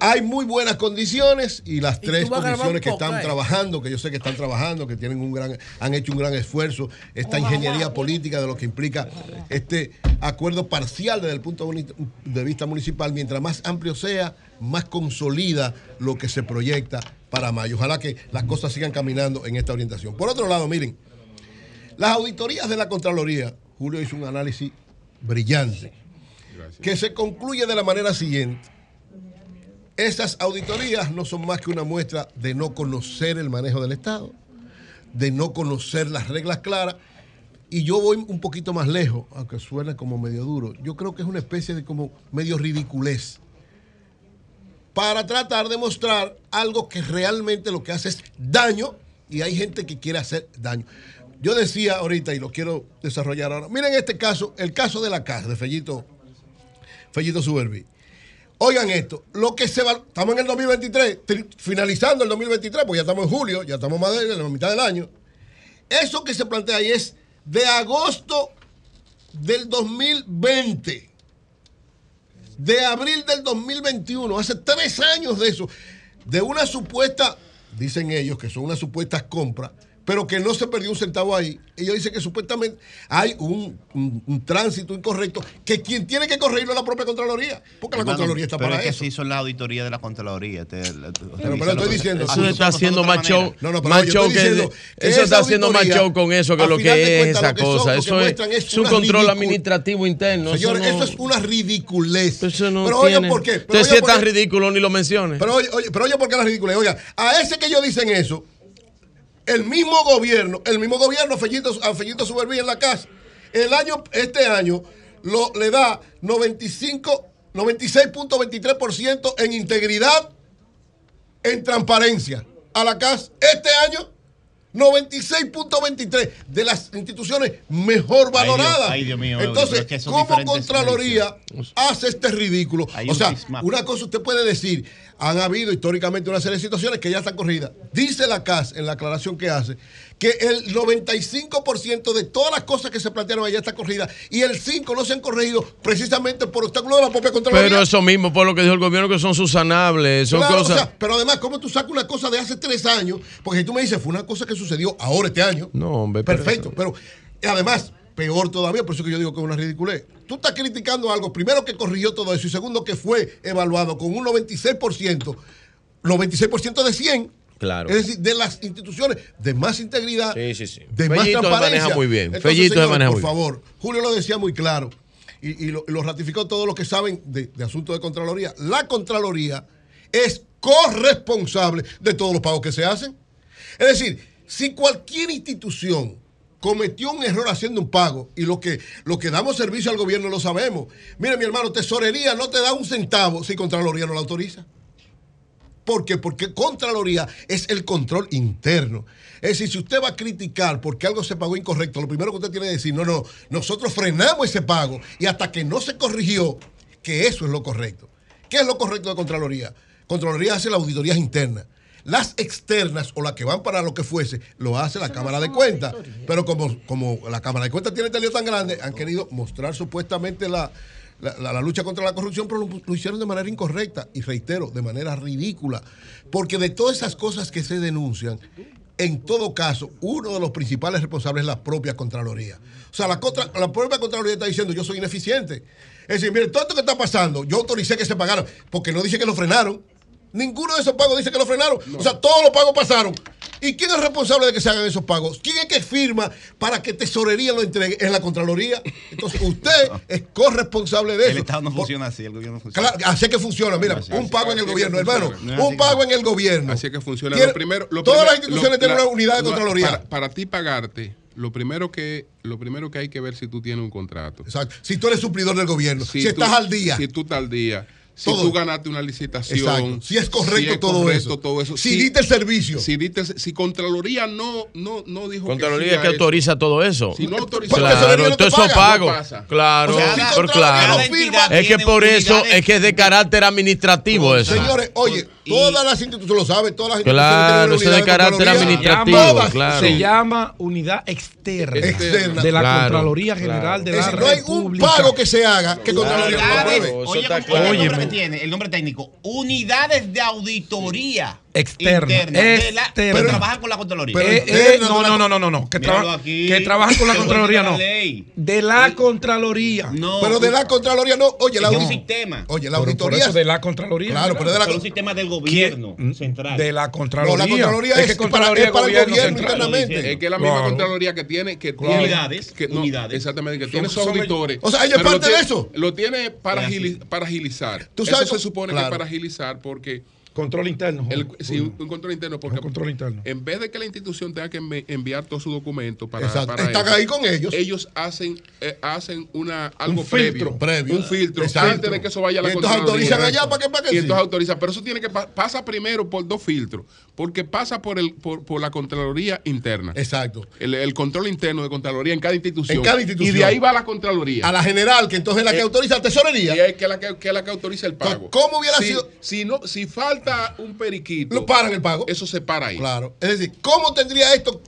Hay muy buenas condiciones y las tres comisiones que están
podcast.
trabajando, que yo sé que están trabajando, que tienen un gran, han hecho un gran esfuerzo, esta ingeniería política de lo que implica este acuerdo parcial desde el punto de vista municipal, mientras más amplio sea, más consolida lo que se proyecta para mayo. Ojalá que las cosas sigan caminando en esta orientación. Por otro lado, miren, las auditorías de la Contraloría, Julio hizo un análisis brillante, que se concluye de la manera siguiente. Esas auditorías no son más que una muestra de no conocer el manejo del Estado, de no conocer las reglas claras. Y yo voy un poquito más lejos, aunque suena como medio duro. Yo creo que es una especie de como medio ridiculez. Para tratar de mostrar algo que realmente lo que hace es daño y hay gente que quiere hacer daño. Yo decía ahorita y lo quiero desarrollar ahora. Miren este caso, el caso de la casa de Fellito, Fellito Suberbi. Oigan esto, lo que se va, estamos en el 2023, tri- finalizando el 2023, porque ya estamos en julio, ya estamos más de la mitad del año. Eso que se plantea ahí es de agosto del 2020, de abril del 2021, hace tres años de eso, de una supuesta, dicen ellos que son unas supuestas compras, pero que no se perdió un centavo ahí. Ellos dicen que supuestamente hay un, un- un tránsito incorrecto, que quien tiene que corregirlo es la propia Contraloría, porque la Contraloría está
pero
para
es que
eso.
se hizo la auditoría de la Contraloría. Te- la- te-
pero
revísalo
estoy diciendo-
Eso
Eso
está haciendo más show.
No, no, pero
más show que eso está haciendo más show con eso que lo que es esa
son,
cosa. Eso es,
una
control administrativo interno.
Señores,
eso, no,
eso es una ridiculez.
eso no
pero
tiene-
por qué. Pero
es tan ridículo, ni lo menciones.
Pero oye, oye, pero oye, ¿por qué la ridiculez? Oiga, a ese que ellos dicen eso, el mismo gobierno, el mismo gobierno, Fellito, a Fellito Suberví en la casa, el año, este año, lo, le da 95, 96.23% en integridad, en transparencia a la casa. Este año, 96.23 de las instituciones mejor
Ay, Dios-
valoradas.
ay, Dios mío,
Entonces,
es que
¿cómo Contraloría hace este ridículo? O sea, una cosa usted puede decir, han habido históricamente una serie de situaciones que ya están corridas. Dice la CAS en la aclaración que hace que el 95% de todas las cosas que se plantearon allá está corrida y el 5% no se han corregido precisamente por obstáculo de la propia Contraloría.
Pero eso mismo, por lo que dijo el gobierno, que son susanables, son
Claro,
cosas...
o sea, pero además, ¿cómo tú sacas una cosa de hace tres años? Porque si tú me dices, fue una cosa que sucedió ahora este año.
no, hombre, pero
Perfecto, pero además, peor todavía, por eso que yo digo que es una ridiculez. Tú estás criticando algo, primero que corrigió todo eso y segundo que fue evaluado con un 96%, 96% de 100.
Claro.
Es decir, de las instituciones de más integridad,
Sí, sí, sí.
de más
Fellito se
transparencia.
maneja muy bien.
Entonces,
Fellito se
señores,
maneja
por
muy bien.
favor, Julio lo decía muy claro y, y lo, y lo ratificó todos los que saben de, de asuntos de Contraloría. La Contraloría es corresponsable de todos los pagos que se hacen. Es decir, si cualquier institución cometió un error haciendo un pago y lo que, lo que damos servicio al gobierno lo sabemos. Mire, mi hermano, tesorería no te da un centavo si Contraloría no la autoriza. ¿Por qué? Porque Contraloría es el control interno. Es decir, si usted va a criticar porque algo se pagó incorrecto, lo primero que usted tiene que decir, no, no, nosotros frenamos ese pago y hasta que no se corrigió, que eso es lo correcto. ¿Qué es lo correcto de Contraloría? Contraloría hace las auditorías internas. Las externas o las que van para lo que fuese, lo hace la Cámara de Cuentas. Pero como, como la Cámara de Cuentas tiene lío tan grande, han querido mostrar supuestamente la, la, la- la lucha contra la corrupción, pero lo, lo hicieron de manera incorrecta y reitero, de manera ridícula. Porque de todas esas cosas que se denuncian, en todo caso, uno de los principales responsables es la propia Contraloría. O sea, la, contra- la propia Contraloría está diciendo, yo soy ineficiente. Es decir, mire, todo esto que está pasando, yo autoricé que se pagaran, porque no dice que lo frenaron. Ninguno de esos pagos dice que lo frenaron. O sea, todos los pagos pasaron. ¿Y quién es responsable de que se hagan esos pagos? ¿Quién es que firma para que Tesorería lo entregue? Es la Contraloría. Entonces, usted es corresponsable de eso.
El Estado no funciona así, el gobierno no funciona
Claro, así es que funciona. Mira, un pago en el gobierno, hermano.
No
Un pago en el gobierno.
Así es que funciona. Lo primero, lo
todas las instituciones
lo-
tienen
la-
una unidad de
no,
Contraloría.
Para, para ti pagarte, lo primero que lo primero que hay que ver si tú tienes un contrato.
Exacto. Si tú eres suplidor del gobierno, si,
tú-
estás al día.
Si tú estás al día. Si
Todo.
tú ganaste una licitación.
Exacto. Si es correcto todo
correcto
eso.
todo eso.
Si diste el servicio.
Si, diste, si Contraloría no, no, no dijo
Contraloría
sí
es que
eso.
autoriza todo eso.
Si no autoriza
claro,
no
todo eso
paga,
pago.
no.
Claro,
O sea, si
por
Contraloría
claro. Es que por eso es que es de carácter administrativo eso.
Señores, oye, todas las instituciones lo saben, todas las
Claro,
instituciones
eso es de carácter administrativo,
Todas.
claro.
Se llama unidad externa,
Externa.
de la
Claro,
Contraloría
claro.
General de
Es
la
decir, no hay un
República.
pago que se haga que Contraloría no
oye, ¿cómo- oye, el nombre que tiene, el nombre técnico, unidades de auditoría
Externa,
interna, la- que trabajan con la Contraloría.
Pero
Eh, eh,
no
no,
la-
no, no, no, no, que, traba- que trabajan con la
Que
Contraloría, no. De la Contraloría.
No,
Pero de la Contraloría no. Oye, la
es un
auditoría.
sistema.
Oye, la
Pero por
auditoría.
eso de la Contraloría.
Claro, pero de la
Son un sistema del gobierno central.
De la Contraloría.
No, la Contraloría
que
es para-
Contraloría
es para el gobierno internamente.
Es que es la misma
Claro.
Contraloría que tiene, que
Claro.
tiene
Unidades,
que no,
unidades.
exactamente, que
Son-
tiene sus auditores.
O sea, ella es
pero
parte de eso.
Lo tiene para, agilizar. Eso se supone que es para agilizar porque
Control interno.
el, sí, un, control interno, porque
control interno.
en vez de que la institución tenga que envi- enviar todos sus documentos para, para
Están ahí con ellos.
ellos hacen eh, hacen una algo
Un filtro
previo, un filtro antes de que eso vaya a la
Y entonces autorizan allá para que- para que
y
sí.
entonces autorizan pero eso tiene que pa- pasa primero por dos filtros porque pasa por el por, por la Contraloría interna
Exacto.
el, el control interno de Contraloría en cada institución
En cada institución.
y de ahí va la Contraloría
A la general, que entonces es la que
Eh,
autoriza la tesorería.
y es que la que, que es la que autoriza el pago
¿Cómo hubiera
si,
sido?
si no si falta un periquito
Lo paran el pago.
eso se para ahí
Claro. Es decir, ¿cómo tendría esto?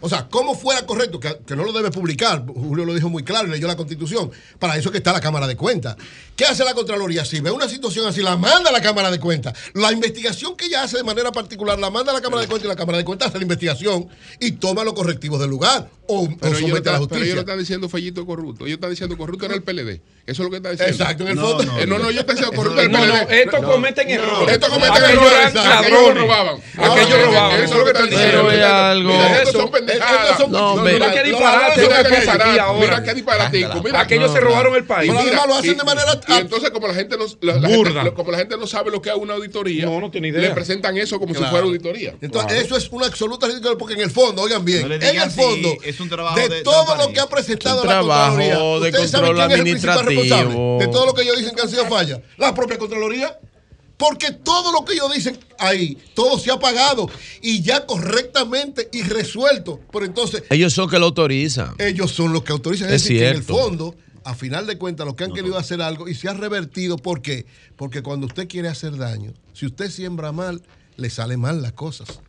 O sea, ¿cómo fuera correcto? Que, que no lo debe publicar. Julio lo dijo muy claro y leyó la constitución. Para eso que está la Cámara de Cuentas. ¿Qué hace la Contraloría? Si ve una situación así, la manda a la Cámara de Cuentas. La investigación que ella hace de manera particular, la manda a la Cámara de Cuentas y la Cámara de Cuentas hace la investigación y toma los correctivos del lugar. O, o
pero ellos, no
somete a la
están, pero ellos
justicia.
no están diciendo fellito corrupto. Ellos están diciendo corrupto era el PLD. Eso es lo que está diciendo.
Exacto, en el
No,
fondo.
no,
Eh, no, no, yo te decía corrupto era el
No, no,
PLD.
estos cometen errores.
Estos cometen errores. Aquellos robaban.
Aquellos robaban.
Eso es lo que están
Pero
diciendo.
es algo-
estos son pendejadas.
estos son-
No,
no, mira,
Mira qué disparate.
Mira qué disparatico.
Aquellos se robaron el país.
Pero además lo hacen de manera-
Y entonces, como la gente no, no sabe lo que es una auditoría,
No, no tiene idea.
le presentan eso como si fuera auditoría.
Entonces, eso es una absoluta ridícula porque en el fondo, oigan bien,
No
en el fondo,
es un trabajo
de,
de
todo lo que ha presentado
Un
la
trabajo
Contraloría,
de
¿ustedes saben
control
quién es el principal
administrativo.
responsable de todo lo que ellos dicen que han sido fallas? La propia Contraloría. Porque todo lo que ellos dicen ahí, todo se ha pagado y ya correctamente y resuelto. Pero entonces,
Ellos son que lo autorizan.
ellos son los que autorizan.
Es
decir, que en el
cierto.
fondo, a final de cuentas, los que han querido hacer algo y se ha revertido. ¿Por qué? Porque cuando usted quiere hacer daño, si usted siembra mal, le sale mal las cosas.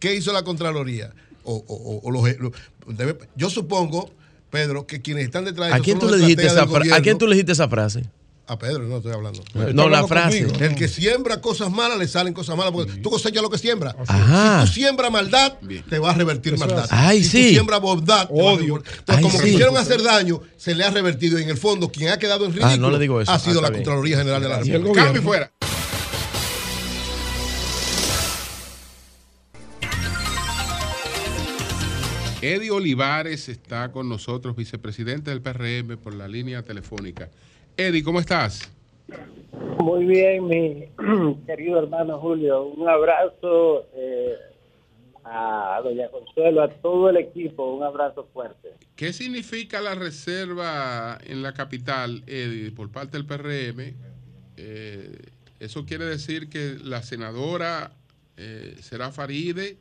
¿Qué hizo la Contraloría? O, o- o- o los- lo- debe- yo supongo, Pedro, que quienes están detrás de
¿A quién, tú le dijiste esa ¿A quién tú le dijiste esa frase?
A Pedro, no estoy hablando.
No, la frase.
El que siembra cosas malas le salen cosas malas porque tú cosechas lo que siembras.
Ajá.
Si tú siembras maldad, te va a revertir
Eso
maldad.
Ay,
si
sí.
tú siembras bondad, revertir- Entonces,
Ay,
como
sí.
quisieron hacer daño, se le ha revertido. Y en el fondo, quien ha quedado en
Ah,
ridículo
no le digo eso.
ha
Ah,
sido
está
la
bien.
Contraloría General de la República.
Cambio y fuera. Eddie Olivares está con nosotros, vicepresidente del PRM por la línea telefónica. Eddie, ¿cómo estás?
Muy bien, mi querido hermano Julio. Un abrazo eh, a doña Consuelo, a todo el equipo. Un abrazo fuerte.
¿Qué significa la reserva en la capital, Eddie, por parte del PRM? Eh, eso quiere decir que la senadora eh, será Faride.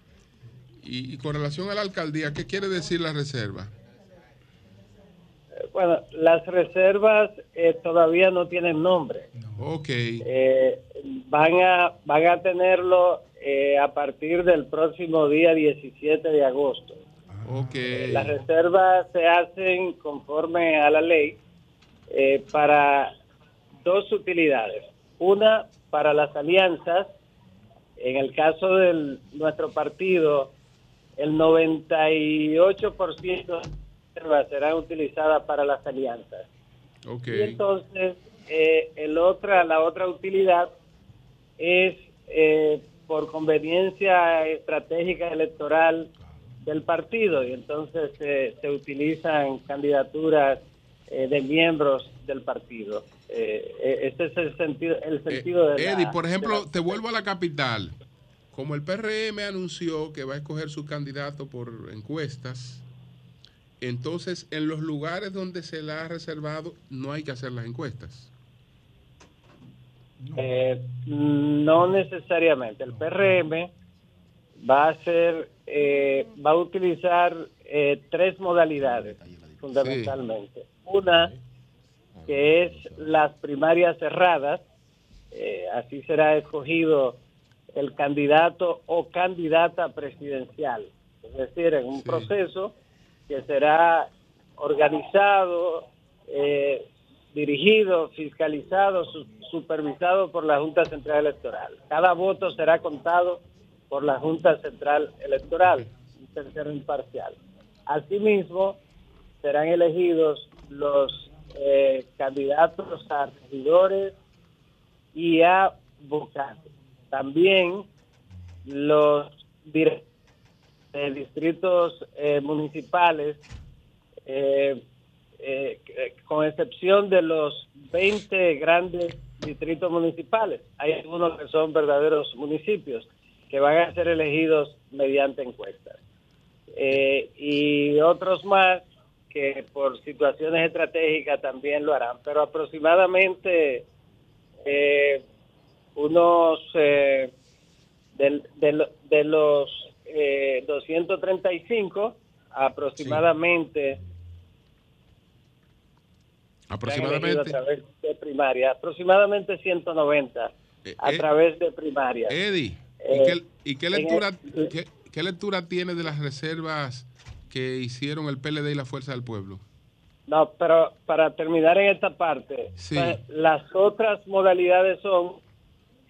Y, y con relación a la alcaldía, ¿qué quiere decir la reserva?
Eh, Bueno, las reservas eh, todavía no tienen nombre.
Ok.
Eh, van, a, van a tenerlo eh, a partir del próximo día 17 de agosto.
Ok.
Las reservas se hacen conforme a la ley eh, para dos utilidades. Una, para las alianzas. En el caso de nuestro partido, el 98% de las reservas serán utilizadas para las alianzas.
Ok.
Y entonces, eh, el otra, la otra utilidad es eh, por conveniencia estratégica electoral del partido y entonces eh, se utilizan candidaturas eh, de miembros del partido. Eh, eh, ese es el sentido, el sentido de la-
Eddie, por ejemplo,
la-
te vuelvo a la capital. Como el PRM anunció que va a escoger su candidato por encuestas, entonces en los lugares donde se la ha reservado no hay que hacer las encuestas.
Eh, no necesariamente. El PRM va a hacer, eh, va a utilizar eh, tres modalidades fundamentalmente. Una que es las primarias cerradas, eh, así será escogido el candidato o candidata presidencial, es decir, en un proceso que será organizado, eh, dirigido, fiscalizado, su- supervisado por la Junta Central Electoral. Cada voto será contado por la Junta Central Electoral, un tercero imparcial. Asimismo, serán elegidos los eh, candidatos a regidores y a votantes. También los dire- eh, distritos eh, municipales eh, con excepción de los 20 grandes distritos municipales. Hay algunos que son verdaderos municipios que van a ser elegidos mediante encuestas. Y otros más que por situaciones estratégicas también lo harán, pero aproximadamente unos eh, de, lo- de los eh, 235 aproximadamente elegido
Aproximadamente.
a través de primaria, aproximadamente 190 a
eh,
través de primaria.
Eddie, ¿y
Eh,
qué, y qué lectura,
el-
qué, qué lectura tiene de las reservas que hicieron el PLD y la Fuerza del Pueblo?
No, pero para terminar en esta parte,
Sí.
las otras modalidades son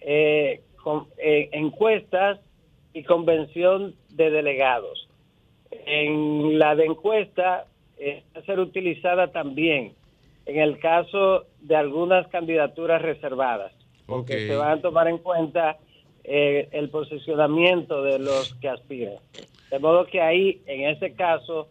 eh, con- eh, encuestas y convención de delegados. En la de encuesta eh, va a ser utilizada también en el caso de algunas candidaturas reservadas, porque se van a tomar en cuenta eh, el posicionamiento de los que aspiran. De modo que ahí, en ese caso,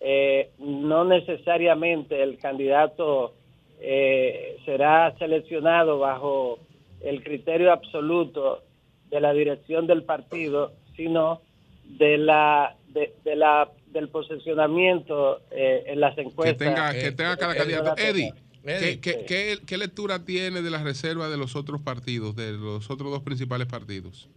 eh, no necesariamente el candidato eh, será seleccionado bajo el criterio absoluto de la dirección del partido, sino de la de, de la del posicionamiento eh, en las
Que
encuestas.
tenga, que tenga cada
Eh,
candidato.
eh,
Eddie, ¿Qué, qué- qué- qué lectura tiene de la reserva de los otros partidos, de los otros dos principales partidos?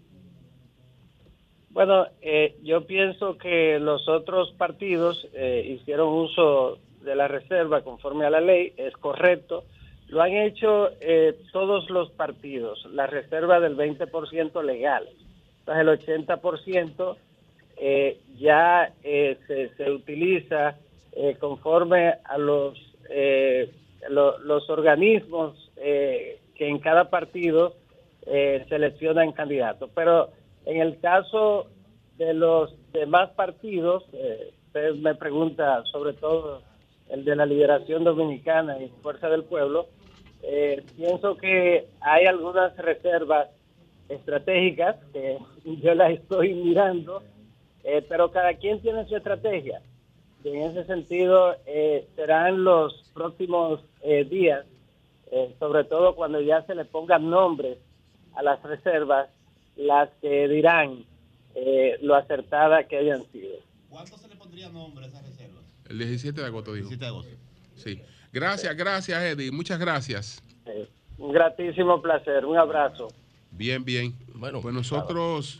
Bueno, eh, yo pienso que los otros partidos eh, hicieron uso de la reserva conforme a la ley, es correcto. Lo han hecho eh, todos los partidos, la reserva del 20% legal. Entonces el 80% eh, ya eh, se, se utiliza eh, conforme a los, eh, lo- los organismos eh, que en cada partido seleccionan candidatos. Pero en el caso de los demás partidos, usted me pregunta sobre todo el de la Liberación Dominicana y Fuerza del Pueblo, eh, pienso que hay algunas reservas estratégicas que yo las estoy mirando, eh, pero cada quien tiene su estrategia. Y en ese sentido, eh, serán los próximos eh, días, eh, sobre todo cuando ya se le pongan nombres a las reservas, las que dirán eh, lo acertada que hayan sido.
¿Cuánto se le pondría nombre a esa reserva?
El 17 de agosto, dijo.
17 de agosto.
Sí. Gracias, gracias, Eddie. Muchas gracias.
Eh, un gratísimo placer, un abrazo.
Bien, bien. Bueno, pues nosotros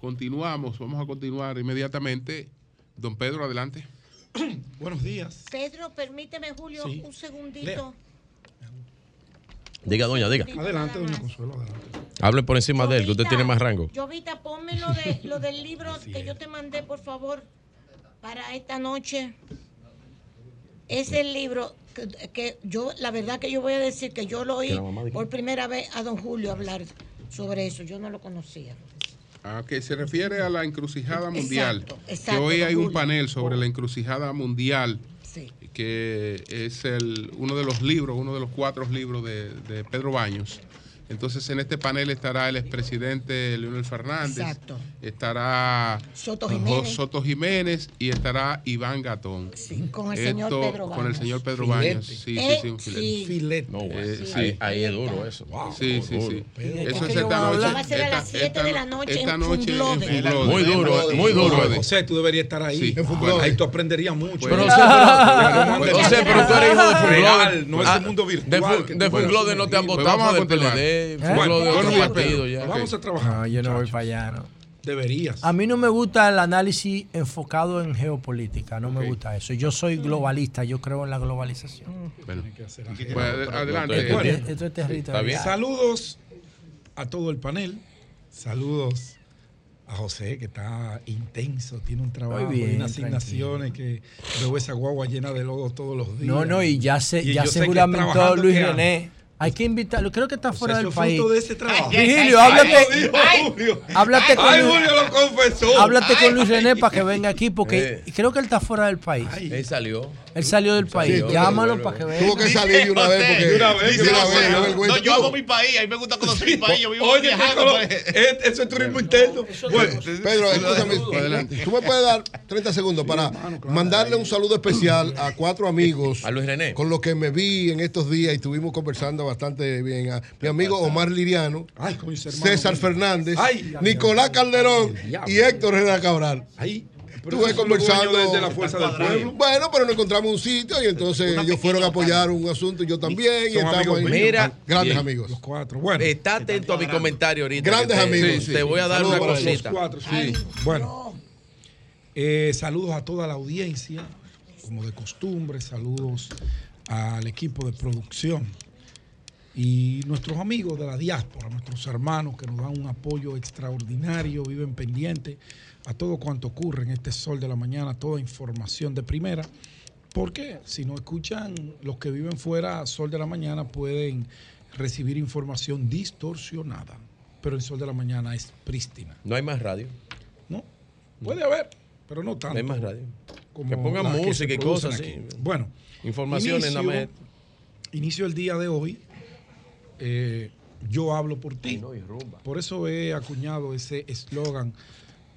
continuamos, vamos a continuar inmediatamente. Don Pedro, adelante.
Buenos días.
Pedro, permíteme, Julio,
Sí.
un segundito.
Diga, doña, diga.
Adelante, doña Consuelo, adelante.
Hable por encima de él, que usted tiene más rango.
Jovita, ponme lo, de, lo del libro que yo te mandé, por favor, para esta noche. Es el libro que, que yo, la verdad que yo voy a decir que yo lo oí por primera vez a don Julio hablar sobre eso. Yo no lo conocía.
A que se refiere a la encrucijada mundial.
exacto,
que hoy hay un
Julio.
panel sobre la encrucijada mundial,
Sí.
que es el, uno de los libros, uno de los cuatro libros de, de Pedro Baños. Entonces en este panel estará el expresidente Leonel Fernández,
Exacto.
estará
Soto Jiménez.
Soto Jiménez y estará Iván Gatón.
con el señor Pedro
Con el
Baños.
señor Pedro
Filete.
Baños. Sí, sí,
Eh,
sí, un filete.
sí.
Filete.
No, bueno,
Eh,
sí.
sí.
ahí, ahí es duro eso.
Sí, sí, sí.
Pedro.
Eso
Es
es esta noche.
Va a ser a las
esta-
siete de la
esta-
noche
Esta
en
noche en.
Muy duro, muy duro.
José, tú deberías estar ahí.
Sí.
Ahí tú aprenderías mucho.
Pero, José, pero,
Pues,
José, pero tú eres hijo de Funglode.
No
Ah,
ese mundo virtual.
De Funglode no te han votado
vamos a
por del
continuar.
¿Eh?
De otro partido ya.
Vamos a trabajar.
No, yo no voy para allá, no.
Deberías.
A mí no me gusta el análisis enfocado en geopolítica, no me gusta eso. Yo soy globalista, yo creo en la globalización.
Bueno,
hacer
pues, adelante.
Bueno,
Esto es territorial.
Saludos a todo el panel. Saludos a José, que está intenso, tiene un trabajo
bien,
y unas asignaciones que veo esa guagua llena de lodo todos los días.
No, no, y ya se,
Y
ya
yo
se
sé que
juramentó
trabajando
Luis René. Hay que invitarlo, creo que está fuera del
es
país.
de ese trabajo.
Virgilio,
Ay,
háblate,
lo dijo Julio.
háblate con
Ay,
Luis-
Julio lo confesó.
háblate
Ay,
con Luis René para que venga aquí, porque
Eh.
creo que él está fuera del país.
Él salió.
Él salió del país. Llámalo para que venga.
Tuvo que salir de una vez porque.
Una vez,
una vez, no vergüenza.
No, yo amo mi país, a mí me gusta conocer mi país, yo vivo
Oye,
viajando.
Eh, eso es turismo interno. Bueno,
Pedro, escúchame,
Adelante.
tú me puedes dar 30 segundos para mandarle un saludo especial a cuatro amigos
A Luis René.
con los que me vi en estos días y estuvimos conversando bastante bien. A mi amigo Omar Liriano. César Fernández, Nicolás Calderón y Héctor Herrera Cabral.
Ahí. Pero
Estuve conversando
dueños de, de la fuerza del pueblo.
Bueno, pero no encontramos un sitio y entonces ellos fueron a apoyar un asunto y yo también. Y estamos
amigos
ahí.
míos.
Mira,
grandes
bien.
amigos.
Los cuatro. Bueno,
Está atento a mi comentario ahorita.
Grandes
te,
amigos,
Te
sí.
voy a dar
Saludos
una cosita.
los cuatro, sí. Bueno, eh, saludos a toda la audiencia, como de costumbre, saludos al equipo de producción y nuestros amigos de la diáspora, nuestros hermanos que nos dan un apoyo extraordinario, viven pendientes a todo cuanto ocurre en este sol de la mañana, toda información de primera. Porque si no escuchan los que viven fuera, Sol de la Mañana pueden recibir información distorsionada. Pero el Sol de la Mañana es prístina.
No hay más radio.
¿no? Puede haber, pero no tanto.
No hay más radio.
como
Que pongan música y cosas
aquí.
así.
Bueno,
Informaciones
inicio,
nada más.
inicio el día de hoy. eh, yo hablo por ti. Por eso he acuñado ese eslogan,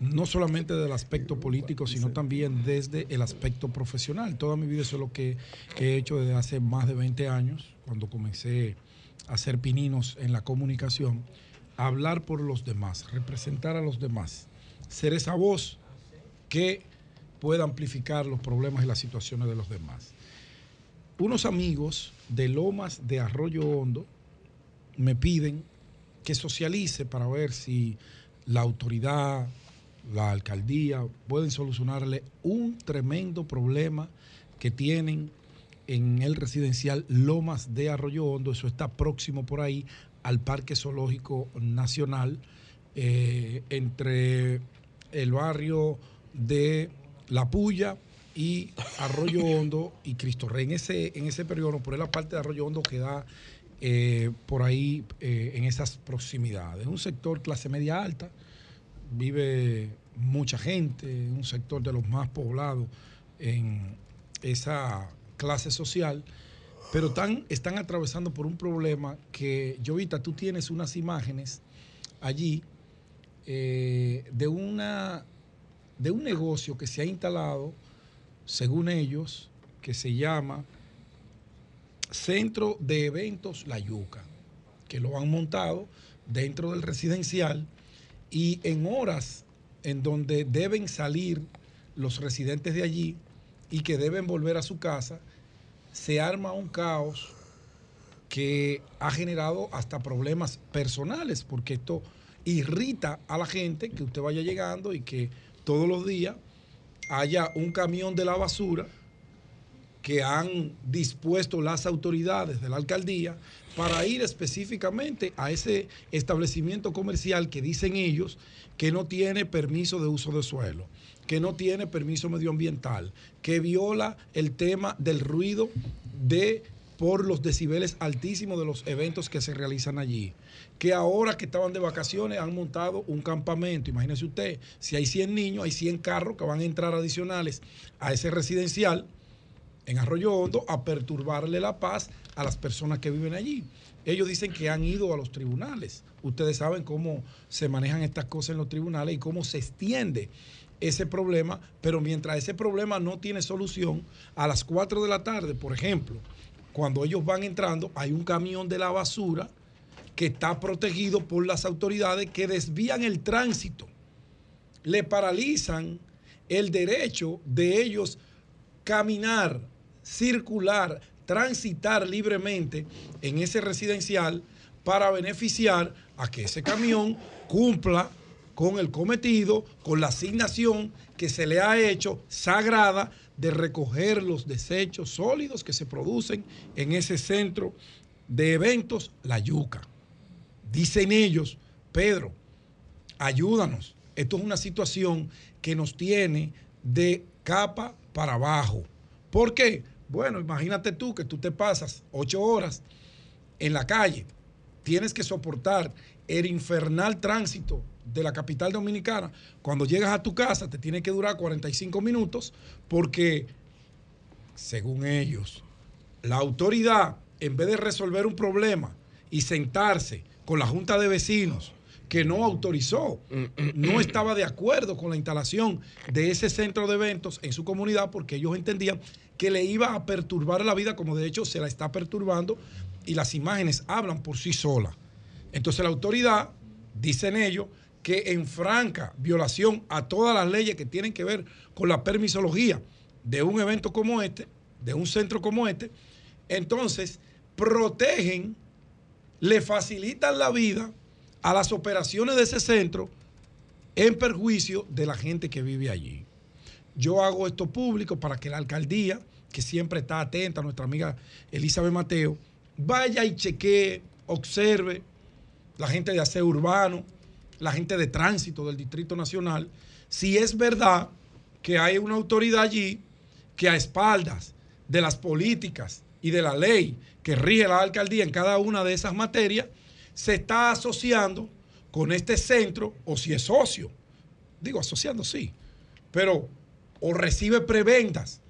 no solamente del aspecto político, sino también desde el aspecto profesional. Toda mi vida eso es lo que he hecho desde hace más de 20 años, cuando comencé a hacer pininos en la comunicación, hablar por los demás, representar a los demás, ser esa voz que pueda amplificar los problemas y las situaciones de los demás. unos amigos de Lomas de Arroyo Hondo me piden que socialice para ver si la autoridad, la alcaldía pueden solucionarle un tremendo problema que tienen en el residencial Lomas de Arroyo Hondo. Eso está próximo por ahí al Parque Zoológico Nacional, eh, entre el barrio de La Puya y Arroyo Hondo y Cristo Rey. En ese, en ese periodo, por la parte de Arroyo Hondo que da eh, por ahí eh, en esas proximidades. Es un sector clase media alta, vive mucha gente, un sector de los más poblados en esa clase social, pero están, están atravesando por un problema que, Jovita, tú tienes unas imágenes allí eh, de, una, de un negocio que se ha instalado, según ellos, que se llama Centro de Eventos La Yuca, que lo han montado dentro del residencial y en horas en donde deben salir los residentes de allí y que deben volver a su casa, se arma un caos que ha generado hasta problemas personales, porque esto irrita a la gente que usted vaya llegando y que todos los días haya un camión de la basura que han dispuesto las autoridades de la alcaldía para ir específicamente a ese establecimiento comercial que dicen ellos que no tiene permiso de uso de suelo, que no tiene permiso medioambiental, que viola el tema del ruido de por los decibeles altísimos de los eventos que se realizan allí. Que ahora que estaban de vacaciones han montado un campamento. Imagínese usted, si hay 100 niños, hay 100 carros que van a entrar adicionales a ese residencial en Arroyo Hondo a perturbarle la paz a las personas que viven allí. Ellos dicen que han ido a los tribunales. Ustedes saben cómo se manejan estas cosas en los tribunales y cómo se extiende ese problema, pero mientras ese problema no tiene solución, a las 4 de la tarde, por ejemplo, cuando ellos van entrando, hay un camión de la basura que está protegido por las autoridades que desvían el tránsito, le paralizan el derecho de ellos caminar, circular, transitar libremente en ese residencial para beneficiar a que ese camión cumpla con el cometido, con la asignación que se le ha hecho sagrada de recoger los desechos sólidos que se producen en ese centro de eventos, La Yuca. Dicen ellos, Pedro, ayúdanos. Esto es una situación que nos tiene de capa para abajo. ¿Por qué? Bueno, imagínate tú que tú te pasas ocho horas en la calle, tienes que soportar el infernal tránsito de la capital dominicana. Cuando llegas a tu casa te tiene que durar 45 minutos porque, según ellos, la autoridad, en vez de resolver un problema y sentarse con la junta de vecinos, que no autorizó, no estaba de acuerdo con la instalación de ese centro de eventos en su comunidad porque ellos entendían que le iba a perturbar la vida, como de hecho se la está perturbando, y las imágenes hablan por sí solas. Entonces la autoridad, dicen ellos, que en franca violación a todas las leyes que tienen que ver con la permisología de un evento como este, de un centro como este, entonces protegen, le facilitan la vida a las operaciones de ese centro en perjuicio de la gente que vive allí. Yo hago esto público para que la alcaldía, que siempre está atenta, nuestra amiga Elizabeth Mateo, vaya y chequee, observe la gente de aseo urbano, la gente de tránsito del Distrito Nacional, si es verdad que hay una autoridad allí que a espaldas de las políticas y de la ley que rige la alcaldía en cada una de esas materias, se está asociando con este centro o si es socio. Digo, asociando sí, pero o recibe prebendas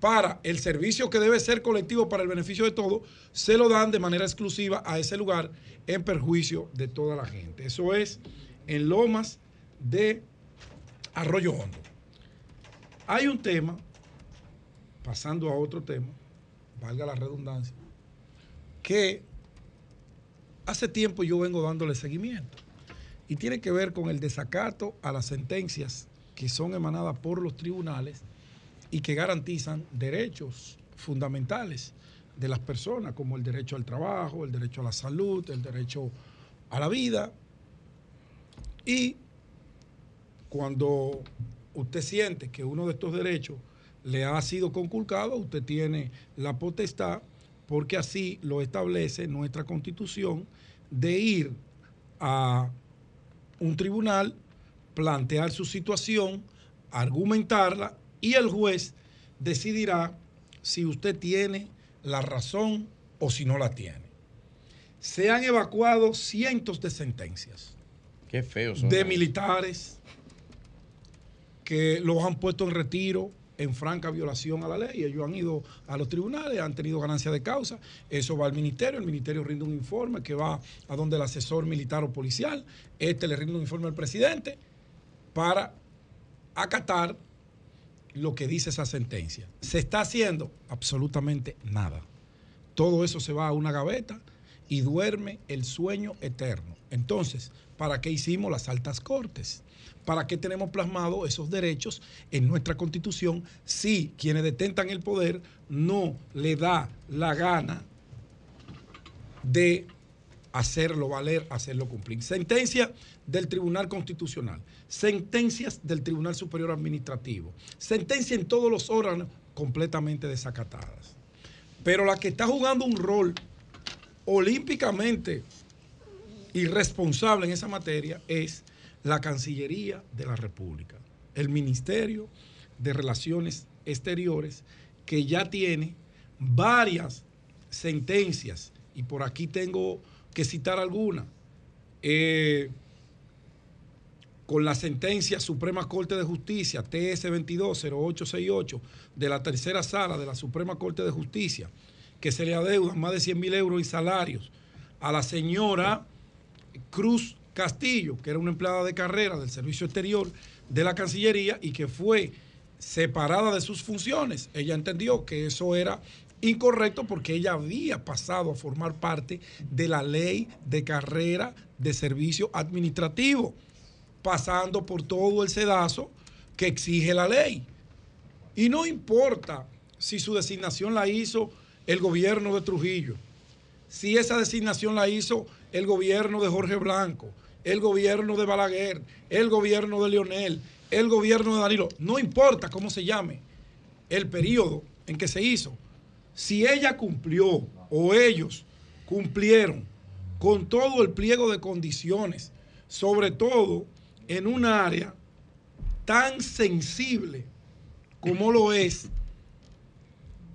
para el servicio que debe ser colectivo para el beneficio de todos, se lo dan de manera exclusiva a ese lugar en perjuicio de toda la gente. Eso es en Lomas de Arroyo Hondo. Hay un tema, pasando a otro tema, valga la redundancia, que hace tiempo yo vengo dándole seguimiento y tiene que ver con el desacato a las sentencias que son emanadas por los tribunales y que garantizan derechos fundamentales de las personas, como el derecho al trabajo, el derecho a la salud, el derecho a la vida. Y cuando usted siente que uno de estos derechos le ha sido conculcado, usted tiene la potestad, porque así lo establece nuestra constitución, de ir a un tribunal, plantear su situación, argumentarla y el juez decidirá si usted tiene la razón o si no la tiene. Se han evacuado cientos de sentencias
Qué feo son.
de militares que los han puesto en retiro en franca violación a la ley. Ellos han ido a los tribunales, han tenido ganancia de causa. Eso va al ministerio, el ministerio rinde un informe que va a donde el asesor militar o policial. Este le rinde un informe al presidente para acatar lo que dice esa sentencia. ¿Se está haciendo? Absolutamente nada. Todo eso se va a una gaveta y duerme el sueño eterno. Entonces, ¿para qué hicimos las altas cortes? ¿Para qué tenemos plasmado esos derechos en nuestra constitución si quienes detentan el poder no le da la gana de hacerlo valer, hacerlo cumplir? Sentencia del Tribunal Constitucional, sentencias del Tribunal Superior Administrativo, sentencia en todos los órganos completamente desacatadas. Pero la que está jugando un rol olímpicamente irresponsable en esa materia es la Cancillería de la República, el Ministerio de Relaciones Exteriores, que ya tiene varias sentencias, y por aquí tengo que citar alguna, eh, con la sentencia Suprema Corte de Justicia, TS 220868, de la tercera sala de la Suprema Corte de Justicia, que se le adeudan más de 100 mil euros en salarios a la señora Cruz Castillo, que era una empleada de carrera del Servicio Exterior de la Cancillería y que fue separada de sus funciones. Ella entendió que eso era incorrecto porque ella había pasado a formar parte de la ley de carrera de servicio administrativo, pasando por todo el sedazo que exige la ley. Y no importa si su designación la hizo el gobierno de Trujillo, si esa designación la hizo el gobierno de Jorge Blanco, el gobierno de Balaguer, el gobierno de Leonel, el gobierno de Danilo, no importa cómo se llame el periodo en que se hizo, si ella cumplió o ellos cumplieron con todo el pliego de condiciones, sobre todo en un área tan sensible como lo es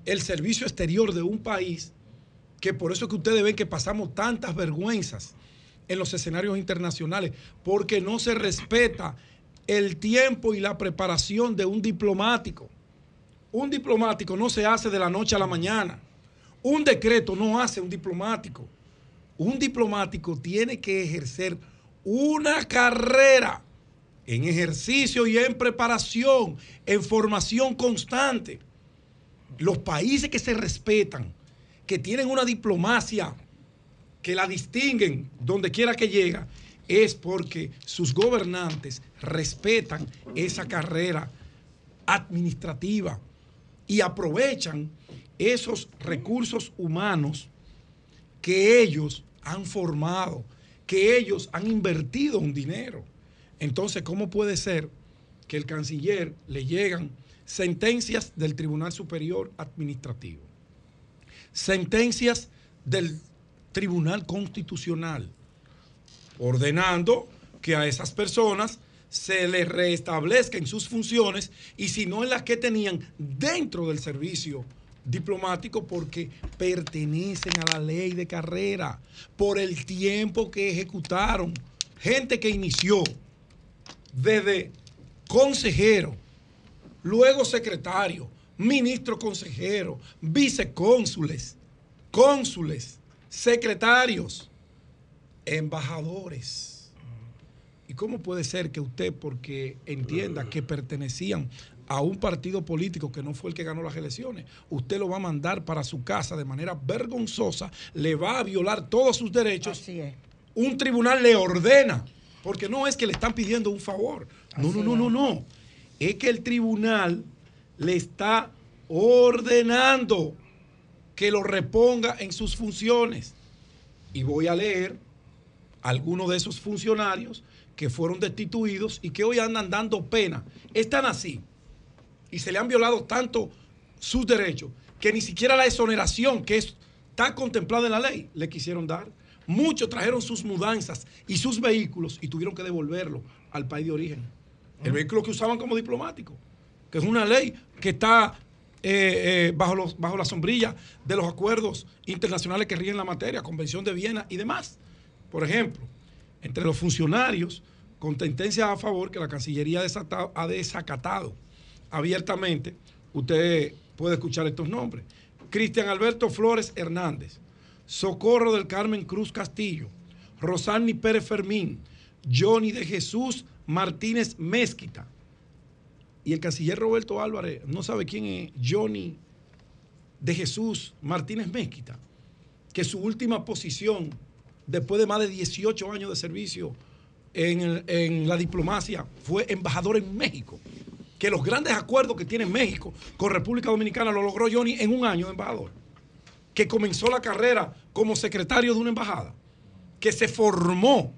el servicio exterior de un país, que por eso es que ustedes ven que pasamos tantas vergüenzas en los escenarios internacionales, porque no se respeta el tiempo y la preparación de un diplomático. Un diplomático no se hace de la noche a la mañana. Un decreto no hace un diplomático. Un diplomático tiene que ejercer una carrera en ejercicio y en preparación, en formación constante. Los países que se respetan, que tienen una diplomacia que la distinguen donde quiera que llega, es porque sus gobernantes respetan esa carrera administrativa y aprovechan esos recursos humanos que ellos han formado, que ellos han invertido un dinero. Entonces, ¿cómo puede ser que el canciller le llegan sentencias del Tribunal Superior Administrativo, sentencias del Tribunal Constitucional, ordenando que a esas personas se les restablezcan sus funciones y si no en las que tenían dentro del servicio diplomático porque pertenecen a la ley de carrera por el tiempo que ejecutaron. Gente que inició desde consejero, luego secretario, ministro consejero, vicecónsules, cónsules, secretarios, embajadores. ¿Y cómo puede ser que usted, porque entienda que pertenecían a un partido político que no fue el que ganó las elecciones, usted lo va a mandar para su casa de manera vergonzosa, le va a violar todos sus derechos? Un tribunal le ordena, porque no es que le están pidiendo un favor. No, no, no, no, no. Es que el tribunal le está ordenando que lo reponga en sus funciones. Y voy a leer algunos de esos funcionarios que fueron destituidos y que hoy andan dando pena. Están así y se le han violado tanto sus derechos que ni siquiera la exoneración que es- está contemplada en la ley le quisieron dar. Muchos trajeron sus mudanzas y sus vehículos y tuvieron que devolverlo al país de origen. El vehículo que usaban como diplomático, que es una ley que está eh, eh, bajo, los, bajo la sombrilla de los acuerdos internacionales que rigen la materia, Convención de Viena y demás. Por ejemplo, entre los funcionarios con sentencias a favor que la Cancillería ha desacatado abiertamente, usted puede escuchar estos nombres. Cristian Alberto Flores Hernández, Socorro del Carmen Cruz Castillo, Rosani Pérez Fermín, Johnny de Jesús Martínez Mezquita. Y el canciller Roberto Álvarez no sabe quién es Johnny de Jesús Martínez Mezquita, que su última posición, después de más de 18 años de servicio en, en la diplomacia, fue embajador en México. Que los grandes acuerdos que tiene México con República Dominicana lo logró Johnny en un año de embajador. Que comenzó la carrera como secretario de una embajada. Que se formó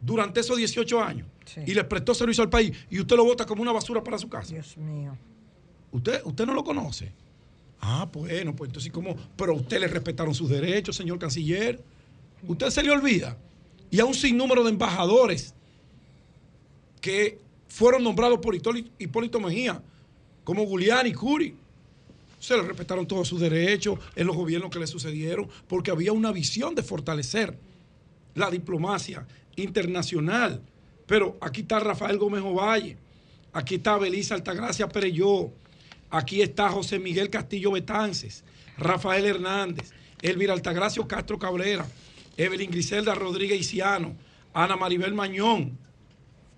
durante esos 18 años y le prestó servicio al país y usted lo vota como una basura para su casa.
Dios mío.
¿Usted, usted no lo conoce? Ah, bueno, pues entonces, ¿cómo? Pero a usted le respetaron sus derechos, señor canciller. Usted se le olvida. Y a un sinnúmero de embajadores que fueron nombrados por Hipólito- Hipólito Mejía, como Giuliani y Curi. Se le respetaron todos sus derechos en los gobiernos que le sucedieron, porque había una visión de fortalecer la diplomacia internacional. Pero aquí está Rafael Gómez Ovalle, aquí está Belisa Altagracia Pereyó, aquí está José Miguel Castillo Betances, Rafael Hernández, Elvira Altagracio Castro Cabrera, Evelyn Griselda Rodríguez Isiano, Ana Maribel Mañón.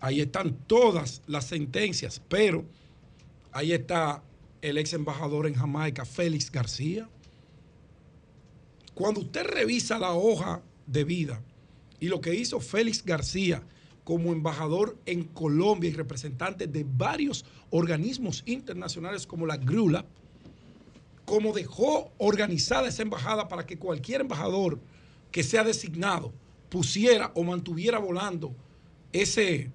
Ahí están todas las sentencias, pero ahí está el ex embajador en Jamaica, Félix García. Cuando usted revisa la hoja de vida y lo que hizo Félix García como embajador en Colombia y representante de varios organismos internacionales como la GRULA, como dejó organizada esa embajada para que cualquier embajador que sea designado pusiera o mantuviera volando ese,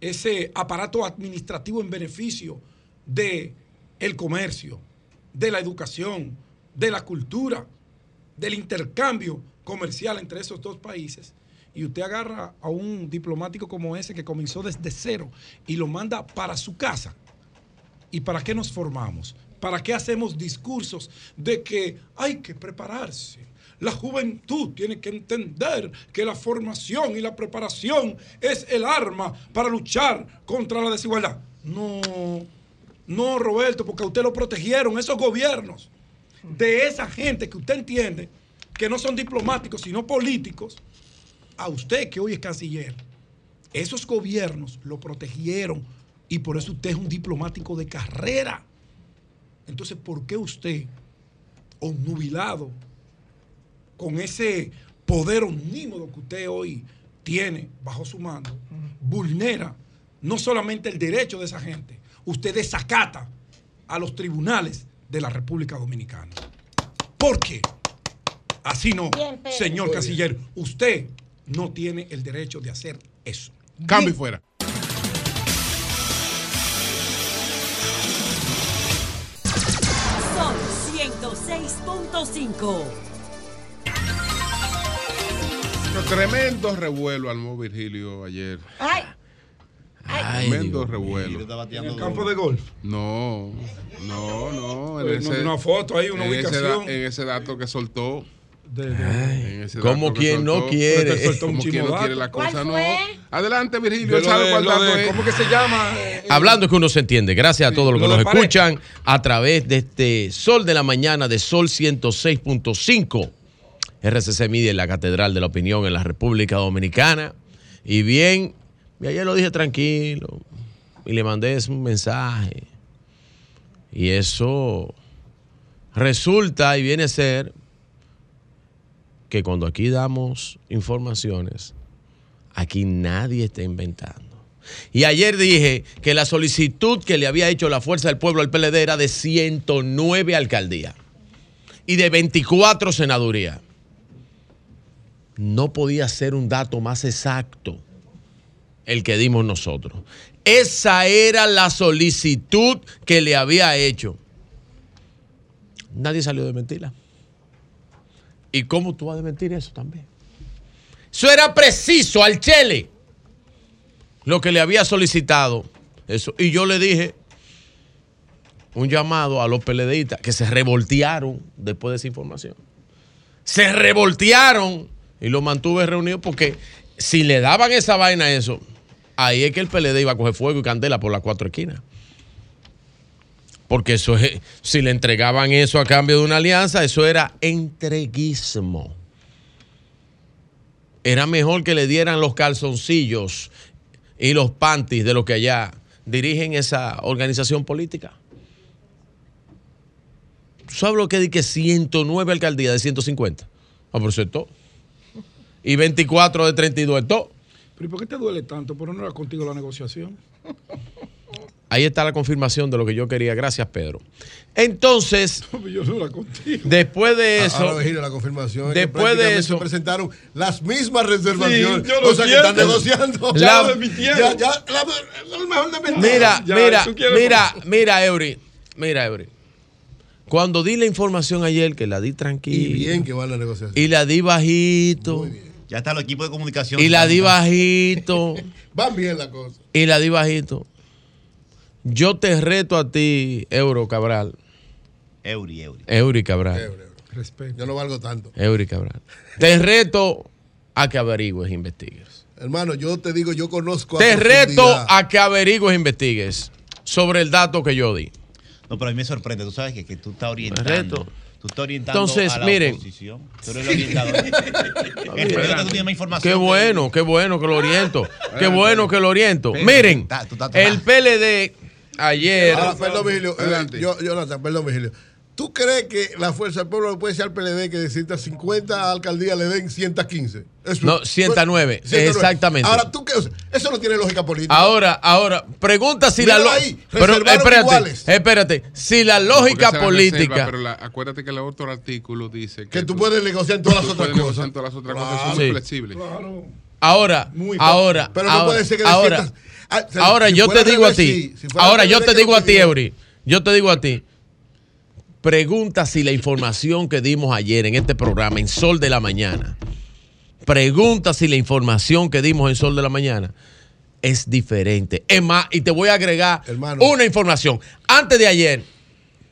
ese aparato administrativo en beneficio de el comercio, de la educación, de la cultura, del intercambio comercial entre esos dos países, y usted agarra a un diplomático como ese que comenzó desde cero y lo manda para su casa. ¿Y para qué nos formamos? ¿Para qué hacemos discursos de que hay que prepararse? La juventud tiene que entender que la formación y la preparación es el arma para luchar contra la desigualdad. No, no, Roberto, porque a usted lo protegieron esos gobiernos de esa gente que usted entiende que no son diplomáticos, sino políticos. A usted que hoy es canciller, esos gobiernos lo protegieron y por eso usted es un diplomático de carrera. Entonces, ¿por qué usted, obnubilado con ese poder omnímodo que usted hoy tiene bajo su mando, vulnera no solamente el derecho de esa gente, usted desacata a los tribunales de la República Dominicana? ¿Por qué? Así no,
Bien,
señor canciller, usted no tiene el derecho de hacer eso.
Cambio y fuera.
Sol 106.5.
Tremendo revuelo al Virgilio ayer.
Ay,
Tremendo revuelo.
En el campo de golf.
No, no, no. en
Pues, no, una foto ahí, una
en ese
ubicación.
en ese dato que soltó.
De-
como quien no quiere.
Como quien no quiere la
¿Cuál
cosa, no. Adelante, Virgilio. Él sabe cuál dato es.
¿Cómo que se llama? Eh,
Hablando que uno se entiende. Gracias a todos los que
lo
nos escuchan a través de este Sol de la Mañana de Sol 106.5. RCC Media en la Catedral de la Opinión en la República Dominicana. Y bien, y ayer lo dije tranquilo. Y le mandé un mensaje. Y eso resulta y viene a ser que cuando aquí damos informaciones, aquí nadie está inventando. Y ayer dije que la solicitud que le había hecho la Fuerza del Pueblo al PLD era de 109 alcaldías y de 24 senadurías. No podía ser un dato más exacto el que dimos nosotros. Esa era la solicitud que le había hecho. Nadie salió de mentirla. ¿Y cómo tú vas a mentir eso también? Eso era preciso al Chele. Lo que le había solicitado. Eso. Y yo le dije un llamado a los PLDistas que se revoltearon después de esa información. Se revoltearon y lo mantuve reunido porque si le daban esa vaina a eso, ahí es que el PLD iba a coger fuego y candela por las cuatro esquinas. Porque eso es, si le entregaban eso a cambio de una alianza, eso era entreguismo. Era mejor que le dieran los calzoncillos y los panties de los que allá dirigen esa organización política. ¿Tú sabes lo que di que 109 alcaldías de 150? Ah, por eso es todo. Y 24 de 32 es todo.
¿Pero y por qué te duele tanto? ¿Por no era contigo la negociación?
Ahí está la confirmación de lo que yo quería. Gracias, Pedro. Entonces, después de eso,
Ahora, Virgilio, la confirmación.
después de eso,
se presentaron las mismas reservaciones.
Sí,
o sea, que están negociando.
Ya lo
desmintieron.
Ya, ya, la- lo mejor de mentir.
Mira,
Ya,
mira, mira, mira, Eury. Mira, Eury. Cuando di la información ayer, que la di
Y
tranquila.
bien que va la negociación.
Y la di bajito.
Ya está el equipo de comunicación.
Y la di bajito.
Van bien las cosas.
y la di bajito. Yo te reto a ti, Euro Cabral.
Euri, Euri.
Eury Cabral.
Ebre. Yo no valgo tanto.
Eury Cabral. Te reto a que averigües e investigues.
Hermano, yo te digo, yo conozco a
Te reto a que averigües e investigues sobre el dato que yo di.
No, pero a mí me sorprende. Tú sabes que, que tú estás orientando.
Reto.
Tú estás orientando
Entonces,
a la
miren.
oposición. Tú eres el orientador. el problema es que tú tienes más información.
Qué bueno, qué bueno que lo oriento. Qué bueno que lo oriento. Miren, el. PLD ayer.
Ahora, perdón, Vigilio. eh, yo, Jonathan, perdón, Vigilio. ¿Tú crees que la Fuerza del Pueblo le puede decir al PLD que de 150 alcaldías le den 115? Eso-
No, 109,
109.
exactamente.
Ahora, ¿tú qué? O sea, eso no tiene lógica política.
Ahora, ahora, pregunta si
Míralo
la
ahí,
Pero espérate,
iguales.
espérate. Si la lógica
la
política.
reserva, pero la- acuérdate que el otro artículo dice que,
que tú puedes negociar en todas las
tú
otras cosas.
en todas las otras
Claro.
cosas, son
Sí.
flexibles.
Ahora,
Muy
ahora,
Pero no
ahora,
puede ser que
ahora,
Ah, o sea,
ahora
si
yo te digo a ti.
Si
ahora yo te digo a ti. Eury. Yo te digo a ti. Pregunta si la información que dimos ayer en este programa, en Sol de la Mañana, pregunta si la información que dimos en Sol de la Mañana es diferente. Es más, y te voy a agregar
Hermano.
una información. Antes de ayer,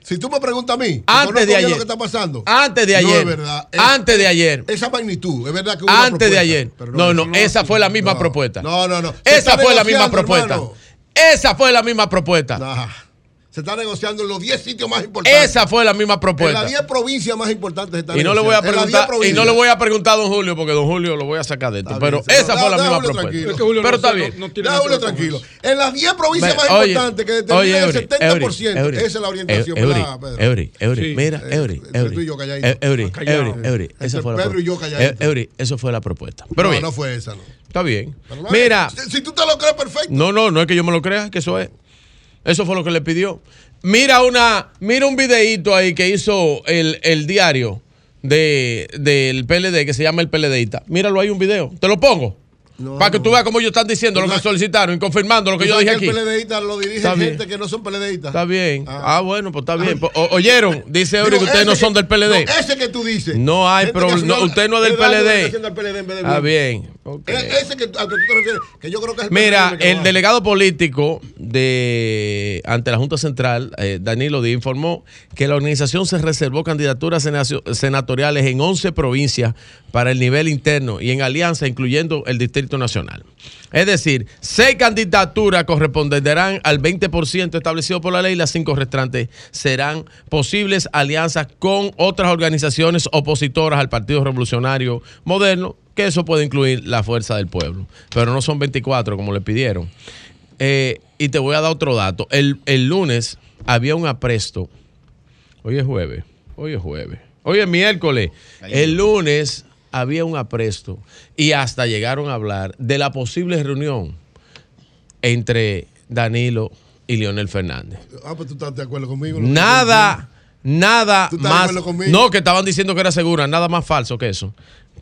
Si tú me preguntas a mí,
Antes de ayer.
lo que está pasando.
antes de
No
ayer,
es verdad. Es-
antes de ayer,
Esa magnitud, es verdad que hubo una
antes de ayer.
pero
No, no, esa fue la misma propuesta.
No, no, no.
Esa fue la misma propuesta.
hermano.
Esa fue la misma propuesta.
Nah. Se está negociando en los 10 sitios más importantes.
Esa fue la misma
En
propuesta.
las 10 provincias más importantes se está
Y no le voy a
negociando. En las 10
preguntar, y no le voy a preguntar a don Julio, porque don Julio lo voy a sacar de esto.
Está
Pero
bien,
esa
no,
fue la misma
Julio
propuesta.
tranquilo.
Es que Julio
Pero
no
está bien.
no- no tiene
Julio tranquilo. En las 10 provincias más
oye,
importantes que
oye,
determinan el
Eury,
70%.
Eury,
esa es la orientación,
Eury. Eury, Eury,
Sí.
mira, Eury, Eury.
tú y yo calladito.
Eury,
Callado.
Eury, Eury, esa fue la
Pedro y yo
propuesta.
calladito.
Eh, Eury, eso fue la propuesta. Pero
no,
bien,
no fue esa, no.
está bien. Mira,
si tú te lo crees, perfecto.
no, no, no es que yo me lo crea, que eso es. Eso fue lo que le pidió. Mira una, mira un videíto ahí que hizo el, el diario de, del PLD, que se llama El PLDista. Míralo ahí un video. Te lo pongo.
No,
para que tú veas cómo ellos están diciendo lo que solicitaron y confirmando lo que yo dije aquí.
El PLDista lo dirige
Está bien.
gente que no son PLDistas.
Está bien.
Ah.
Ah, bueno, pues está bien. Pues, o- oyeron, dice Eury que ustedes no son del PLD.
No, ese que tú dices.
No hay
que
problema. No, usted no es del
da
PLD.
de
Está bien. ok.
E- Ese que, al que tú te refieres, que yo creo que es el
Mira,
que
el
va.
delegado político de ante la Junta Central, eh, Danilo Díaz, informó que la organización se reservó candidaturas senatoriales en 11 provincias para el nivel interno y en alianza, incluyendo el Distrito Nacional. Es decir, seis candidaturas corresponderán al 20% establecido por la ley, las cinco restantes serán posibles alianzas con otras organizaciones opositoras al Partido Revolucionario Moderno, que eso puede incluir la Fuerza del Pueblo, pero no son 24 como le pidieron. Eh, y te voy a dar otro dato. El, el lunes había un apresto. Hoy es jueves. Hoy es jueves. Hoy es miércoles. El lunes había un apresto y hasta llegaron a hablar de la posible reunión entre Danilo y Leonel Fernández.
Ah, pues tú estás de acuerdo conmigo.
Nada, nada
¿Tú estás
más.
conmigo?
No, que estaban diciendo que era segura, nada más falso que eso.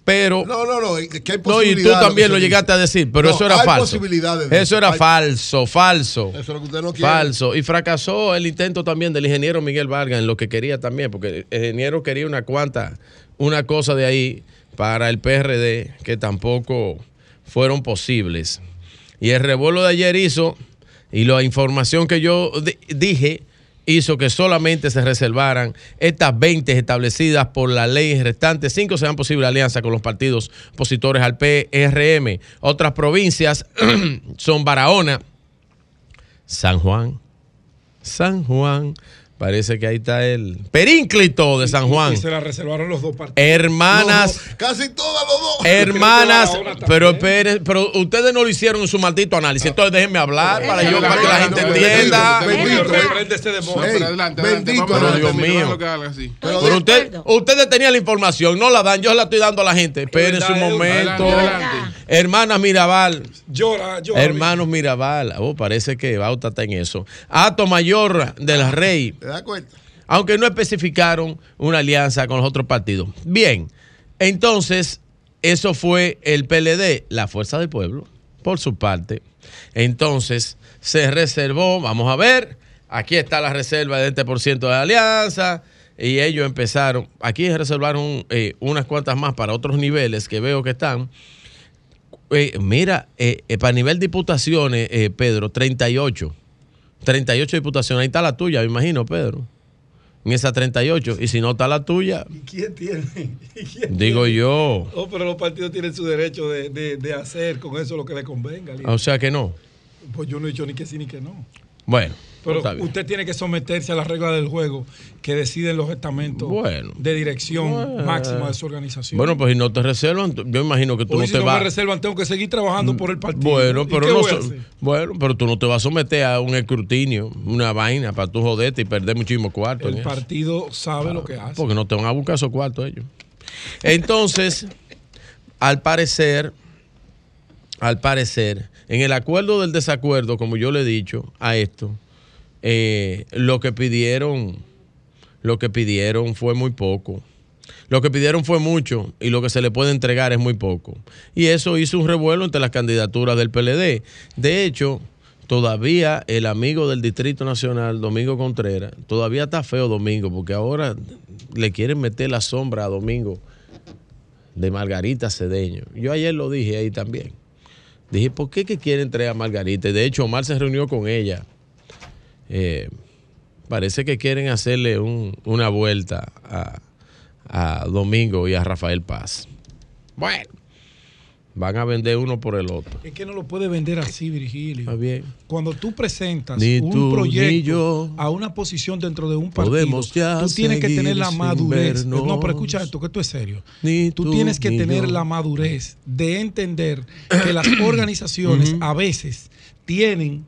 Pero.
No, no, no, que hay
No, y tú también
lo
llegaste a decir, pero
No,
eso era
hay
falso.
posibilidades de
Eso era
Hay-
falso, falso.
Eso es lo que usted no quiere.
Falso. Y fracasó el intento también del ingeniero Miguel Vargas en lo que quería también, porque el ingeniero quería una cuanta, una cosa de ahí para el PRD que tampoco fueron posibles. Y el revuelo de ayer hizo, y la información que yo di- dije, hizo que solamente se reservaran estas 20 establecidas por la ley restantes. Cinco sean posible alianza con los partidos opositores al PRM. Otras provincias son Barahona, San Juan, San Juan. Parece que ahí está el perínclito de San Juan.
Y se la reservaron los dos partidos.
Hermanas,
Casi todas los dos.
hermanas, pero esperen, pero ustedes no lo hicieron en su maldito análisis. Entonces déjenme hablar para yo para que la gente entienda.
Pero
bendito
Pero
adelante,
Dios mío. Pero usted, ustedes tenían la información, no la dan, yo la estoy dando a la gente. Esperen su momento. Hermanas Mirabal,
Llora, llora.
hermanos Mirabal. Oh, parece que Bauta está en eso. Ato Mayor del Rey.
¿Te das cuenta?
aunque no especificaron una alianza con los otros partidos. Bien, entonces, eso fue el PLD, la Fuerza del Pueblo, por su parte. Entonces, se reservó, vamos a ver, aquí está la reserva de 20% de la alianza, y ellos empezaron, aquí reservaron eh, unas cuantas más para otros niveles que veo que están. Eh, mira, eh, eh, para nivel diputaciones, eh, Pedro, 38. 38 diputaciones, ahí está la tuya, me imagino, Pedro. En esa 38. Y si no está la tuya,
¿Y quién tiene? ¿Y quién
digo
tiene?
yo.
Oh, pero los partidos tienen su derecho de, de- de hacer con eso lo que les convenga. líder.
O sea que no.
Pues yo no he dicho ni que sí ni que no.
Bueno,
Pero usted tiene que someterse a las reglas del juego que deciden los estamentos
Bueno.
de dirección
Bueno.
máxima de su organización.
Bueno, pues si no te reservan, yo imagino que tú
Hoy
no
si
te
no me
vas.
reservan, tengo que seguir trabajando por el partido.
Bueno,
¿Y
pero no so- bueno, pero tú no te vas a someter a un escrutinio, una vaina para tú joderte y perder muchísimo cuarto. en
El
eso.
partido sabe lo que hace.
Porque no te van a buscar esos cuartos ellos. Entonces, al parecer, al parecer, en el acuerdo del desacuerdo, como yo le he dicho a esto, eh, lo que pidieron, lo que pidieron fue muy poco. Lo que pidieron fue mucho y lo que se le puede entregar es muy poco. Y eso hizo un revuelo entre las candidaturas del PLD. De hecho, todavía el amigo del Distrito Nacional, Domingo Contreras, todavía está feo Domingo, porque ahora le quieren meter la sombra a Domingo de Margarita Cedeño. Yo ayer lo dije ahí también. Dije, ¿por qué que quieren traer a Margarita? Y De hecho, Omar se reunió con ella. Eh, parece que quieren hacerle un- una vuelta a, a Domingo y a Rafael Paz. Bueno, van a vender uno por el otro.
Es que no lo puede vender así, Virgilio.
Está bien.
Cuando tú presentas
Ni
un
tú
proyecto
yo
a una posición dentro de un partido,
podemos ya
tú tienes que tener la madurez.
vernos.
No, pero escucha esto, que esto es serio.
Ni
Tú
tú
tienes que
ni
tener
yo.
la madurez de entender que las organizaciones a veces tienen,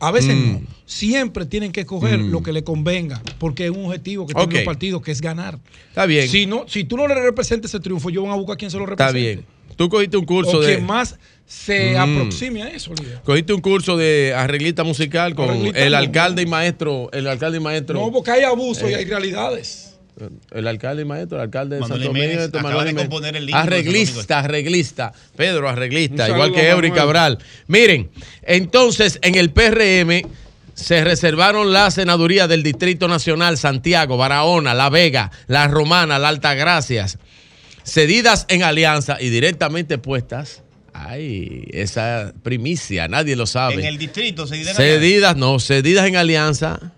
a veces no,
Mm.
siempre tienen que escoger
Mm.
lo que le convenga, porque es un objetivo que
Ok.
tienen los partidos, que es ganar.
Está bien.
Si, no, si tú no le representas ese triunfo, yo van a buscar a quien se lo
Está
represente.
bien. Tú cogiste un curso
o
de.
quien más se
Mm.
aproxime a eso.
Cogiste un curso de arreglista musical con
Arreglista
el
no.
alcalde y maestro. El alcalde y maestro.
No, porque hay abuso y
Eh,
hay realidades.
El alcalde y maestro, el alcalde de
Manuel
Santo Domingo. este
acaba
Manuel
de componer el
Arreglista, arreglista. Pedro, arreglista, igual que Eury. Cabral. Miren, entonces en el PRM se reservaron la senaduría del Distrito Nacional, Santiago, Barahona, La Vega, La Romana, La Altagracias, cedidas en alianza y directamente puestas. Ay, esa primicia, nadie lo sabe.
En el distrito dirá-
Cedidas, no, cedidas en alianza.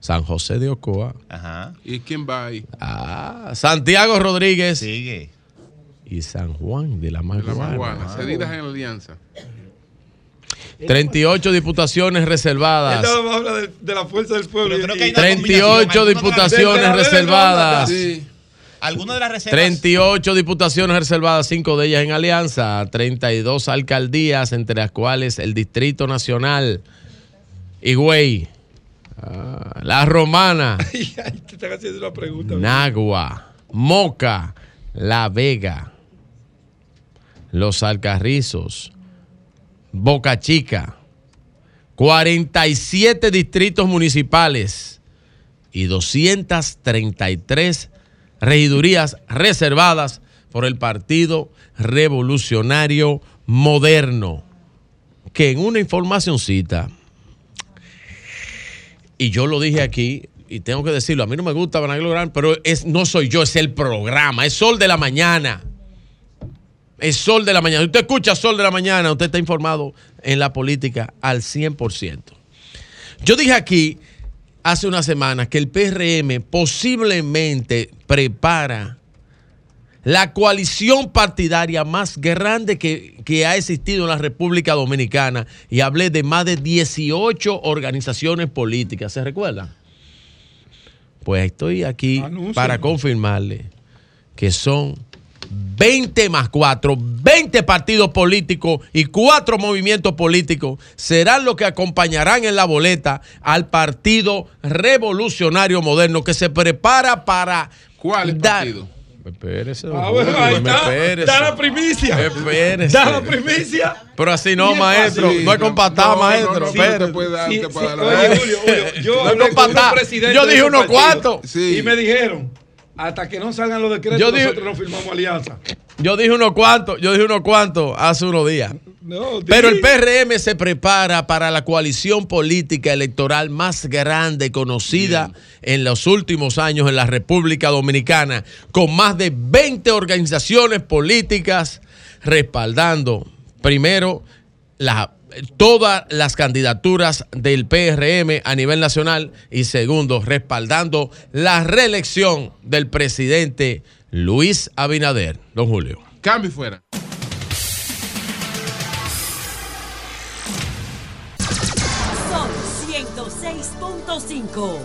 San José de Ocoa.
Ajá.
¿Y quién va ahí?
Ah, Santiago Rodríguez.
Sigue.
Y San Juan de la
La
Maguana.
Maguana, cedidas en la alianza.
38 diputaciones reservadas.
De, de la fuerza del pueblo.
Creo que hay una
38
combinación,
diputaciones
de
reservadas.
Sí.
Algunas de las reservas.
38 diputaciones reservadas, 5 de ellas en alianza, 32 alcaldías, entre las cuales el Distrito Nacional, Higüey, ah, La Romana,
Ay, ay, te están haciendo una pregunta.
Nagua, Moca, La Vega, Los Alcarrizos, Boca Chica, 47 distritos municipales y 233 regidurías reservadas por el Partido Revolucionario Moderno. Que en una informacioncita, y yo lo dije aquí, y tengo que decirlo, a mí no me gusta vanagloriar, pero es, no soy yo, es el programa, es Sol de la Mañana. Es Sol de la Mañana. Usted escucha Sol de la Mañana, usted está informado en la política al 100%. Yo dije aquí hace unas semanas que el PRM posiblemente prepara la coalición partidaria más grande que, que ha existido en la República Dominicana y hablé de más de 18 organizaciones políticas. ¿Se recuerdan? Pues estoy aquí para confirmarle que son 20 más 4, 20 partidos políticos y 4 movimientos políticos serán los que acompañarán en la boleta al Partido Revolucionario Moderno que se prepara para
¿Cuál
dar-
partido?
Espérese,
Ah, bueno, ahí está. Da la primicia.
Espérese.
Da la primicia.
Pero así no, maestro. no es con patada,
No, no,
maestro.
no, te puede dar-
Sí,
te puede
sí.
dar la- Oye, Julio, Julio, yo
No
hablé
con Yo dije unos cuantos.
Y me dijeron, hasta que no salgan los decretos,
Yo dije-
nosotros no firmamos alianza.
Yo dije unos cuantos, yo dije unos cuantos hace unos días.
No,
Pero el PRM se prepara para la coalición política electoral más grande conocida en los últimos años en la República Dominicana, con más de 20 organizaciones políticas respaldando, primero, la- todas las candidaturas del PRM a nivel nacional y segundo, respaldando la reelección del presidente Luis Abinader. Don Julio.
Cambio y fuera.
Sol 106.5.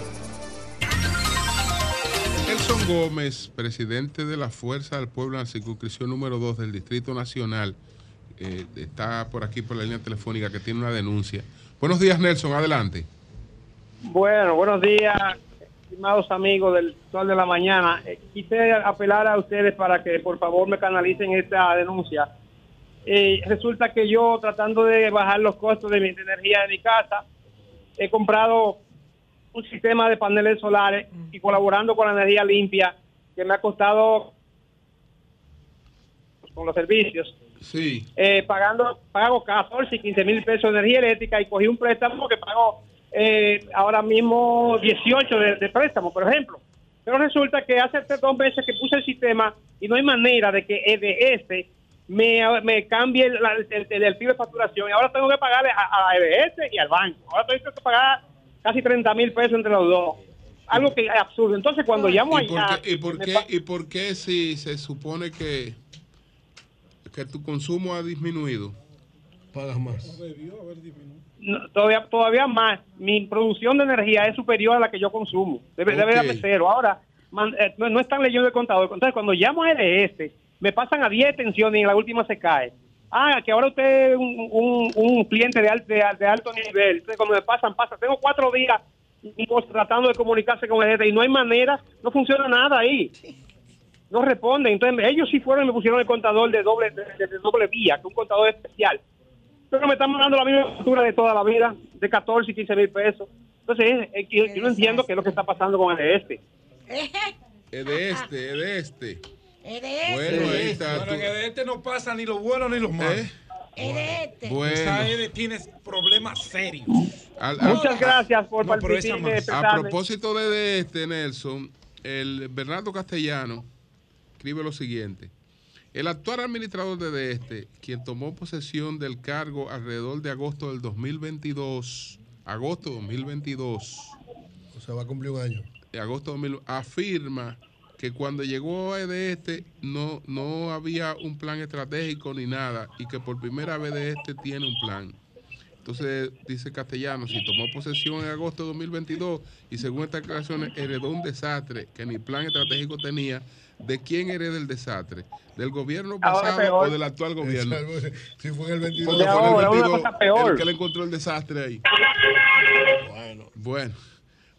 Nelson Gómez, presidente de la Fuerza del Pueblo en la circunscripción número 2 del Distrito Nacional, eh, está por aquí por la línea telefónica que tiene una denuncia. Buenos días, Nelson, adelante.
Bueno, buenos días, estimados amigos del Sol de la Mañana. Eh, quise apelar a ustedes para que por favor me canalicen esta denuncia. Eh, resulta que yo, tratando de bajar los costos de, mi, de energía de mi casa, he comprado un sistema de paneles solares y colaborando con la energía limpia, que me ha costado con los servicios.
Sí.
eh, pagando, pago 14 y 15 mil pesos de energía eléctrica y cogí un préstamo que pago eh, ahora mismo 18 de, de préstamo, por ejemplo. Pero resulta que hace dos meses que puse el sistema y no hay manera de que EBS me, me cambie el, la- el, el- el PIB de facturación. Y ahora tengo que pagarle a, a EBS y al banco. Ahora tengo que pagar casi 30 mil pesos entre los dos. Algo que es absurdo. Entonces, cuando llamo
¿Y por
allá...
qué, y por qué- y por qué si se supone que, que tu consumo ha disminuido?
Pagas más.
Todavía todavía más. Mi producción de energía es superior a la que yo consumo. Debe, debe
Ok.
de cero. Ahora man- eh, no, no están leyendo el contador. Entonces cuando llamo a LS me pasan a 10 tensiones y en la última se cae. Ah que ahora usted es un, un, un cliente de, al- de, de alto nivel. Entonces cuando me pasan pasa. Tengo cuatro días pues, tratando de comunicarse con el y no hay manera no funciona nada ahí. No responden entonces ellos sí fueron y me pusieron el contador de doble de, de- de doble vía que es un contador especial pero me están mandando la misma factura de toda la vida, de 14 y 15 mil pesos. Entonces, eh, yo, yo no entiendo qué es lo que está pasando con el este.
Es de este, es de este.
Es de
Bueno,
este.
ahí está.
Bueno,
tú-
que de este no pasa ni lo bueno ni lo malo.
Es de este.
Bueno.
Esa EDE tiene problemas serios.
Al-
Muchas gracias por
No, más.
A propósito de, de este, Nelson, el Bernardo Castellano escribe lo siguiente. El actual administrador de este, quien tomó posesión del cargo alrededor de agosto del 2022, agosto 2022,
O sea, va a cumplir un año.
de agosto 2000, afirma que cuando llegó a este no, no había un plan estratégico ni nada y que por primera vez de este tiene un plan. Entonces dice Castellano, si tomó posesión en agosto de 2022 y según estas declaraciones heredó un desastre que ni plan estratégico tenía, ¿de quién hereda el desastre? ¿Del gobierno pasado o del actual gobierno?
Si fue en el 22.
De ahora, una cosa peor.
El que le encontró el desastre ahí. Bueno.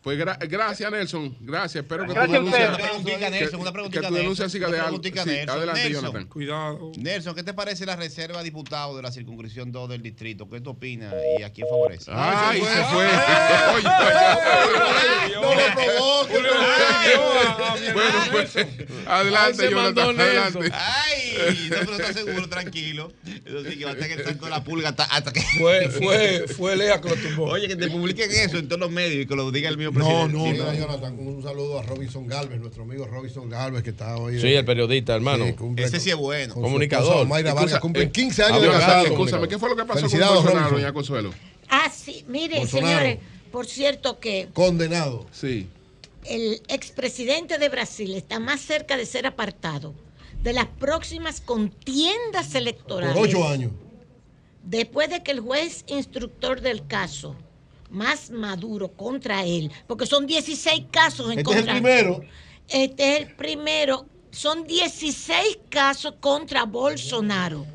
Pues gra- gracias, Nelson. Gracias. Espero que
Gracias
tu
a
denuncia,
ustedes. Una preguntita, Nelson, una
que,
preguntita,
que tu denuncia
Nelson,
siga de algo. Sí,
Nelson.
adelante,
Nelson.
Jonathan.
Cuidado.
Nelson, ¿qué te parece la reserva de diputados de la circunscripción 2 del distrito? ¿Qué tú opinas y a quién favorece?
Ay, se fue. Oye,
No lo provoques.
Bueno, pues, adelante, Jonathan. Adelante.
Ay, no, pero está seguro, tranquilo. Eso sí que va a estar en el saco de la pulga hasta, hasta que.
Fue, fue, fue Lea que lo tumbó.
Oye, que te publiquen eso en todos los medios y que lo diga el mío
No,
presidente.
no,
Sí,
mira, Jonathan, un saludo a Robinson Galvez, nuestro amigo Robinson Galvez, que está hoy.
Sí, el periodista, hermano.
Ese sí es bueno.
Comunicador.
esposa Mayra Vargas, cumplen
eh,
15 años de casado.
Escúchame, ¿qué fue lo que pasó con Bolsonaro,
Robinson.
doña Consuelo?
Ah, sí, miren,
Bolsonaro.
señores, por cierto que
Condenado.
Sí.
el expresidente de Brasil está más cerca de ser apartado de las próximas contiendas
Por
electorales.
ocho años.
Después de que el juez instructor del caso, más maduro contra él, porque son 16 casos en
Este es el
contra.
primero.
Este es el primero. Son 16 casos contra Bolsonaro.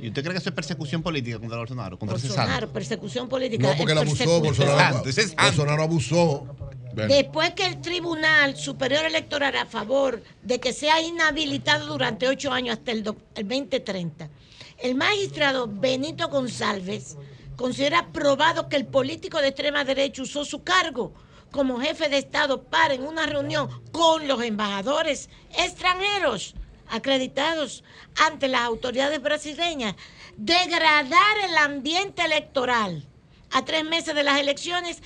¿Y usted cree que eso es persecución política contra Bolsonaro? Contra
Bolsonaro,
santo?
persecución política.
No, porque él abusó. Bolsonaro,
santo, ese es santo.
Bolsonaro abusó.
Después que el Tribunal Superior Electoral a favor de que sea inhabilitado durante ocho años hasta el, do- el 2030, el magistrado Benito González considera probado que el político de extrema derecha usó su cargo como jefe de Estado para en una reunión con los embajadores extranjeros acreditados ante las autoridades brasileñas, degradar el ambiente electoral a tres meses de las elecciones,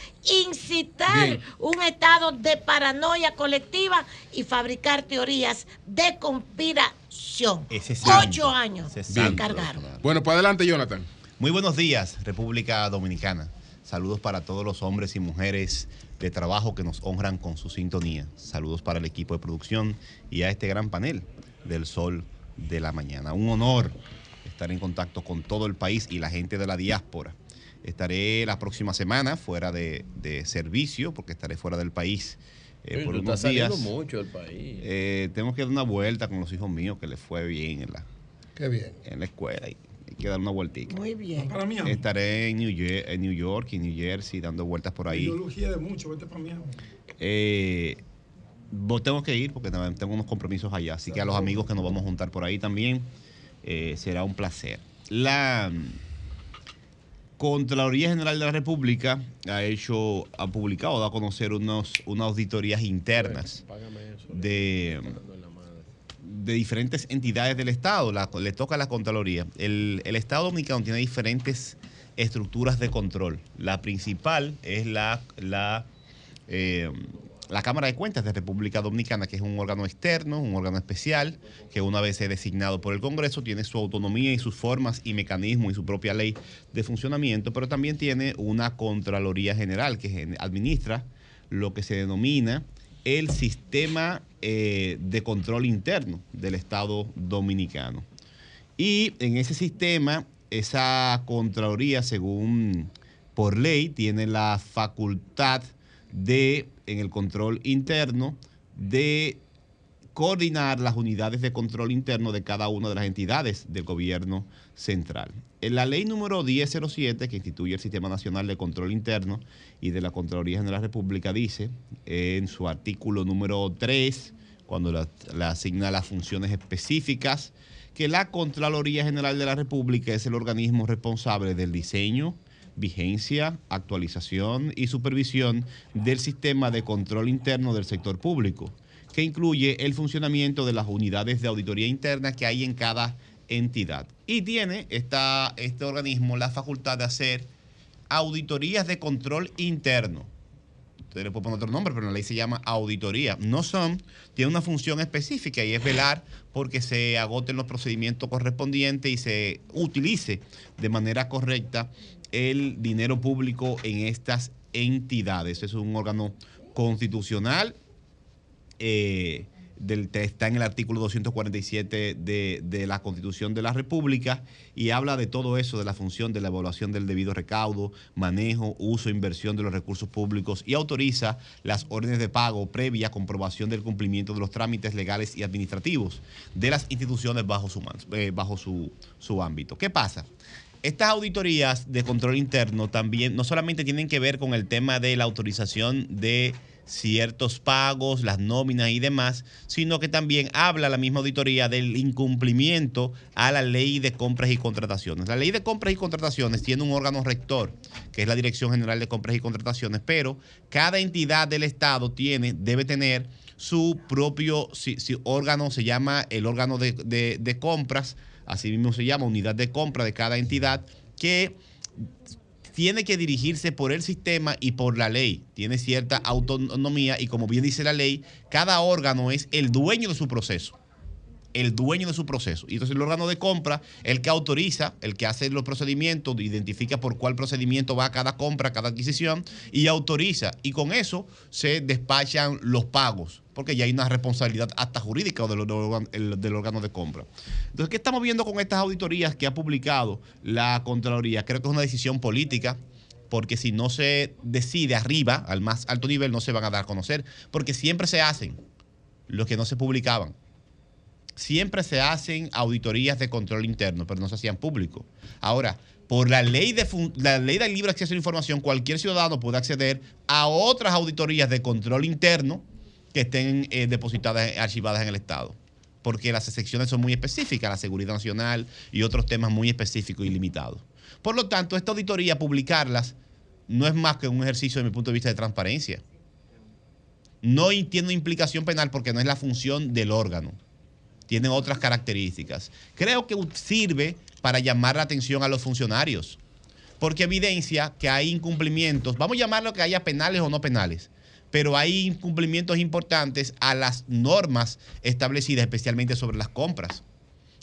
incitar
Bien.
un estado de paranoia colectiva y fabricar teorías de conspiración.
Ese es santo.
Ocho años se encargaron.
Bueno, pues adelante, Jonathan.
Muy buenos días, República Dominicana. Saludos para todos los hombres y mujeres de trabajo que nos honran con su sintonía. Saludos para el equipo de producción y a este gran panel del Sol de la Mañana. Un honor estar en contacto con todo el país y la gente de la diáspora. Estaré la próxima semana fuera de, de servicio porque estaré fuera del país eh, por
tú
unos
estás saliendo
días.
mucho del país.
Eh, tengo que dar una vuelta con los hijos míos que les fue bien en la,
Qué bien.
en la escuela y hay que dar una vueltica.
Muy bien.
Para mí,
Estaré en New, Ye- en New York y New Jersey dando vueltas por ahí.
ideología de mucho, vete para mí.
Eh, vos tengo que ir porque también tengo unos compromisos allá. Así que a los amigos que nos vamos a juntar por ahí también eh, será un placer. La mm, Contraloría General de la República ha hecho, ha publicado, dado a conocer unos, unas auditorías internas de, de diferentes entidades del Estado. La- le toca a la Contraloría. El, el Estado Dominicano tiene diferentes estructuras de control. La principal es la, la, eh, la Cámara de Cuentas de República Dominicana, que es un órgano externo, un órgano especial, que una vez es designado por el Congreso, tiene su autonomía y sus formas y mecanismos y su propia ley de funcionamiento, pero también tiene una Contraloría General que administra lo que se denomina el sistema eh, de control interno del Estado dominicano. Y en ese sistema, esa Contraloría, según por ley, tiene la facultad de, en el control interno, de coordinar las unidades de control interno de cada una de las entidades del gobierno central. En la ley número 1007, que instituye el Sistema Nacional de Control Interno y de la Contraloría General de la República, dice en su artículo número 3, cuando la- le asigna las funciones específicas, que la Contraloría General de la República es el organismo responsable del diseño, vigencia, actualización y supervisión del sistema de control interno del sector público, que incluye el funcionamiento de las unidades de auditoría interna que hay en cada entidad. Y tiene este organismo la facultad de hacer auditorías de control interno. Usted le puede poner otro nombre, pero en la ley se llama auditoría. No son, tiene una función específica y es velar porque se agoten los procedimientos correspondientes y se utilice de manera correcta el dinero público en estas entidades. Es un órgano constitucional eh, del, está en el artículo 247 de, de la Constitución de la República y habla de todo eso, de la función de la evaluación del debido recaudo, manejo, uso, inversión de los recursos públicos y autoriza las órdenes de pago previa comprobación del cumplimiento de los trámites legales y administrativos de las instituciones bajo su, eh, bajo su, su ámbito. ¿Qué pasa? Estas auditorías de control interno también no solamente tienen que ver con el tema de la autorización de ciertos pagos, las nóminas y demás, sino que también habla la misma auditoría del incumplimiento a la ley de compras y contrataciones. La ley de compras y contrataciones tiene un órgano rector, que es la Dirección General de Compras y Contrataciones, pero cada entidad del Estado tiene, debe tener su propio si- órgano, se llama el órgano de compras, así mismo se llama, unidad de compra de cada entidad, que tiene que dirigirse por el sistema y por la ley. Tiene cierta autonomía y como bien dice la ley, cada órgano es el dueño de su proceso. El dueño de su proceso. Y entonces el órgano de compra, el que autoriza, el que hace los procedimientos, identifica por cuál procedimiento va cada compra, cada adquisición y autoriza. Y con eso se despachan los pagos, porque ya hay una responsabilidad hasta jurídica del, del órgano de compra. Entonces, ¿qué estamos viendo con estas auditorías que ha publicado la Contraloría? Creo que es una decisión política, porque si no se decide arriba, al más alto nivel, no se van a dar a conocer, porque siempre se hacen los que no se publicaban. Siempre se hacen auditorías de control interno, pero no se hacían público. Ahora, por la ley, de la ley del libre acceso a la información, cualquier ciudadano puede acceder a otras auditorías de control interno que estén eh, depositadas, archivadas en el Estado. Porque las excepciones son muy específicas, la seguridad nacional y otros temas muy específicos y limitados. Por lo tanto, esta auditoría, publicarlas, no es más que un ejercicio, de mi punto de vista, de transparencia. No tiene implicación penal porque no es la función del órgano. Tiene otras características. Creo que sirve para llamar la atención a los funcionarios. Porque evidencia que hay incumplimientos, vamos a llamarlo que haya penales o no penales, pero hay incumplimientos importantes a las normas establecidas, especialmente sobre las compras.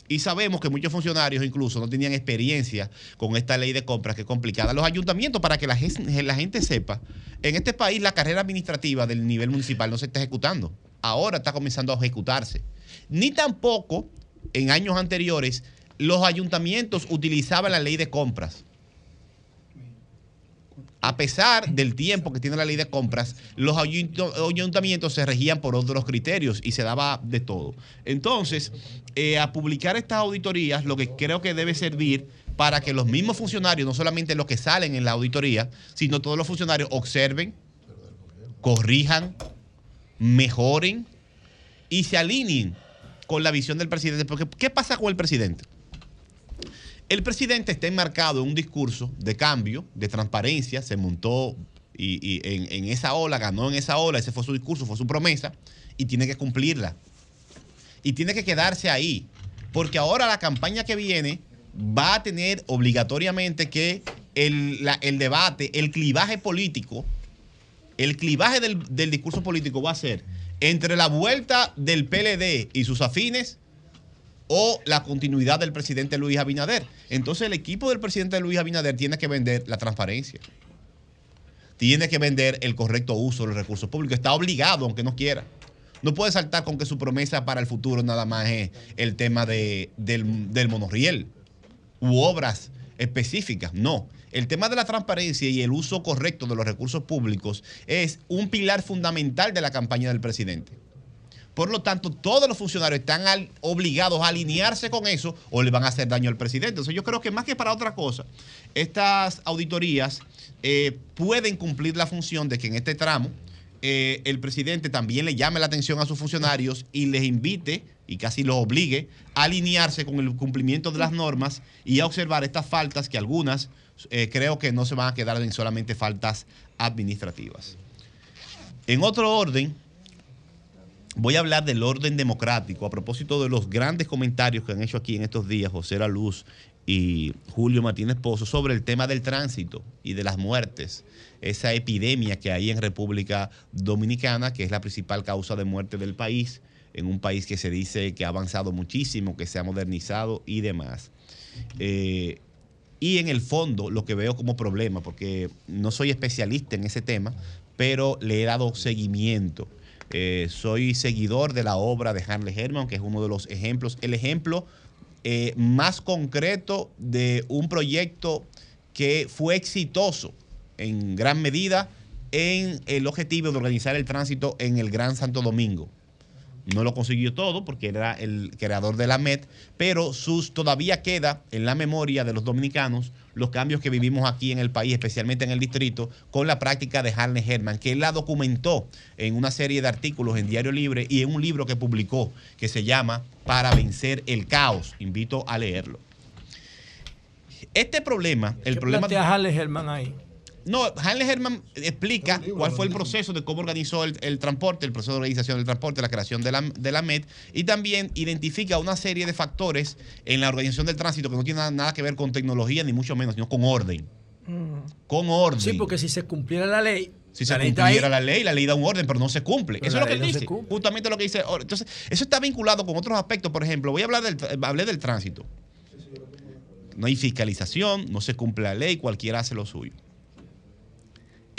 Y sabemos que muchos funcionarios incluso no tenían experiencia con esta ley de compras que es complicada. Los ayuntamientos, para que la gente, la gente sepa, en este país la carrera administrativa del nivel municipal no se está ejecutando. Ahora está comenzando a ejecutarse. Ni tampoco en años anteriores los ayuntamientos utilizaban la ley de compras. A pesar del tiempo que tiene la ley de compras, los ayuntamientos se regían por otros criterios y se daba de todo. Entonces, eh, a publicar estas auditorías, lo que creo que debe servir para que los mismos funcionarios, no solamente los que salen en la auditoría, sino todos los funcionarios observen, corrijan, mejoren y se alineen con la visión del presidente. Porque, ¿qué pasa con el presidente? El presidente está enmarcado en un discurso de cambio, de transparencia, se montó y, y en, en esa ola, ganó en esa ola, ese fue su discurso, fue su promesa, y tiene que cumplirla. Y tiene que quedarse ahí, porque ahora la campaña que viene va a tener obligatoriamente que el, la- el debate, el clivaje político, el clivaje del, del discurso político va a ser entre la vuelta del PLD y sus afines o la continuidad del presidente Luis Abinader. Entonces el equipo del presidente Luis Abinader tiene que vender la transparencia. Tiene que vender el correcto uso de los recursos públicos. Está obligado, aunque no quiera. No puede saltar con que su promesa para el futuro nada más es el tema de- del, del monorriel u obras específicas. No. El tema de la transparencia y el uso correcto de los recursos públicos es un pilar fundamental de la campaña del presidente. Por lo tanto, todos los funcionarios están obligados a alinearse con eso o le van a hacer daño al presidente. Entonces, yo creo que más que para otra cosa, estas auditorías eh, pueden cumplir la función de que en este tramo eh, el presidente también le llame la atención a sus funcionarios y les invite y casi los obligue a alinearse con el cumplimiento de las normas y a observar estas faltas que algunas eh, creo que no se van a quedar en solamente faltas administrativas. En otro orden, voy a hablar del orden democrático a propósito de los grandes comentarios que han hecho aquí en estos días José La Luz y Julio Martínez Pozo sobre el tema del tránsito y de las muertes, esa epidemia que hay en República Dominicana, que es la principal causa de muerte del país, en un país que se dice que ha avanzado muchísimo, que se ha modernizado y demás. Eh, y en el fondo lo que veo como problema, porque no soy especialista en ese tema, pero le he dado seguimiento. Eh, soy seguidor de la obra de Harley Herman, que es uno de los ejemplos, el ejemplo eh, más concreto de un proyecto que fue exitoso en gran medida en el objetivo de organizar el tránsito en el Gran Santo Domingo. No lo consiguió todo porque era el creador de la MED, pero sus, todavía queda en la memoria de los dominicanos los cambios que vivimos aquí en el país, especialmente en el distrito, con la práctica de Harley Herman, que él la documentó en una serie de artículos en Diario Libre y en un libro que publicó que se llama Para vencer el caos. Invito a leerlo. Este problema, el
¿Qué
problema
plantea Harley Herman ahí?
No, Hanley Herman explica cuál fue el proceso de cómo organizó el, el transporte, el proceso de organización del transporte, la creación de la, de la MED, y también identifica una serie de factores en la organización del tránsito que no tienen nada que ver con tecnología, ni mucho menos, sino con orden. Con orden.
Sí, porque si se cumpliera la ley.
Si se
la
cumpliera
ahí.
la ley, la ley da un orden, pero no se cumple.
Pero
eso es lo que él
no
dice. Justamente lo que dice. Entonces, eso está vinculado con otros aspectos. Por ejemplo, voy a hablar del, hablé del tránsito. No hay fiscalización, no se cumple la ley, cualquiera hace lo suyo.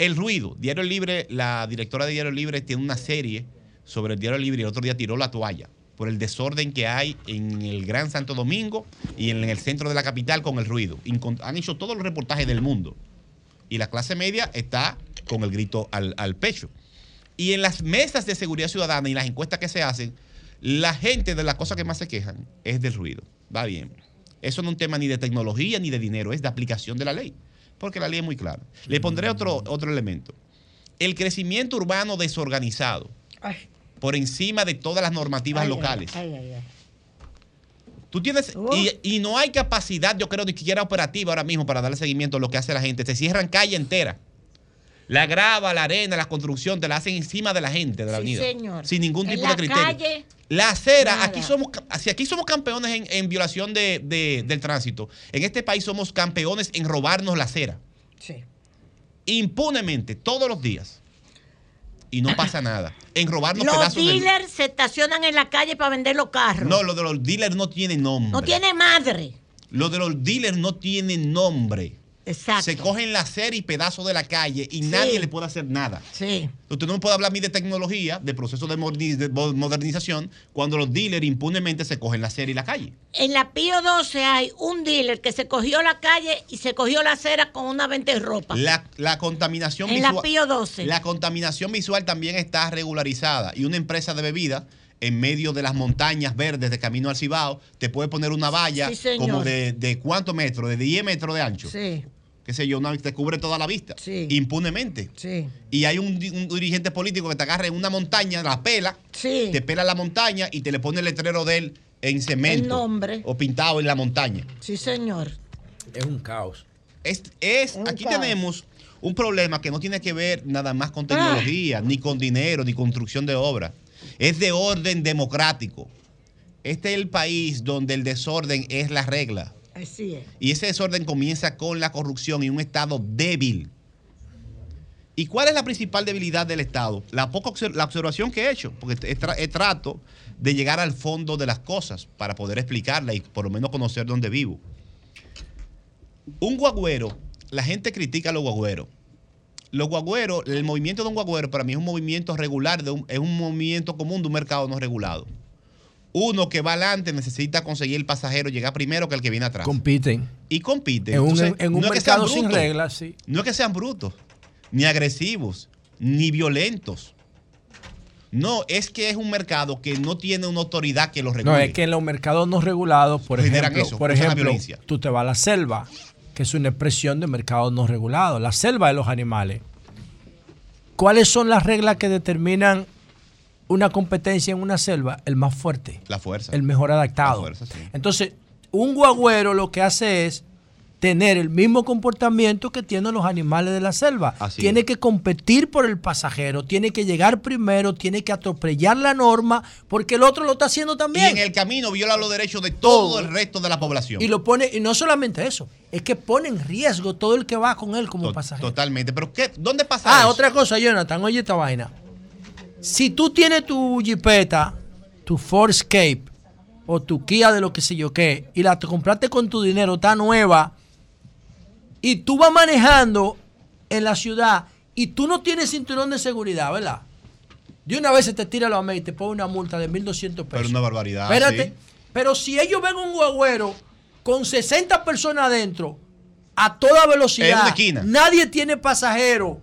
El ruido. Diario Libre, la directora de Diario Libre tiene una serie sobre el Diario Libre y el otro día tiró la toalla por el desorden que hay en el Gran Santo Domingo y en el centro de la capital con el ruido. Han hecho todos los reportajes del mundo. Y la clase media está con el grito al, al pecho. Y en las mesas de seguridad ciudadana y las encuestas que se hacen, la gente de las cosas que más se quejan es del ruido. Va bien. Eso no es un tema ni de tecnología ni de dinero, es de aplicación de la ley. Porque la ley es muy clara. Le pondré otro, otro elemento. El crecimiento urbano desorganizado,
Ay.
por encima de todas las normativas
Ay,
locales.
ay, ay, ay.
Tú tienes, y, y no hay capacidad, yo creo, ni siquiera operativa ahora mismo para darle seguimiento a lo que hace la gente. Se cierran calle entera. La grava, la arena, la construcción, te la hacen encima de la gente de la
Sí,
avenida.
señor.
Sin ningún
En
tipo
la
de criterio.
calle,
La acera,
nada.
aquí somos, si aquí somos campeones en, en violación de- de- del tránsito, en este país somos campeones en robarnos la acera.
Sí.
Impunemente, todos los días. Y no pasa nada. En robarnos
Los
pedazos de...
dealers se estacionan en la calle para vender los carros.
No, lo de los dealers no tiene nombre.
No tiene madre.
Lo de los dealers no tiene nombre.
Exacto.
Se cogen la acera y pedazos de la calle y nadie le puede hacer nada.
Sí.
Usted no me puede hablar a mí de tecnología, de proceso de moderni- de mo- modernización, cuando los dealers impunemente se cogen la acera y la calle.
En la Pío 12 hay un dealer que se cogió la calle y se cogió la acera con una venta de ropa.
La, la contaminación
En la
visual.
Pío 12.
La contaminación visual también está regularizada. Y una empresa de bebida en medio de las montañas verdes de camino al Cibao te puede poner una valla
Sí,
como de, de cuántos metros, de 10 metros de ancho.
Sí.
Qué sé yo, una, te cubre toda la vista. Impunemente.
Sí.
Y hay un, di- un dirigente político que te agarra en una montaña, la pela, te pela la montaña y te le pone el letrero de él en cemento.
El nombre.
O pintado en la montaña.
Sí, señor.
Es un caos.
Es, es-
un
aquí
caos.
tenemos un problema que no tiene que ver nada más con tecnología, ni con dinero, ni construcción de obras. Es de orden democrático. Este es el país donde el desorden es la regla.
Así es.
Y ese desorden comienza con la corrupción y un Estado débil. ¿Y cuál es la principal debilidad del Estado? La poca la observación que he hecho, porque he, tra- trato de llegar al fondo de las cosas para poder explicarla y por lo menos conocer dónde vivo. Un guagüero, la gente critica a los guagüeros. Los guagüeros, el movimiento de un guagüero para mí es un movimiento regular, de un- es un movimiento común de un mercado no regulado. Uno que va adelante necesita conseguir el pasajero llegar primero que el que viene atrás.
Compiten.
y compiten.
En un,
Entonces,
en un
no es que sean
mercado sin reglas, sí.
No es que sean brutos, ni agresivos, ni violentos. No, es que es un mercado que no tiene una autoridad que los regule.
No, es que en los mercados no regulados, por
Generan
ejemplo,
eso,
por ejemplo tú te vas a la selva, que es una expresión de mercado no regulado, la selva de los animales. ¿Cuáles son las reglas que determinan una competencia en una selva? El más fuerte,
La fuerza.
el mejor adaptado.
La fuerza, sí.
Entonces, un guagüero lo que hace es tener el mismo comportamiento que tienen los animales de la selva.
Así
tiene
es.
que competir por el pasajero, tiene que llegar primero, tiene que atropellar la norma, porque el otro lo está haciendo
Y
también.
en el camino viola los derechos de todo el resto de la población.
Y lo pone, y no solamente eso, es que pone en riesgo todo el que va con él como
To-
pasajero.
Totalmente. Pero ¿qué? ¿dónde pasa
Ah,
eso?
otra cosa, Jonathan, oye esta vaina. Si tú tienes tu Jeepeta, tu Ford Escape o tu Kia de lo que sé yo qué, y la te compraste con tu dinero, está nueva, y tú vas manejando en la ciudad y tú no tienes cinturón de seguridad, ¿verdad? De una vez se te tira la y te pone una multa de 1.200 pesos.
Pero una barbaridad.
Espérate.
sí.
Pero si ellos ven un guagüero con 60 personas adentro, a toda velocidad, nadie tiene pasajero,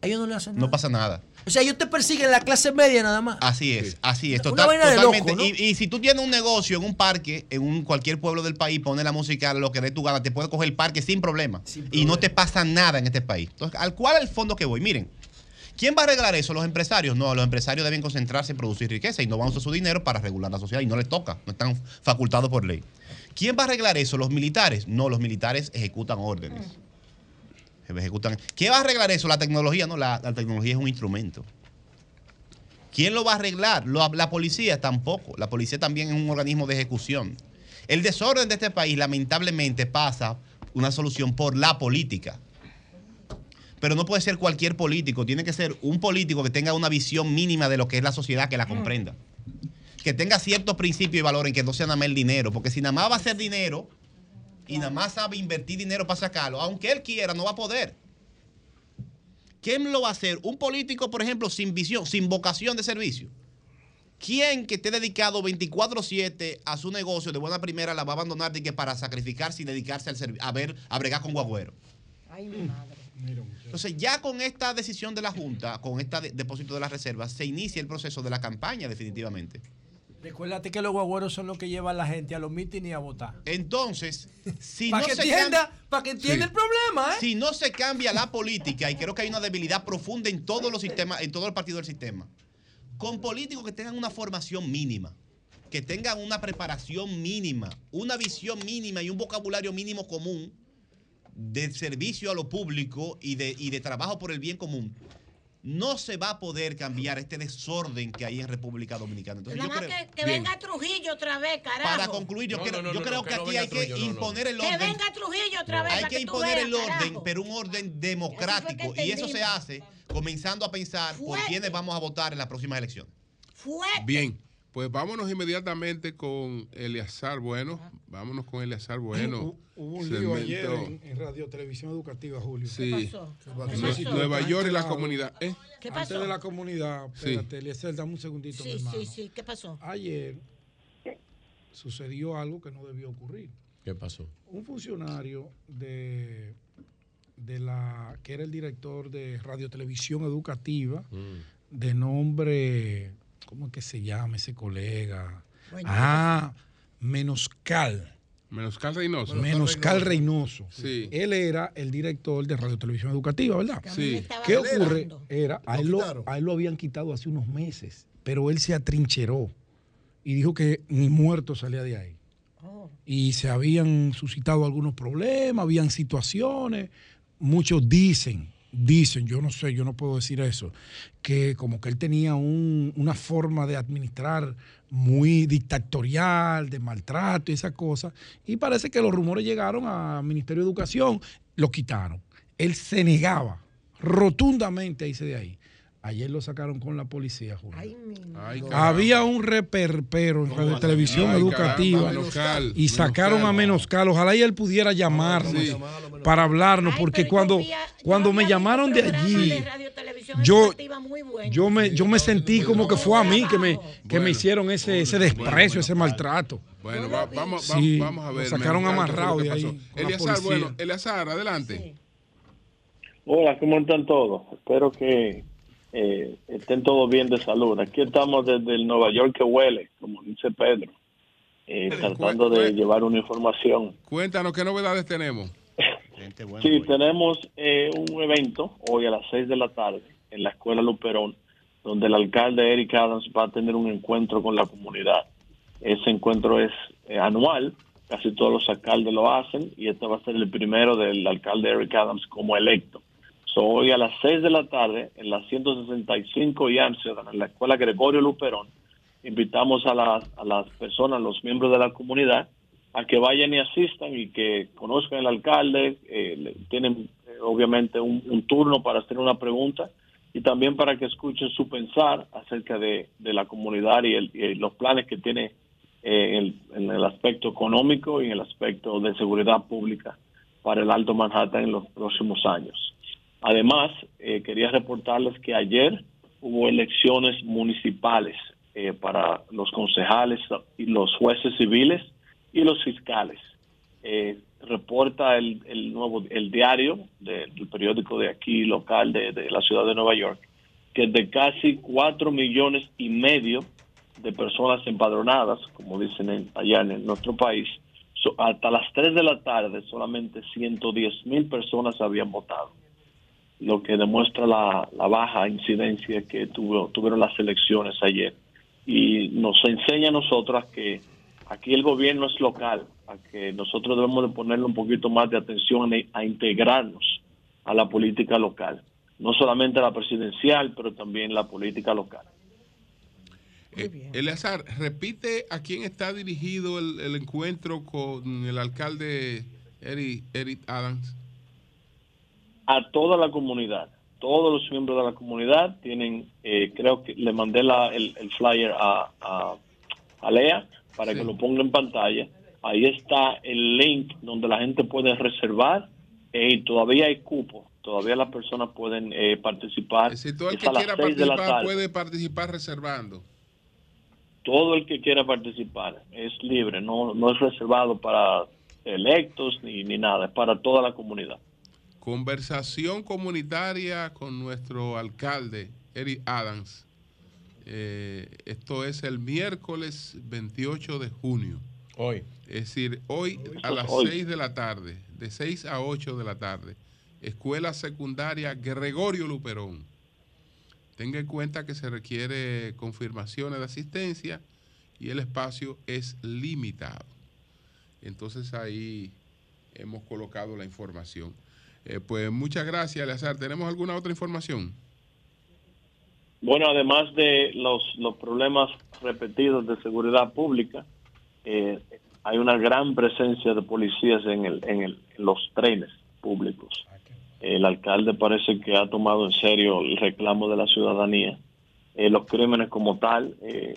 ellos no le hacen nada.
No pasa nada.
O sea, ellos te persiguen la clase media nada más.
Así es, así es. Total- totalmente.
loco, ¿no?
y, y si tú tienes un negocio en un parque, en un cualquier pueblo del país, pones la música, lo que dé tu gana, te puede coger el parque sin problema. y no te pasa nada en este país. Entonces, ¿al cuál es el fondo que voy? Miren, ¿quién va a arreglar eso? ¿Los empresarios? No, los empresarios deben concentrarse en producir riqueza y no van a usar su dinero para regular la sociedad y no les toca, no están facultados por ley. ¿Quién va a arreglar eso? ¿Los militares? No, los militares ejecutan órdenes. Ejecutan. ¿Quién va a arreglar eso? La tecnología, no, la, la tecnología es un instrumento. ¿Quién lo va a arreglar? Lo- la policía tampoco. La policía también es un organismo de ejecución. El desorden de este país lamentablemente pasa una solución por la política. Pero no puede ser cualquier político, tiene que ser un político que tenga una visión mínima de lo que es la sociedad, que la comprenda. Que tenga ciertos principios y valores, que no sea nada más el dinero, porque si nada más va a ser dinero y nada más sabe invertir dinero para sacarlo, aunque él quiera, no va a poder. ¿Quién lo va a hacer? Un político, por ejemplo, sin visión, sin vocación de servicio. ¿Quién que esté dedicado 24-7 a su negocio de buena primera la va a abandonar de que para sacrificarse y dedicarse al a ver, a bregar con guagüero?
Ay, mi madre.
Entonces, ya con esta decisión de la Junta, con este depósito de las reservas, se inicia el proceso de la campaña definitivamente.
Recuérdate que los guagüeros son los que llevan a la gente a los mítines y a votar.
Entonces, si
Para
no
que
se
entienda, para que entienda
Sí.
el problema, ¿eh?
Si no se cambia la política, y creo que hay una debilidad profunda en todos los sistemas, en todo el partido del sistema, con políticos que tengan una formación mínima, que tengan una preparación mínima, una visión mínima y un vocabulario mínimo común de servicio a lo público y de, y de trabajo por el bien común, no se va a poder cambiar este desorden que hay en República Dominicana. Entonces,
Nada
yo
más
creo,
que, que venga Trujillo otra vez, carajo.
para concluir, yo creo, yo creo que aquí hay que imponer el
Que
orden.
venga Trujillo otra vez.
Hay que imponer
veas,
el orden,
carajo.
pero un orden democrático.
que
Y eso se hace comenzando a pensar por quiénes vamos a votar en las próximas elecciones.
Fuerte.
Bien, pues vámonos inmediatamente con Eleazar Bueno. Vámonos con Eleazar Bueno.
Hubo un lío ayer en, en Radio Televisión Educativa, Julio.
Sí. ¿Qué pasó?
¿Qué
¿Qué pasó? Nueva York y la comunidad. ¿Eh?
¿Qué
Antes
pasó?
de la comunidad,
Sí.
espérate, Eliezer, dame un segundito, mi
Sí,
hermano.
sí, sí. ¿Qué pasó?
Ayer sucedió algo que no debió ocurrir.
¿Qué pasó?
Un funcionario de, de la que era el director de Radio Televisión Educativa, de nombre, ¿cómo es que se llama ese colega?
Bueno,
ah, Menoscal.
Menoscal Reynoso.
Menoscal Reynoso.
Sí.
Él era el director de Radio Televisión Educativa, ¿verdad?
Sí.
¿Qué ocurre? Era, a él, lo, a él lo habían quitado hace unos meses, pero él se atrincheró y dijo que ni muerto salía de ahí. Y se habían suscitado algunos problemas, habían situaciones. Muchos dicen, dicen, yo no sé, yo no puedo decir eso, que como que él tenía un- una forma de administrar muy dictatorial, de maltrato y esas cosas. Y parece que los rumores llegaron al Ministerio de Educación, lo quitaron. Él se negaba rotundamente a irse de ahí. Ayer lo sacaron con la policía, Julio. Había un reperpero en Radio Televisión
Ay,
Educativa
caramba, Menoscal,
y sacaron a Menoscal. Ojalá y él pudiera llamarnos para hablarnos, porque cuando, cuando me llamaron de allí, yo, yo, me, yo me sentí como que fue a mí que me, que me hicieron ese, ese desprecio, ese maltrato.
Bueno, va- vamos,
Sí,
vamos, a ver.
lo sacaron amarrado
¿qué fue
de ahí policía.
bueno, Eleazar, adelante.
Hola, ¿cómo están todos? Espero que eh, estén todos bien de salud. Aquí estamos desde el Nueva York que huele, como dice Pedro, eh, tratando de llevar una información.
Cuéntanos qué novedades tenemos.
Sí, tenemos eh, un evento hoy a las 6 de la tarde en la Escuela Luperón, donde el alcalde Eric Adams va a tener un encuentro con la comunidad. Ese encuentro es eh, anual, casi todos los alcaldes lo hacen, y este va a ser el primero del alcalde Eric Adams como electo. So, hoy a las 6 de la tarde, en la 165 y Amsterdam, en la Escuela Gregorio Luperón, invitamos a las, a las personas, los miembros de la comunidad, a que vayan y asistan y que conozcan al alcalde. eh, tienen eh, obviamente un, turno para hacer una pregunta y también para que escuchen su pensar acerca de, la comunidad y, los planes que tiene eh, en el aspecto económico y en el aspecto de seguridad pública para el Alto Manhattan en los próximos años. Además, eh, quería reportarles que ayer hubo elecciones municipales eh, para los concejales y los jueces civiles y los fiscales. Eh, reporta el, nuevo el diario de- del periódico de aquí local de, la ciudad de Nueva York que de casi 4 millones y medio de personas empadronadas, como dicen en- allá en nuestro país, so- hasta las 3 de la tarde solamente 110 mil personas habían votado, lo que demuestra la, la baja incidencia que tuvo, tuvieron las elecciones ayer. Y nos enseña a nosotros que aquí el gobierno es local, a que nosotros debemos de ponerle un poquito más de atención a- a integrarnos a la política local, no solamente a la presidencial, pero también la política local.
Eh, Eleazar, repite a quién está dirigido el, el encuentro con el alcalde Eric, Eric Adams.
A toda la comunidad. Todos los miembros de la comunidad tienen, eh, creo que le mandé la- el, el flyer a, a, a Lea para que lo ponga en pantalla. Ahí está el link donde la gente puede reservar eh, y todavía hay cupo. Todavía las personas pueden eh, participar.
Si todo el
Es
que quiera participar puede participar reservando.
Todo el que quiera participar es libre, no, no es reservado para electos ni, ni nada, es para toda la comunidad.
Conversación comunitaria con nuestro alcalde, Eric Adams. Eh, esto es el miércoles 28 de junio.
Hoy.
Es decir, hoy a las
Hoy.
6 de la tarde, de 6 a 8 de la tarde, Escuela Secundaria Gregorio Luperón. Tenga en cuenta que se requiere confirmaciones de asistencia y el espacio es limitado. Entonces ahí hemos colocado la información. Eh, pues muchas gracias, Eleazar. ¿Tenemos alguna otra información?
Bueno, además de los, los problemas repetidos de seguridad pública, eh, hay una gran presencia de policías en, el, en, el, en los trenes públicos. El alcalde parece que ha tomado en serio el reclamo de la ciudadanía. Eh, los crímenes como tal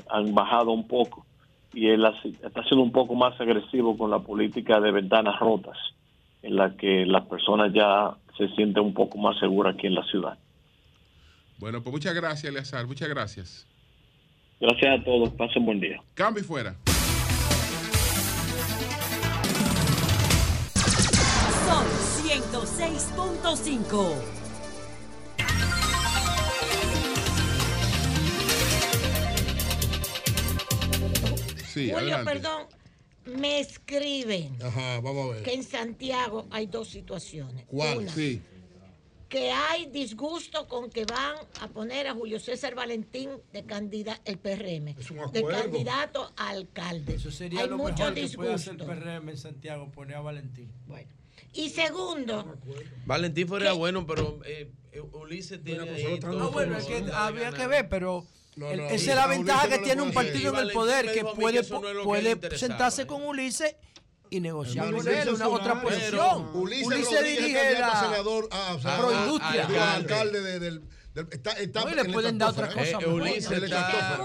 han bajado un poco y él así- está siendo un poco más agresivo con la política de ventanas rotas, en la que las personas ya se sienten un poco más seguras aquí en la ciudad.
Bueno, pues muchas gracias, Eleazar. Muchas gracias.
Gracias a todos, pasen buen día.
Cambio y fuera.
Sol 106.5.
Sí,
Julio,
adelante.
perdón, me escriben
Ajá, vamos a ver.
que en Santiago hay dos situaciones.
¿Cuál?
Una,
Sí.
que hay disgusto con que van a poner a Julio César Valentín de candidato, el PRM, de
acuerdo.
candidato a alcalde.
Eso sería
hay
lo
mucho
mejor que puede hacer el
disgusto.
PRM en Santiago, poner a Valentín.
Bueno. Y segundo,
Valentín fuera bueno, pero eh, eh, Ulises tiene ahí todo.
No, bueno, es que había que ver, pero
No,
el-
no,
esa es la
a
ventaja
Ulises
que tiene un partido en el poder que puede,
que
puede sentarse con Ulises y negociar con
Ulises
él una otra posición.
Ulises
Ulises dirige
candidato a
la
senador, ah, o sea,
proindustria.
alcalde de- del, del- está, está
No, y le
en la
pueden dar otra cosa
Eh. Ulises
la
está,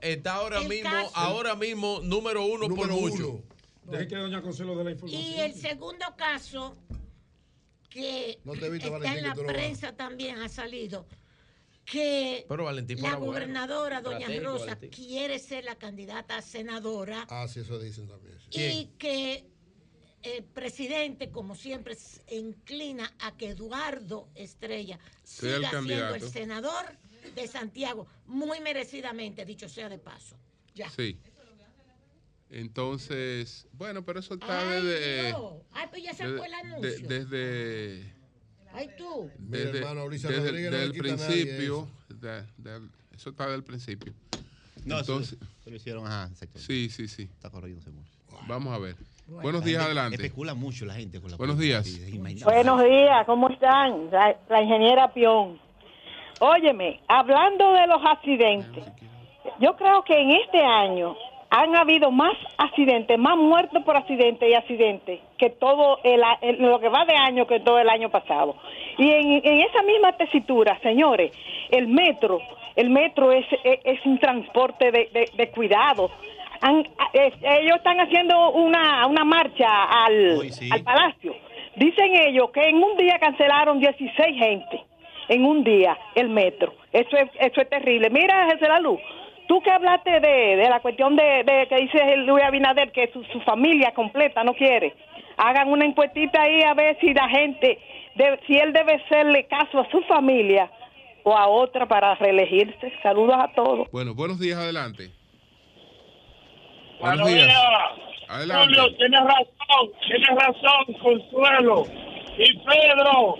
está ahora
el
mismo,
caso-
ahora mismo número uno por
Número
mucho.
uno.
Deje que doña Consuelo dé la información.
y el segundo caso que
No te evite,
está
Valentín,
en la prensa también ha salido que
Pero Valentín
la
bueno.
gobernadora doña
Estratégico,
Rosa
Valentín.
quiere ser la candidata a senadora
Ah, sí, eso dicen también. sí.
y que el presidente, como siempre, se inclina a que Eduardo Estrella
Sea el
siga siendo el senador de Santiago, muy merecidamente, dicho sea de paso. Ya.
Sí. Entonces, bueno, pero eso está
Ay,
desde.
Ay, pues ya sacó el
de-
anuncio.
desde,
Ay, tú.
Desde, desde-
a nadie
principio, de- del- eso está del principio.
No,
Entonces,
eso, eso lo hicieron, ajá,
sí, sí, sí.
Está corrido seguro.
Vamos a ver.
Bueno.
Buenos días, adelante.
Especula mucho la gente con la
Buenos días.
Buenos días, ¿cómo están? La, la ingeniera Pion. Óyeme, hablando de los accidentes, yo creo que en este año han habido más accidentes, más muertos por accidentes y accidentes que todo el, el- lo que va de año que todo el año pasado. Y en, en esa misma tesitura, señores, el metro, el metro es, es, es un transporte de, de- de cuidado. Han- ellos están haciendo una, una marcha al, al palacio. Dicen ellos que en un día cancelaron 16 gente, en un día, el metro. Eso es, eso es terrible. Mira, José La Luz, tú que hablaste de, de la cuestión de, de que dice el Luis Abinader que su, su familia completa no quiere, hagan una encuestita ahí a ver si la gente, de- si él debe hacerle caso a su familia o a otra para reelegirse. Saludos a todos.
Bueno, buenos días, adelante.
Buenos
Buenos días.
días.
Adelante.
Julio, tienes razón, tienes razón, Consuelo. Y Pedro,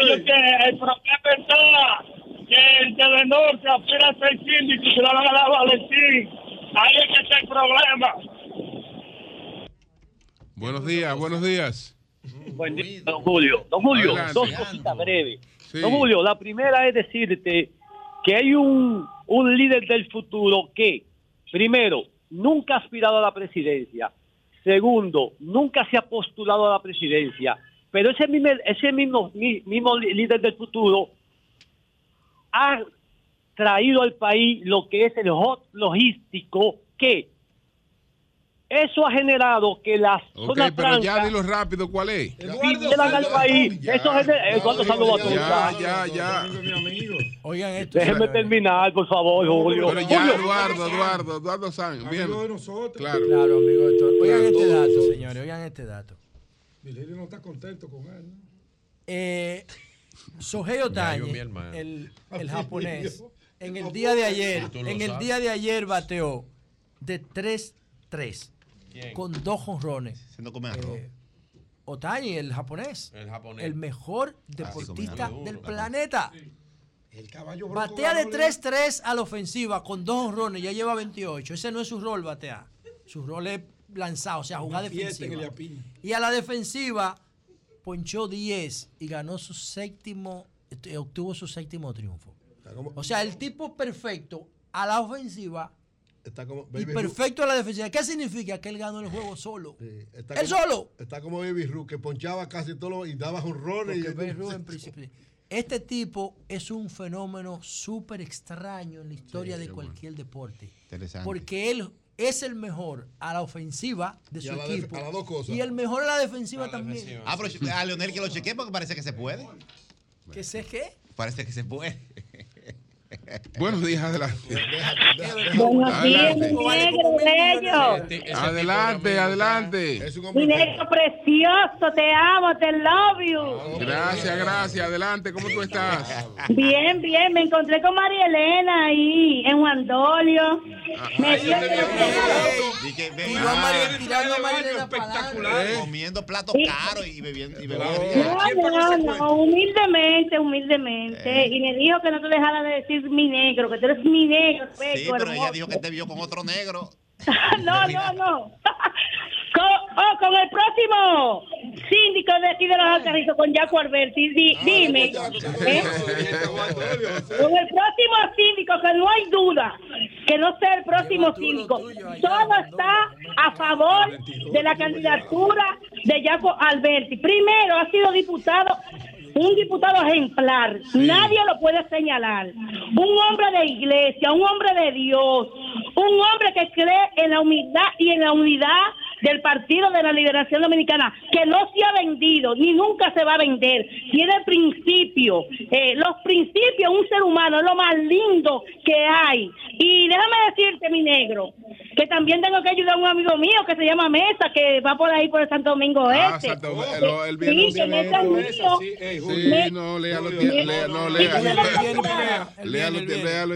ellos tienen- el problema está que el Telenor se aspira a ser síndico y se lo van a dar a Valentín. Ahí es que está el problema.
Buenos días, buenos días.
Buen día, don Julio. Don Julio,
Adelante.
dos cositas breves.
Sí.
Don Julio, la primera es decirte que hay un, un líder del futuro que, primero, nunca ha aspirado a la presidencia. Segundo, nunca se ha postulado a la presidencia. Pero ese mismo, ese mismo, mi- mismo líder del futuro ha traído al país lo que es el hot logístico que eso ha generado que las
Ok,
zonas
pero ya
francas
dilo rápido, ¿cuál es?
vinieran al país. Eso es de, Eduardo Salvador.
Ya, ya, ya.
Oigan esto.
Déjenme terminar, por favor, Julio.
Pero ya,
Julio.
Eduardo, Eduardo, Eduardo Sánchez. Bien. Claro.
Claro, amigo. esto- Oigan este dato, señores. Oigan este dato.
Virgilio no está contento con él. ¿no?
Eh, Sohei
hermano.
el, el japonés, en el día de ayer, en el día de ayer bateó de 3-3
¿Quién?
con dos jonrones.
Se no come arroz.
Eh, Otani, el japonés,
El japonés.
el mejor
Ah, sí,
deportista
come
del planeta.
El caballo
Batea de
ganó,
3-3 a la ofensiva con dos honrones, ya lleva 28. Ese no es su rol, batear. Su rol es lanzar, o sea, jugar defensiva. Y a la defensiva ponchó 10 y ganó su séptimo, este, obtuvo su séptimo triunfo.
como-
O sea, el tipo perfecto a la ofensiva
Está como
y
Baby
perfecto a la defensiva. ¿Qué significa? Que él ganó el juego solo.
Está
Él
como-
solo.
Está como Baby Ruth, que ponchaba casi todo lo- y daba honrones. Y,
Ruth en principio- Este tipo es un fenómeno súper extraño en la historia de cualquier deporte.
Interesante.
Porque él es el mejor a la ofensiva de
Y
su
a la def-
equipo.
a las dos cosas.
Y el mejor a la defensiva también.
Ah, pero a Leonel que lo chequee porque parece que se puede.
¿Qué sé qué?
Parece que se puede.
Buenos días, adelante.
Buenos días,
Adelante.
mi negro bello.
Adelante, adelante.
Mi negro precioso, te amo, te love you.
Gracias, gracias. Adelante, ¿cómo tú estás?
Bien, bien, me encontré con María Elena ahí en Juandolio. Me dio
Ah,
tirando a María Elena para adelante.
Comiendo platos caros y bebiendo.
No, no, no, humildemente, humildemente. Y me dijo que no te dejara de decir mi negro, que tú eres mi negro.
Sí, pero ella
hermoso.
dijo que te vio con otro negro.
no, no, no. Con, oh, con el próximo síndico de aquí de los Alcarrizos, con Jaco Alberti, di- dime. ¿eh? Con el próximo síndico, que no hay duda que no sea el próximo síndico. Todo está a favor de la candidatura de Jaco Alberti. Primero, ha sido diputado, un diputado ejemplar. Nadie lo puede señalar. Un hombre de iglesia, un hombre de Dios, un hombre que cree en la humildad y en la unidad del Partido de la Liberación Dominicana, que no se ha vendido ni nunca se va a vender. Tiene principios. Eh, los principios, un ser humano, es lo más lindo que hay. Y déjame decirte, mi negro, que también tengo que ayudar a un amigo mío que se llama Mesa, que va por ahí por el Santo Domingo
Ah,
Este.
Santo- lo- el bien-
Sí, que Mesa es mío.
Sí, no, léalo, no. Léalo, léalo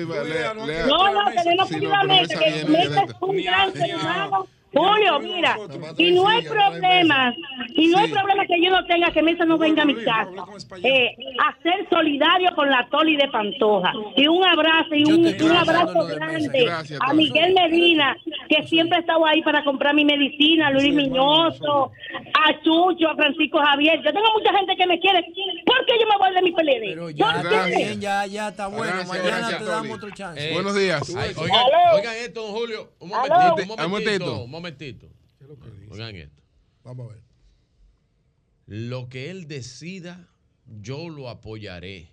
lea.
No, no, tenemos que ayudar a Mesa, que Mesa es un gran ser humano. Julio, mira, y no hay problema, y no hay problema que yo no tenga que Mesa no venga a mi casa. Eh, a ser solidario con la Toli de Pantoja. Y un abrazo, y un, un abrazo grande
Gracias,
a. Miguel Medina, que siempre ha estado ahí para comprar mi medicina, a Luis Miñoso, a Chucho, a Francisco Javier. Yo tengo mucha gente que me quiere. ¿Por qué yo me voy de mi PLD?
Ya ya, ya está bueno.
Gracias,
Mañana
gracias,
te damos otro chance.
Eh,
Buenos días.
ay, oigan, esto, don Julio. Un momentito, un
Un
momentito.
momentito.
Un momentito. Oigan esto.
Vamos a ver.
Lo que él decida, yo lo apoyaré.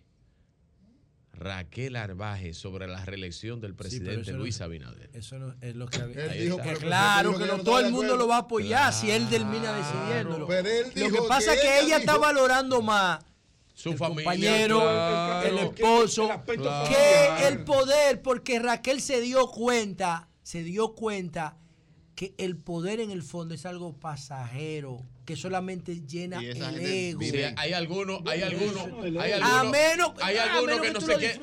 Raquel Arbaje sobre la reelección del
Sí,
presidente
no-
Luis Abinader.
Eso no es lo que había.
Él dijo,
está.
pero-
Que
pero
claro que no todo el mundo lo va a apoyar si él termina decidiéndolo.
Pero él
Lo que pasa es
que
que
ella
ella está valorando más
Su
el
familia.
compañero,
claro.
el esposo,
El
que el poder, porque Raquel se dio cuenta, se dio cuenta que el poder en el fondo es algo pasajero que solamente llena el ego.
Hay algunos, hay algunos, hay algunos, hay algunos que no se quieren,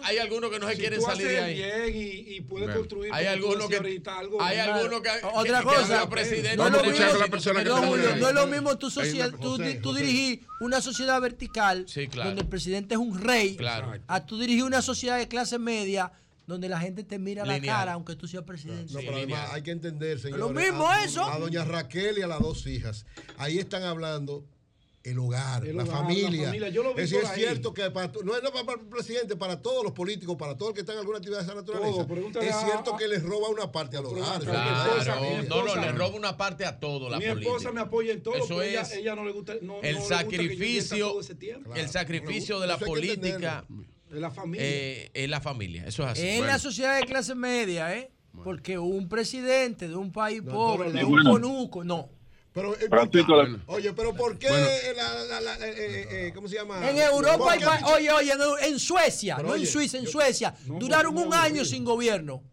que no se quieren salir de ahí.
Bien y, y construir
hay algunos que
algo
hay algunos que
otra cosa,
no,
no, es
la
no, no es lo mismo tu sociedad,
una, José,
tú, dirigir una sociedad vertical donde el presidente es un rey, a tú dirigir una sociedad de clase media donde la gente te mira
Lineal.
la cara, aunque tú seas presidente.
No, pero además hay que entender, señores.
Lo mismo
a,
eso.
A doña Raquel y a las dos hijas. Ahí están hablando el hogar, la, familia.
la,
es, cierto que para, no es para el presidente, para todos los políticos, para todo el que está en alguna actividad de esa naturaleza. Es cierto que les roba una parte al hogar.
Claro, no, no, le roba una parte a todo la
mi
política.
Esposa me apoya en todo,
Eso
es, ella, ella, no le gusta.
El, sacrificio, el sacrificio, de la política.
En la familia.
Eh, en la familia, eso es así.
En bueno. la sociedad de clase media, ¿eh? Bueno. Porque un presidente de un país no,
pobre,
de un conuco, no.
Pero, eh, bueno. Oye, pero ¿por qué
bueno.
Eh, la, la, la, eh, eh, eh ¿Cómo se llama?
En Europa, hay, oye, oye, en Suecia,
pero
no
oye, en
Suiza, en Suecia,
no,
duraron
no,
un año sin gobierno.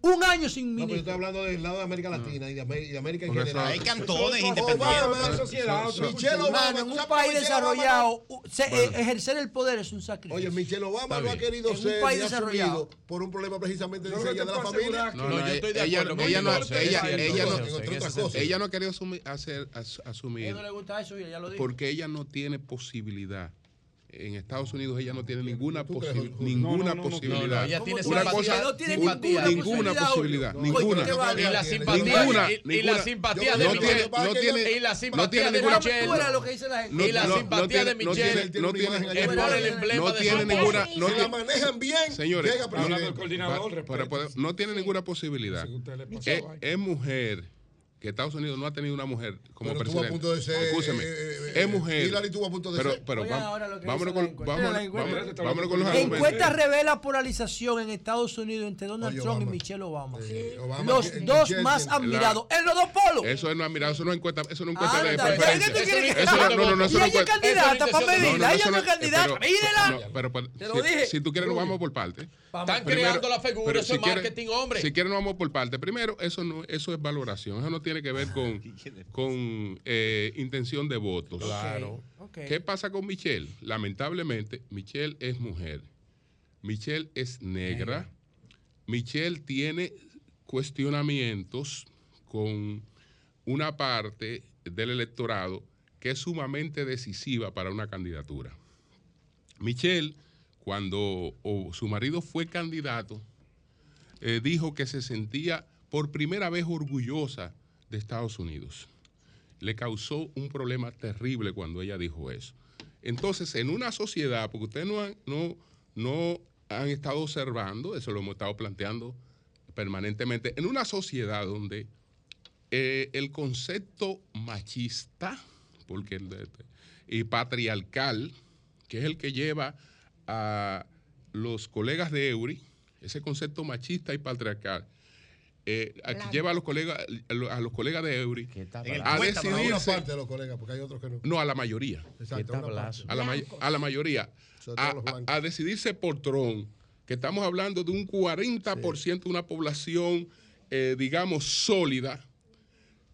Un año sin
ministro. No, yo estoy hablando del lado de América Latina y de, y de América en general.
Hay
cantones independientes.
Michelle Obama,
en un país desarrollado, eh, ejercer el poder es un sacrificio.
Oye, Michelle Obama no ha querido
ser. Un país desarrollado.
Por un problema precisamente de la familia.
No,
yo estoy de acuerdo.
Ella no ha querido asumir.
Ella no le gusta eso, ya lo dijo.
Porque ella no tiene posibilidad en Estados Unidos ella no tiene ninguna, posi ninguna posibilidad.
ninguna posibilidad.
Ninguna.
Y la simpatía. De Michelle.
No tiene
Y la simpatía de
la
simpatía de
No tiene
el emblema
ninguna. No
la manejan bien.
Señores. No tiene ninguna posibilidad. Es mujer que Estados Unidos no ha tenido una mujer como
pero presidente. A punto de ser,
eh,
eh, eh,
es mujer.
A punto de
pero,
ser.
Pero,
pero
vámonos, con, con, los argumentos.
Encuesta revela polarización en Estados Unidos entre Donald Trump y Michelle Obama.
Sí.
Los dos más admirados. En los dos polos.
Eso no es admirado, eso no encuesta, eso no encuesta
Anda, de preferencia.
Eso, no, no, no,
es candidata para medirla. Ella
si tú quieres, nos vamos por parte.
Están creando la figura, eso es marketing, hombre.
Si quieres, nos vamos por parte. Primero, eso es. Eso no tiene tiene que ver con, con eh, intención de votos.
Claro.
¿Qué pasa con Michelle? Lamentablemente, Michelle es mujer. Michelle es negra. Michelle tiene cuestionamientos con una parte del electorado que es sumamente decisiva para una candidatura. Michelle, cuando su marido fue candidato, eh, dijo que se sentía por primera vez orgullosa de Estados Unidos. Le causó un problema terrible cuando ella dijo eso. Entonces, en una sociedad, porque ustedes no han, no, no han estado observando, eso lo hemos estado planteando permanentemente, en una sociedad donde eh, el concepto machista porque el y patriarcal, que es el que lleva a los colegas de Eury, ese concepto machista y patriarcal, eh, lleva a los colegas a los colegas de Eury a
no.
A la mayoría.
Exacto, a,
la mayoría. A, decidirse por Tron que estamos hablando de un 40% de una población eh, digamos sólida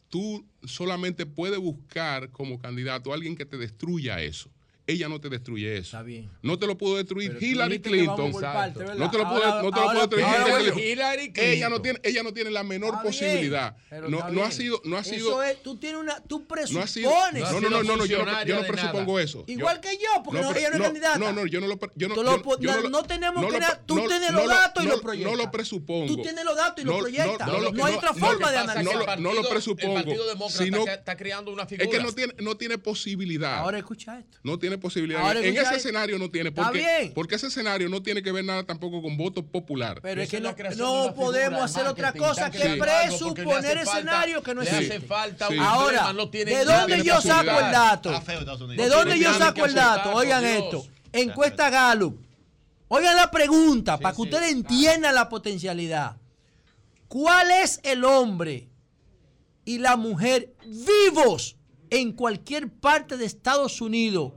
tú solamente puedes buscar como candidato a alguien que te destruya eso ella no te destruye eso.
Está bien.
No te lo pudo destruir
Pero
Hillary Clinton.
Parte,
no te lo pudo,
ahora,
no te lo
ahora,
destruir Hillary Clinton. Ella no tiene, ella no tiene la menor posibilidad. No, no, ha sido, no ha
eso
sido.
Es, tú tienes una, tú presupones.
No, no, no, no, no yo, yo, no, presupongo eso.
Igual yo, que yo, porque no, ella no es candidata.
No, no, yo no lo, yo no,
lo,
yo
no, tenemos que, tú tienes los datos y los proyectas.
No lo presupongo.
Tú tienes los datos y los proyectas. No hay otra forma de analizar.
No lo presupongo.
El Partido Demócrata está creando una figura.
Es que no tiene, no tiene posibilidad.
Ahora escucha esto.
No tiene
tiene
en ese escenario no tiene. Porque, ¿Está
bien?
porque ese escenario no tiene que ver nada tampoco con voto popular.
Pero es que no, podemos hacer otra cosa que,
que
presuponer escenarios que no existen.
Sí, falta sí.
Ahora,
no tiene,
¿de dónde yo saco el dato? ¿De dónde yo saco el dato? Oigan esto. Encuesta Gallup. Oigan la pregunta, para que ustedes entiendan la potencialidad. ¿Cuál es el hombre y la mujer vivos en cualquier parte de Estados Unidos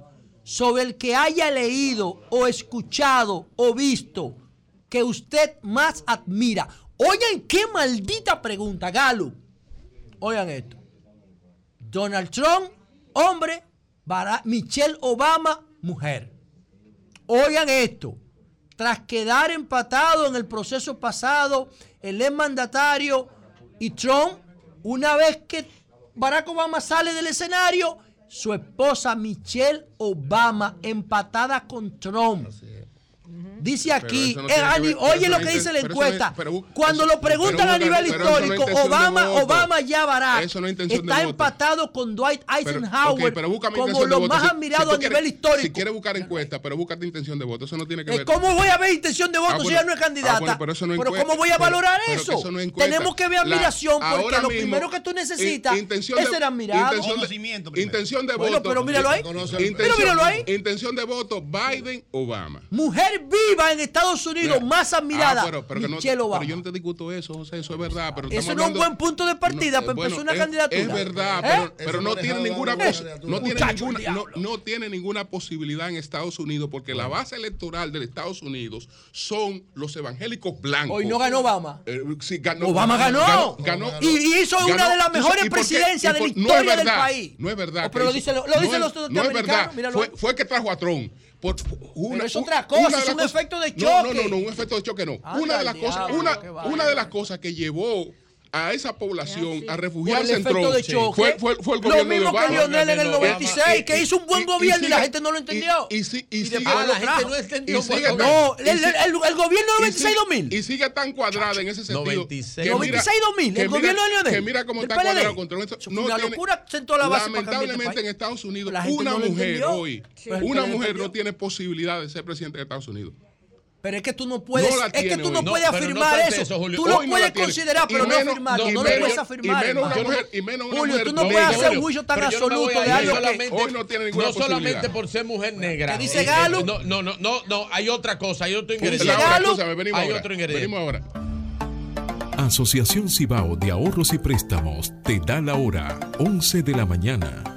sobre el que haya leído o escuchado o visto que usted más admira? Oigan qué maldita pregunta, Galo. Oigan esto. Donald Trump hombre, Bara- Michelle Obama, mujer. Oigan esto. Tras quedar empatado en el proceso pasado, el ex mandatario y Trump, una vez que Barack Obama sale del escenario, su esposa Michelle Obama empatada con Trump. Dice aquí,
no
eh,
ver-
oye lo
no
que dice la
pero eso no-
encuesta.
pero
Cuando
eso-
lo preguntan
pero
a nivel
no
histórico,
de
Obama. Obama ya Barack
Eso no es intención de
está
voto.
empatado con Dwight
Pero,
Eisenhower
pero
como
voto.
más
Si- tú
a nivel histórico.
Si quieres buscar encuesta, pero búscate intención de voto. Eso no tiene que
Eh,
ver.
¿Cómo voy a ver intención de voto
Ah,
si
bueno.
ella no es candidata?
Ah, bueno, pero eso no.
¿cómo voy a
Pero-
valorar
pero que
eso?
no.
Tenemos que ver
La-
admiración porque lo
mismo,
primero que tú necesitas es ser admirado.
Intención de,
Bueno,
voto.
pero míralo ahí.
Intención-
Pero míralo ahí.
Intención de voto, Biden, Obama.
Mujer viva en Estados Unidos, más admirada,
Ah, pero, pero no-
Michelle Obama.
pero yo no te discuto eso, José, eso es verdad. Pero
Eso no es un buen punto de partida para
Bueno,
empezar una
es-
candidatura.
Es verdad,
¿Eh?
pero, pero no tiene ninguna no tiene ninguna no, no tiene ninguna posibilidad en Estados Unidos porque la base electoral de Estados Unidos son los evangélicos blancos.
Hoy no ganó Obama.
Eh, sí, ganó-
Obama ganó.
ganó-
Y- y hizo una de las
¿Tú sabes-
mejores presidencias de la
no
historia del país.
No es verdad.
Oh, pero lo dicen
no
los
es- No es
norteamericanos,
verdad. fue que trajo a Trump. Por, una,
Pero es otra cosa, es un efecto de
No, no,
choque.
no, no, un efecto de choque no.
Anda
una de las cosas, una, una de las cosas que llevó a esa población a refugiarse en Trump
de choque.
fue, fue, fue el
Lo
gobierno
mismo
de
que. Lionel en el 96, que hizo un buen gobierno y la
sigue-
gente no lo entendió.
Y, y, sí- y
Y
sigue,
después lo trajo.
y sigue
No, el-
y
el- el- el gobierno
y
96-2000.
sigue- Y sigue tan cuadrada en ese sentido.
96.
que mira-
96-2000,
que
el gobierno de Lionel,
Que mira cómo
del
está
PLD.
cuadrado con Trump. Eso
Eso
no
una
tiene-
locura, sentó la base este
Lamentablemente en Estados Unidos,
La gente
una
no lo
mujer
entendió.
hoy,
la gente
una
no lo
mujer
entendió.
no tiene posibilidad de ser presidente de Estados Unidos.
Pero es que tú no puedes,
No
es que tú no puedes
No, no
afirmar eso. Tú lo
hoy no
puedes considerar, pero no
menos-
afirmarlo.
y
No lo puedes
y
afirmar.
menos una
hermano.
mujer- y menos una
Julio,
mujer
tú no puedes hacer un
Julio,
juicio tan
no
absoluto de algo que
Hoy no tiene ninguna
no solamente por ser mujer negra.
¿Qué dice Galo?
No, no, no, no, no, hay otra cosa, hay otro ingrediente. Hay
ahora.
otro ingrediente.
Venimos ahora.
Asociación Cibao de Ahorros y Préstamos te da la hora 11 de la mañana.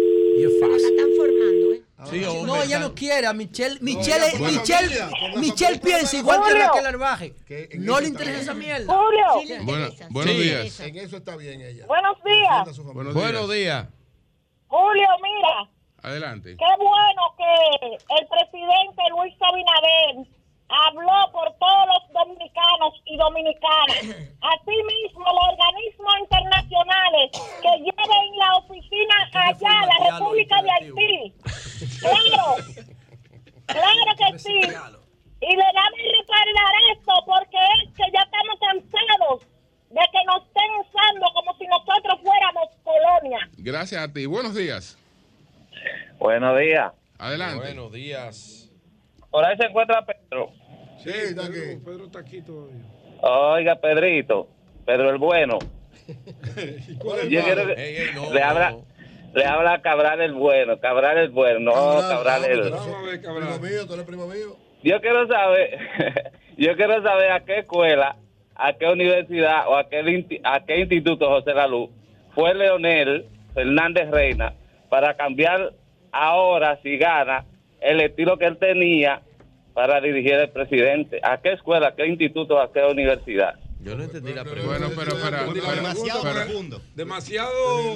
Y es
La
fácil.
están formando, ¿eh?
Sí, hombre,
No, ella no quiere. A Michelle, Michelle,
por la
Michelle,
familia, la
Michelle piensa igual que
Julio.
Raquel Arbaje.
Que
No le interesa esa mierda.
Julio,
Sí
Bueno, buenos
Sí.
días.
En eso está bien ella.
buenos días.
Buenos
Buenos días.
Julio, mira,
Adelante.
qué bueno que el presidente Luis Abinader habló por todos los dominicanos y dominicanas. Asimismo, los organismos internacionales que lleven la oficina allá a la República de Haití. Claro, claro que sí. Y le damos a respaldar esto porque es que ya estamos cansados de que nos estén usando como si nosotros fuéramos colonia.
Gracias a ti. Buenos días.
Buenos días.
Adelante.
Buenos días.
Por ahí se encuentra Pedro.
Sí, está aquí.
Pedro está aquí todavía.
Oiga, Pedrito. Pedro el bueno.
¿Cuál es el
Yo quiero que-
Ey, ey, no,
le habla,
no.
le habla Cabral el bueno. Cabral el bueno. No, Cabral el.
Vamos a ver, Primo mío, tú eres primo mío.
Yo quiero saber, yo quiero saber a qué escuela, a qué universidad o a qué, a qué instituto José Laluz fue Leonel Fernández Reina para cambiar ahora, si gana, el estilo que él tenía para dirigir al presidente. ¿A qué escuela, a qué instituto, a qué universidad?
Yo no entendí la pregunta.
Bueno, pero para.
Demasiado profundo.
Demasiado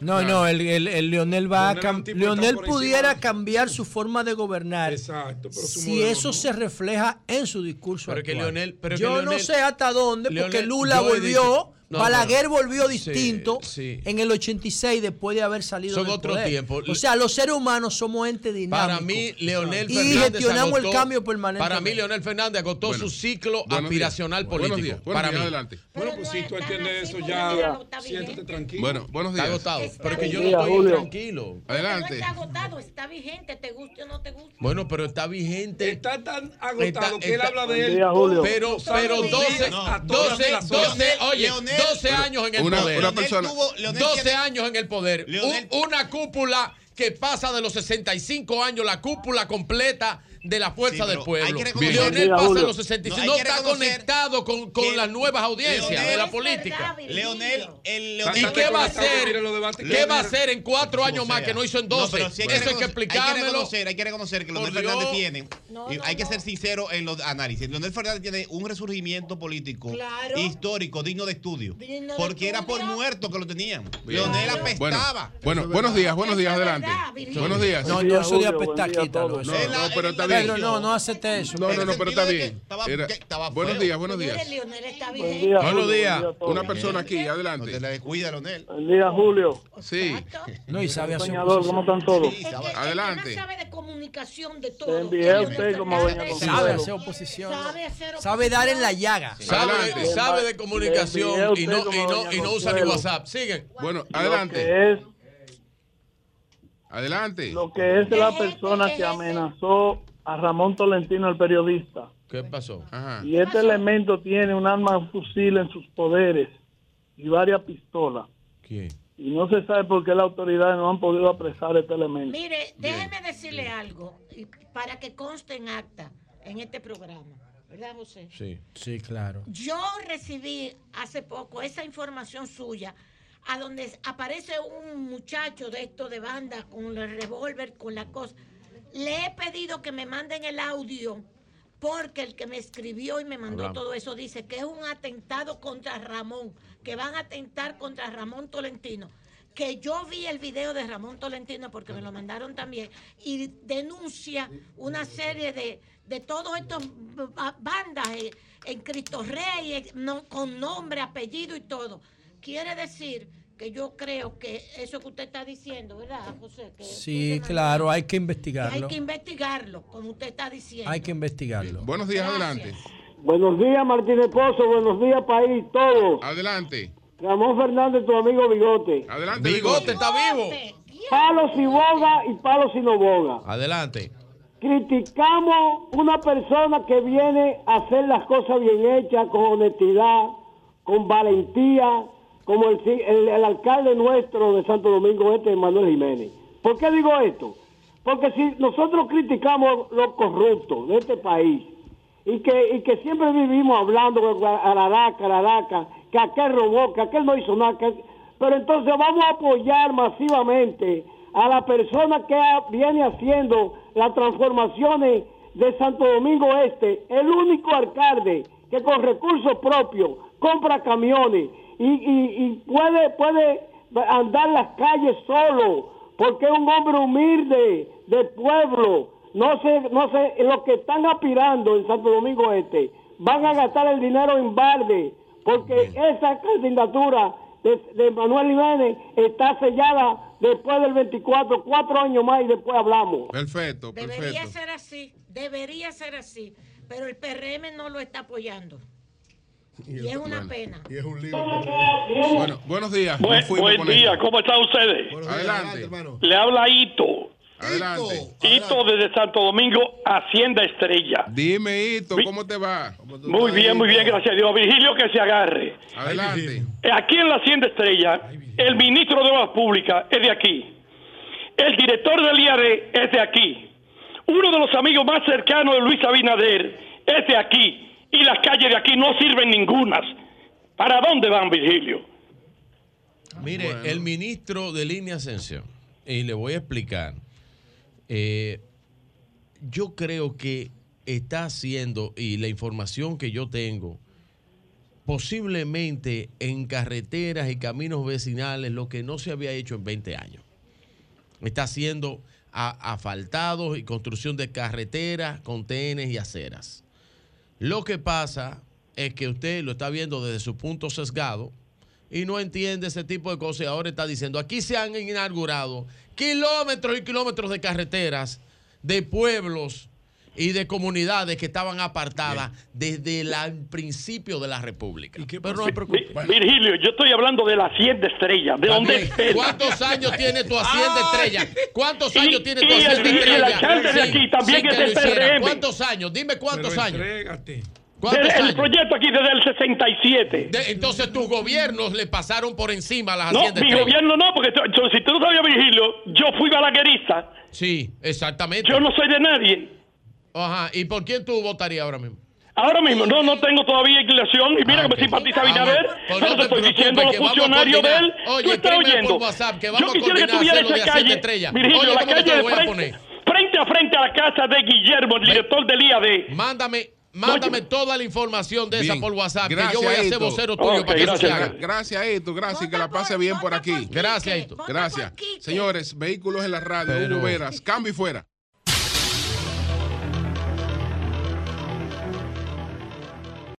no.
No, el, el, el Leonel va a
Leonel
cam- Leonel
encima.
pudiera cambiar su forma de gobernar
Exacto, pero
si eso
no.
se refleja en su discurso
Pero que
actual.
Leonel- pero que
yo no sé hasta dónde, porque
Leonel-
Lula volvió,
dicho- no,
Balaguer
pero-
volvió
Sí,
distinto
sí.
en el 86 después de haber salido
Son
del
otro
poder.
tiempo.
O sea, los seres humanos somos entes dinámicos.
Para mí, Leonel
y
Fernández
gestionamos el
agotó-
cambio permanente.
Para mí, Leonel Fernández agotó
Bueno,
su ciclo aspiracional
días. Buenos
político.
días. Buenos
para
días,
mí.
adelante.
Bueno, pues
no
si tú entiendes eso
porque
ya,
está
siéntate tranquilo.
Bueno, buenos
Está
días.
agotado.
Está
Pero que yo no estoy
Julio.
tranquilo.
No
Adelante.
está agotado, está vigente, te guste o no te guste.
Bueno, pero está vigente.
Está tan
Está-
agotado que él
está-
habla de él.
Pero- pero
sábados
12,
días, a todas
12,
las
12,
horas.
oye,
Leonel
12 años en el
Una-
poder.
una persona-
tuvo- Leonel
12
tiene-
años en el poder.
Leonel-
Un- una cúpula que pasa de los 65 años, la cúpula completa de la fuerza
Sí,
del pueblo. Leonel pasa
Julio.
los 65.
No,
está
reconocer
conectado con, con las nuevas audiencias
Leonel-
de la política.
Leonel, el
¿Y
Leonel
qué va a hacer? ¿Qué va a hacer en cuatro años más que no hizo en 12?
No, pero sí hay que
Eso hay que
reconocer- Hay que
explicármelo.
reconocer, hay que reconocer que Leonel Fernández tiene. y hay que ser sincero en los análisis. Leonel Fernández tiene un resurgimiento político
Claro.
histórico, digno de estudio.
Digno de
porque era por muerto que lo tenían.
Bien.
Leonel
Bueno,
apestaba.
Bueno, buenos días, buenos días, adelante. Buenos días.
No, no, eso de apestar, quítalo.
No, pero está bien.
Pedro, no, no acepte eso.
No, no, no, pero está bien.
estaba-
Era-
que estaba
buenos días, buenos días.
Buenos días.
Una persona aquí, adelante.
No te la descuida, Leonel.
Buen día, Julio.
Sí.
No, y sabe hacer
Soñador, ¿cómo están todos?
Adelante.
sabe de comunicación de
Te
todo.
envié a
es
usted como doña
Sabe hacer oposición.
Sabe
dar en la llaga.
Sabe, de comunicación y no, y no, y no usa ni. WhatsApp. Siguen.
Bueno, adelante. Adelante.
lo que es la persona que amenazó a Ramón Tolentino, el periodista.
¿Qué pasó?
Ajá.
Y este elemento tiene un arma fusil en sus poderes y varias pistolas.
¿Quién?
Y no se sabe por qué las autoridades no han podido apresar este elemento.
Mire, déjeme decirle algo y para que conste en acta en este programa. ¿Verdad, José?
Sí.
Sí, claro.
Yo recibí hace poco esa información suya, a donde aparece un muchacho de esto de banda con el revólver, con la cosa. Le he pedido que me manden el audio porque el que me escribió y me mandó
Hablamos.
todo eso dice que es un atentado contra Ramón, que van a atentar contra Ramón Tolentino. Que yo vi el video de Ramón Tolentino porque me lo mandaron también y denuncia una serie de, de todos estos ba- bandas eh, en Cristo Rey, no- con nombre, apellido y todo. Quiere decir que yo creo que eso que usted está diciendo, ¿verdad, José? Que
Sí, claro, hay que
que hay
investigarlo.
que investigarlo, como usted está diciendo.
Hay que investigarlo.
Buenos días, adelante.
Buenos días, Martínez Pozo. Buenos días, país, todos.
Adelante.
Ramón Fernández, tu amigo Bigote.
Adelante.
Bigote está vivo.
Palos y boga y palos y no boga.
Adelante.
Criticamos una persona que viene a hacer las cosas bien hechas, con honestidad, con valentía, como el, el- alcalde nuestro de Santo Domingo Este, Manuel Jiménez. ¿Por qué digo esto? Porque si nosotros criticamos los corruptos de este país y que, y que siempre vivimos hablando de araraca, araraca, que aquel robó, que aquel no hizo nada, pero entonces vamos a apoyar masivamente a la persona que viene haciendo las transformaciones de Santo Domingo Este, el único alcalde que con recursos propios compra camiones y, y- y puede, puede andar las calles solo, porque es un hombre humilde del pueblo. No sé, no sé, lo que están aspirando en Santo Domingo Este, van a gastar el dinero en balde, porque esa candidatura de, de Manuel Jiménez está sellada después del 24, cuatro años más y después hablamos.
Perfecto,
Debería
perfecto.
ser así, debería ser así, pero el PRM no lo está apoyando. Y es una
Bueno.
pena.
Y es un lío.
Bueno, buenos días.
Buen, día,
esto.
¿cómo están ustedes?
Adelante.
Le habla Ito.
Adelante.
Ito desde Santo Domingo, Hacienda Estrella.
Dime, Hito, ¿cómo te va?
Muy bien, muy bien, gracias a Dios. Virgilio que se agarre.
Adelante.
Eh, Aquí en la Hacienda Estrella, el ministro de Obras Públicas es de aquí. El director del IARE es de aquí. Uno de los amigos más cercanos de Luis Abinader es de aquí. Y las calles de aquí no sirven ningunas. ¿Para dónde van, Virgilio?
Mire, el ministro de Línea Ascensión, y le voy a explicar, eh, yo creo que está haciendo, y la información que yo tengo, posiblemente en carreteras y caminos vecinales, lo que no se había hecho en 20 años. Está haciendo asfaltados y construcción de carreteras, contenes y aceras. Lo que pasa es que usted lo está viendo desde su punto sesgado y no entiende ese tipo de cosas y ahora está diciendo, aquí se han inaugurado kilómetros y kilómetros de carreteras, de pueblos y de comunidades que estaban apartadas desde la- el principio de la República. Pero no se preocupe.
Virgilio, yo estoy hablando de la Hacienda Estrella. ¿De dónde?
¿Cuántos años tiene tu Hacienda Estrella? ¿Cuántos
Y-
años tiene tu
y
Hacienda
y el
Estrella?
alcalde de aquí también es. PRM.
¿Cuántos años? Dime cuántos
Pero
años.
entrégate.
¿Cuántos
Desde el proyecto aquí desde el 67.
De- entonces tus gobiernos le pasaron por encima a las
No,
haciendas.
mi
Estrella.
gobierno no, porque si tú no sabías, Virgilio, yo fui balaguerista.
Sí, exactamente.
Yo no soy de nadie.
Ajá, ¿y por quién tú votarías ahora mismo?
Ahora mismo, no, no tengo todavía inclinación. Y mira
Ah,
que
ok.
me simpatiza
Ah, bueno. Pues
pero
no
te
te
estoy diciendo los
que vamos a
funcionarios de él.
Oye,
tú estás
escríbeme
oyendo.
por WhatsApp que vamos
Yo
a
quisiera que
coordinar
tuviera
hacerlo de
esa calle,
Estrella.
Virgilio,
Oye,
la
¿cómo que
calle
lo
de
voy a
frente,
poner?
frente a frente a la casa de Guillermo, el director del IAD.
Mándame, mándame toda la información de esa
Bien.
por WhatsApp, que
Gracias,
yo voy a ser vocero tuyo
Ok,
para que eso se
gracias.
haga.
Gracias, Hito. Gracias. Que la pase bien por aquí.
Gracias, Hito.
Gracias. Señores, vehículos en la radio,
Pero-
Hugo Veras, cambio y fuera.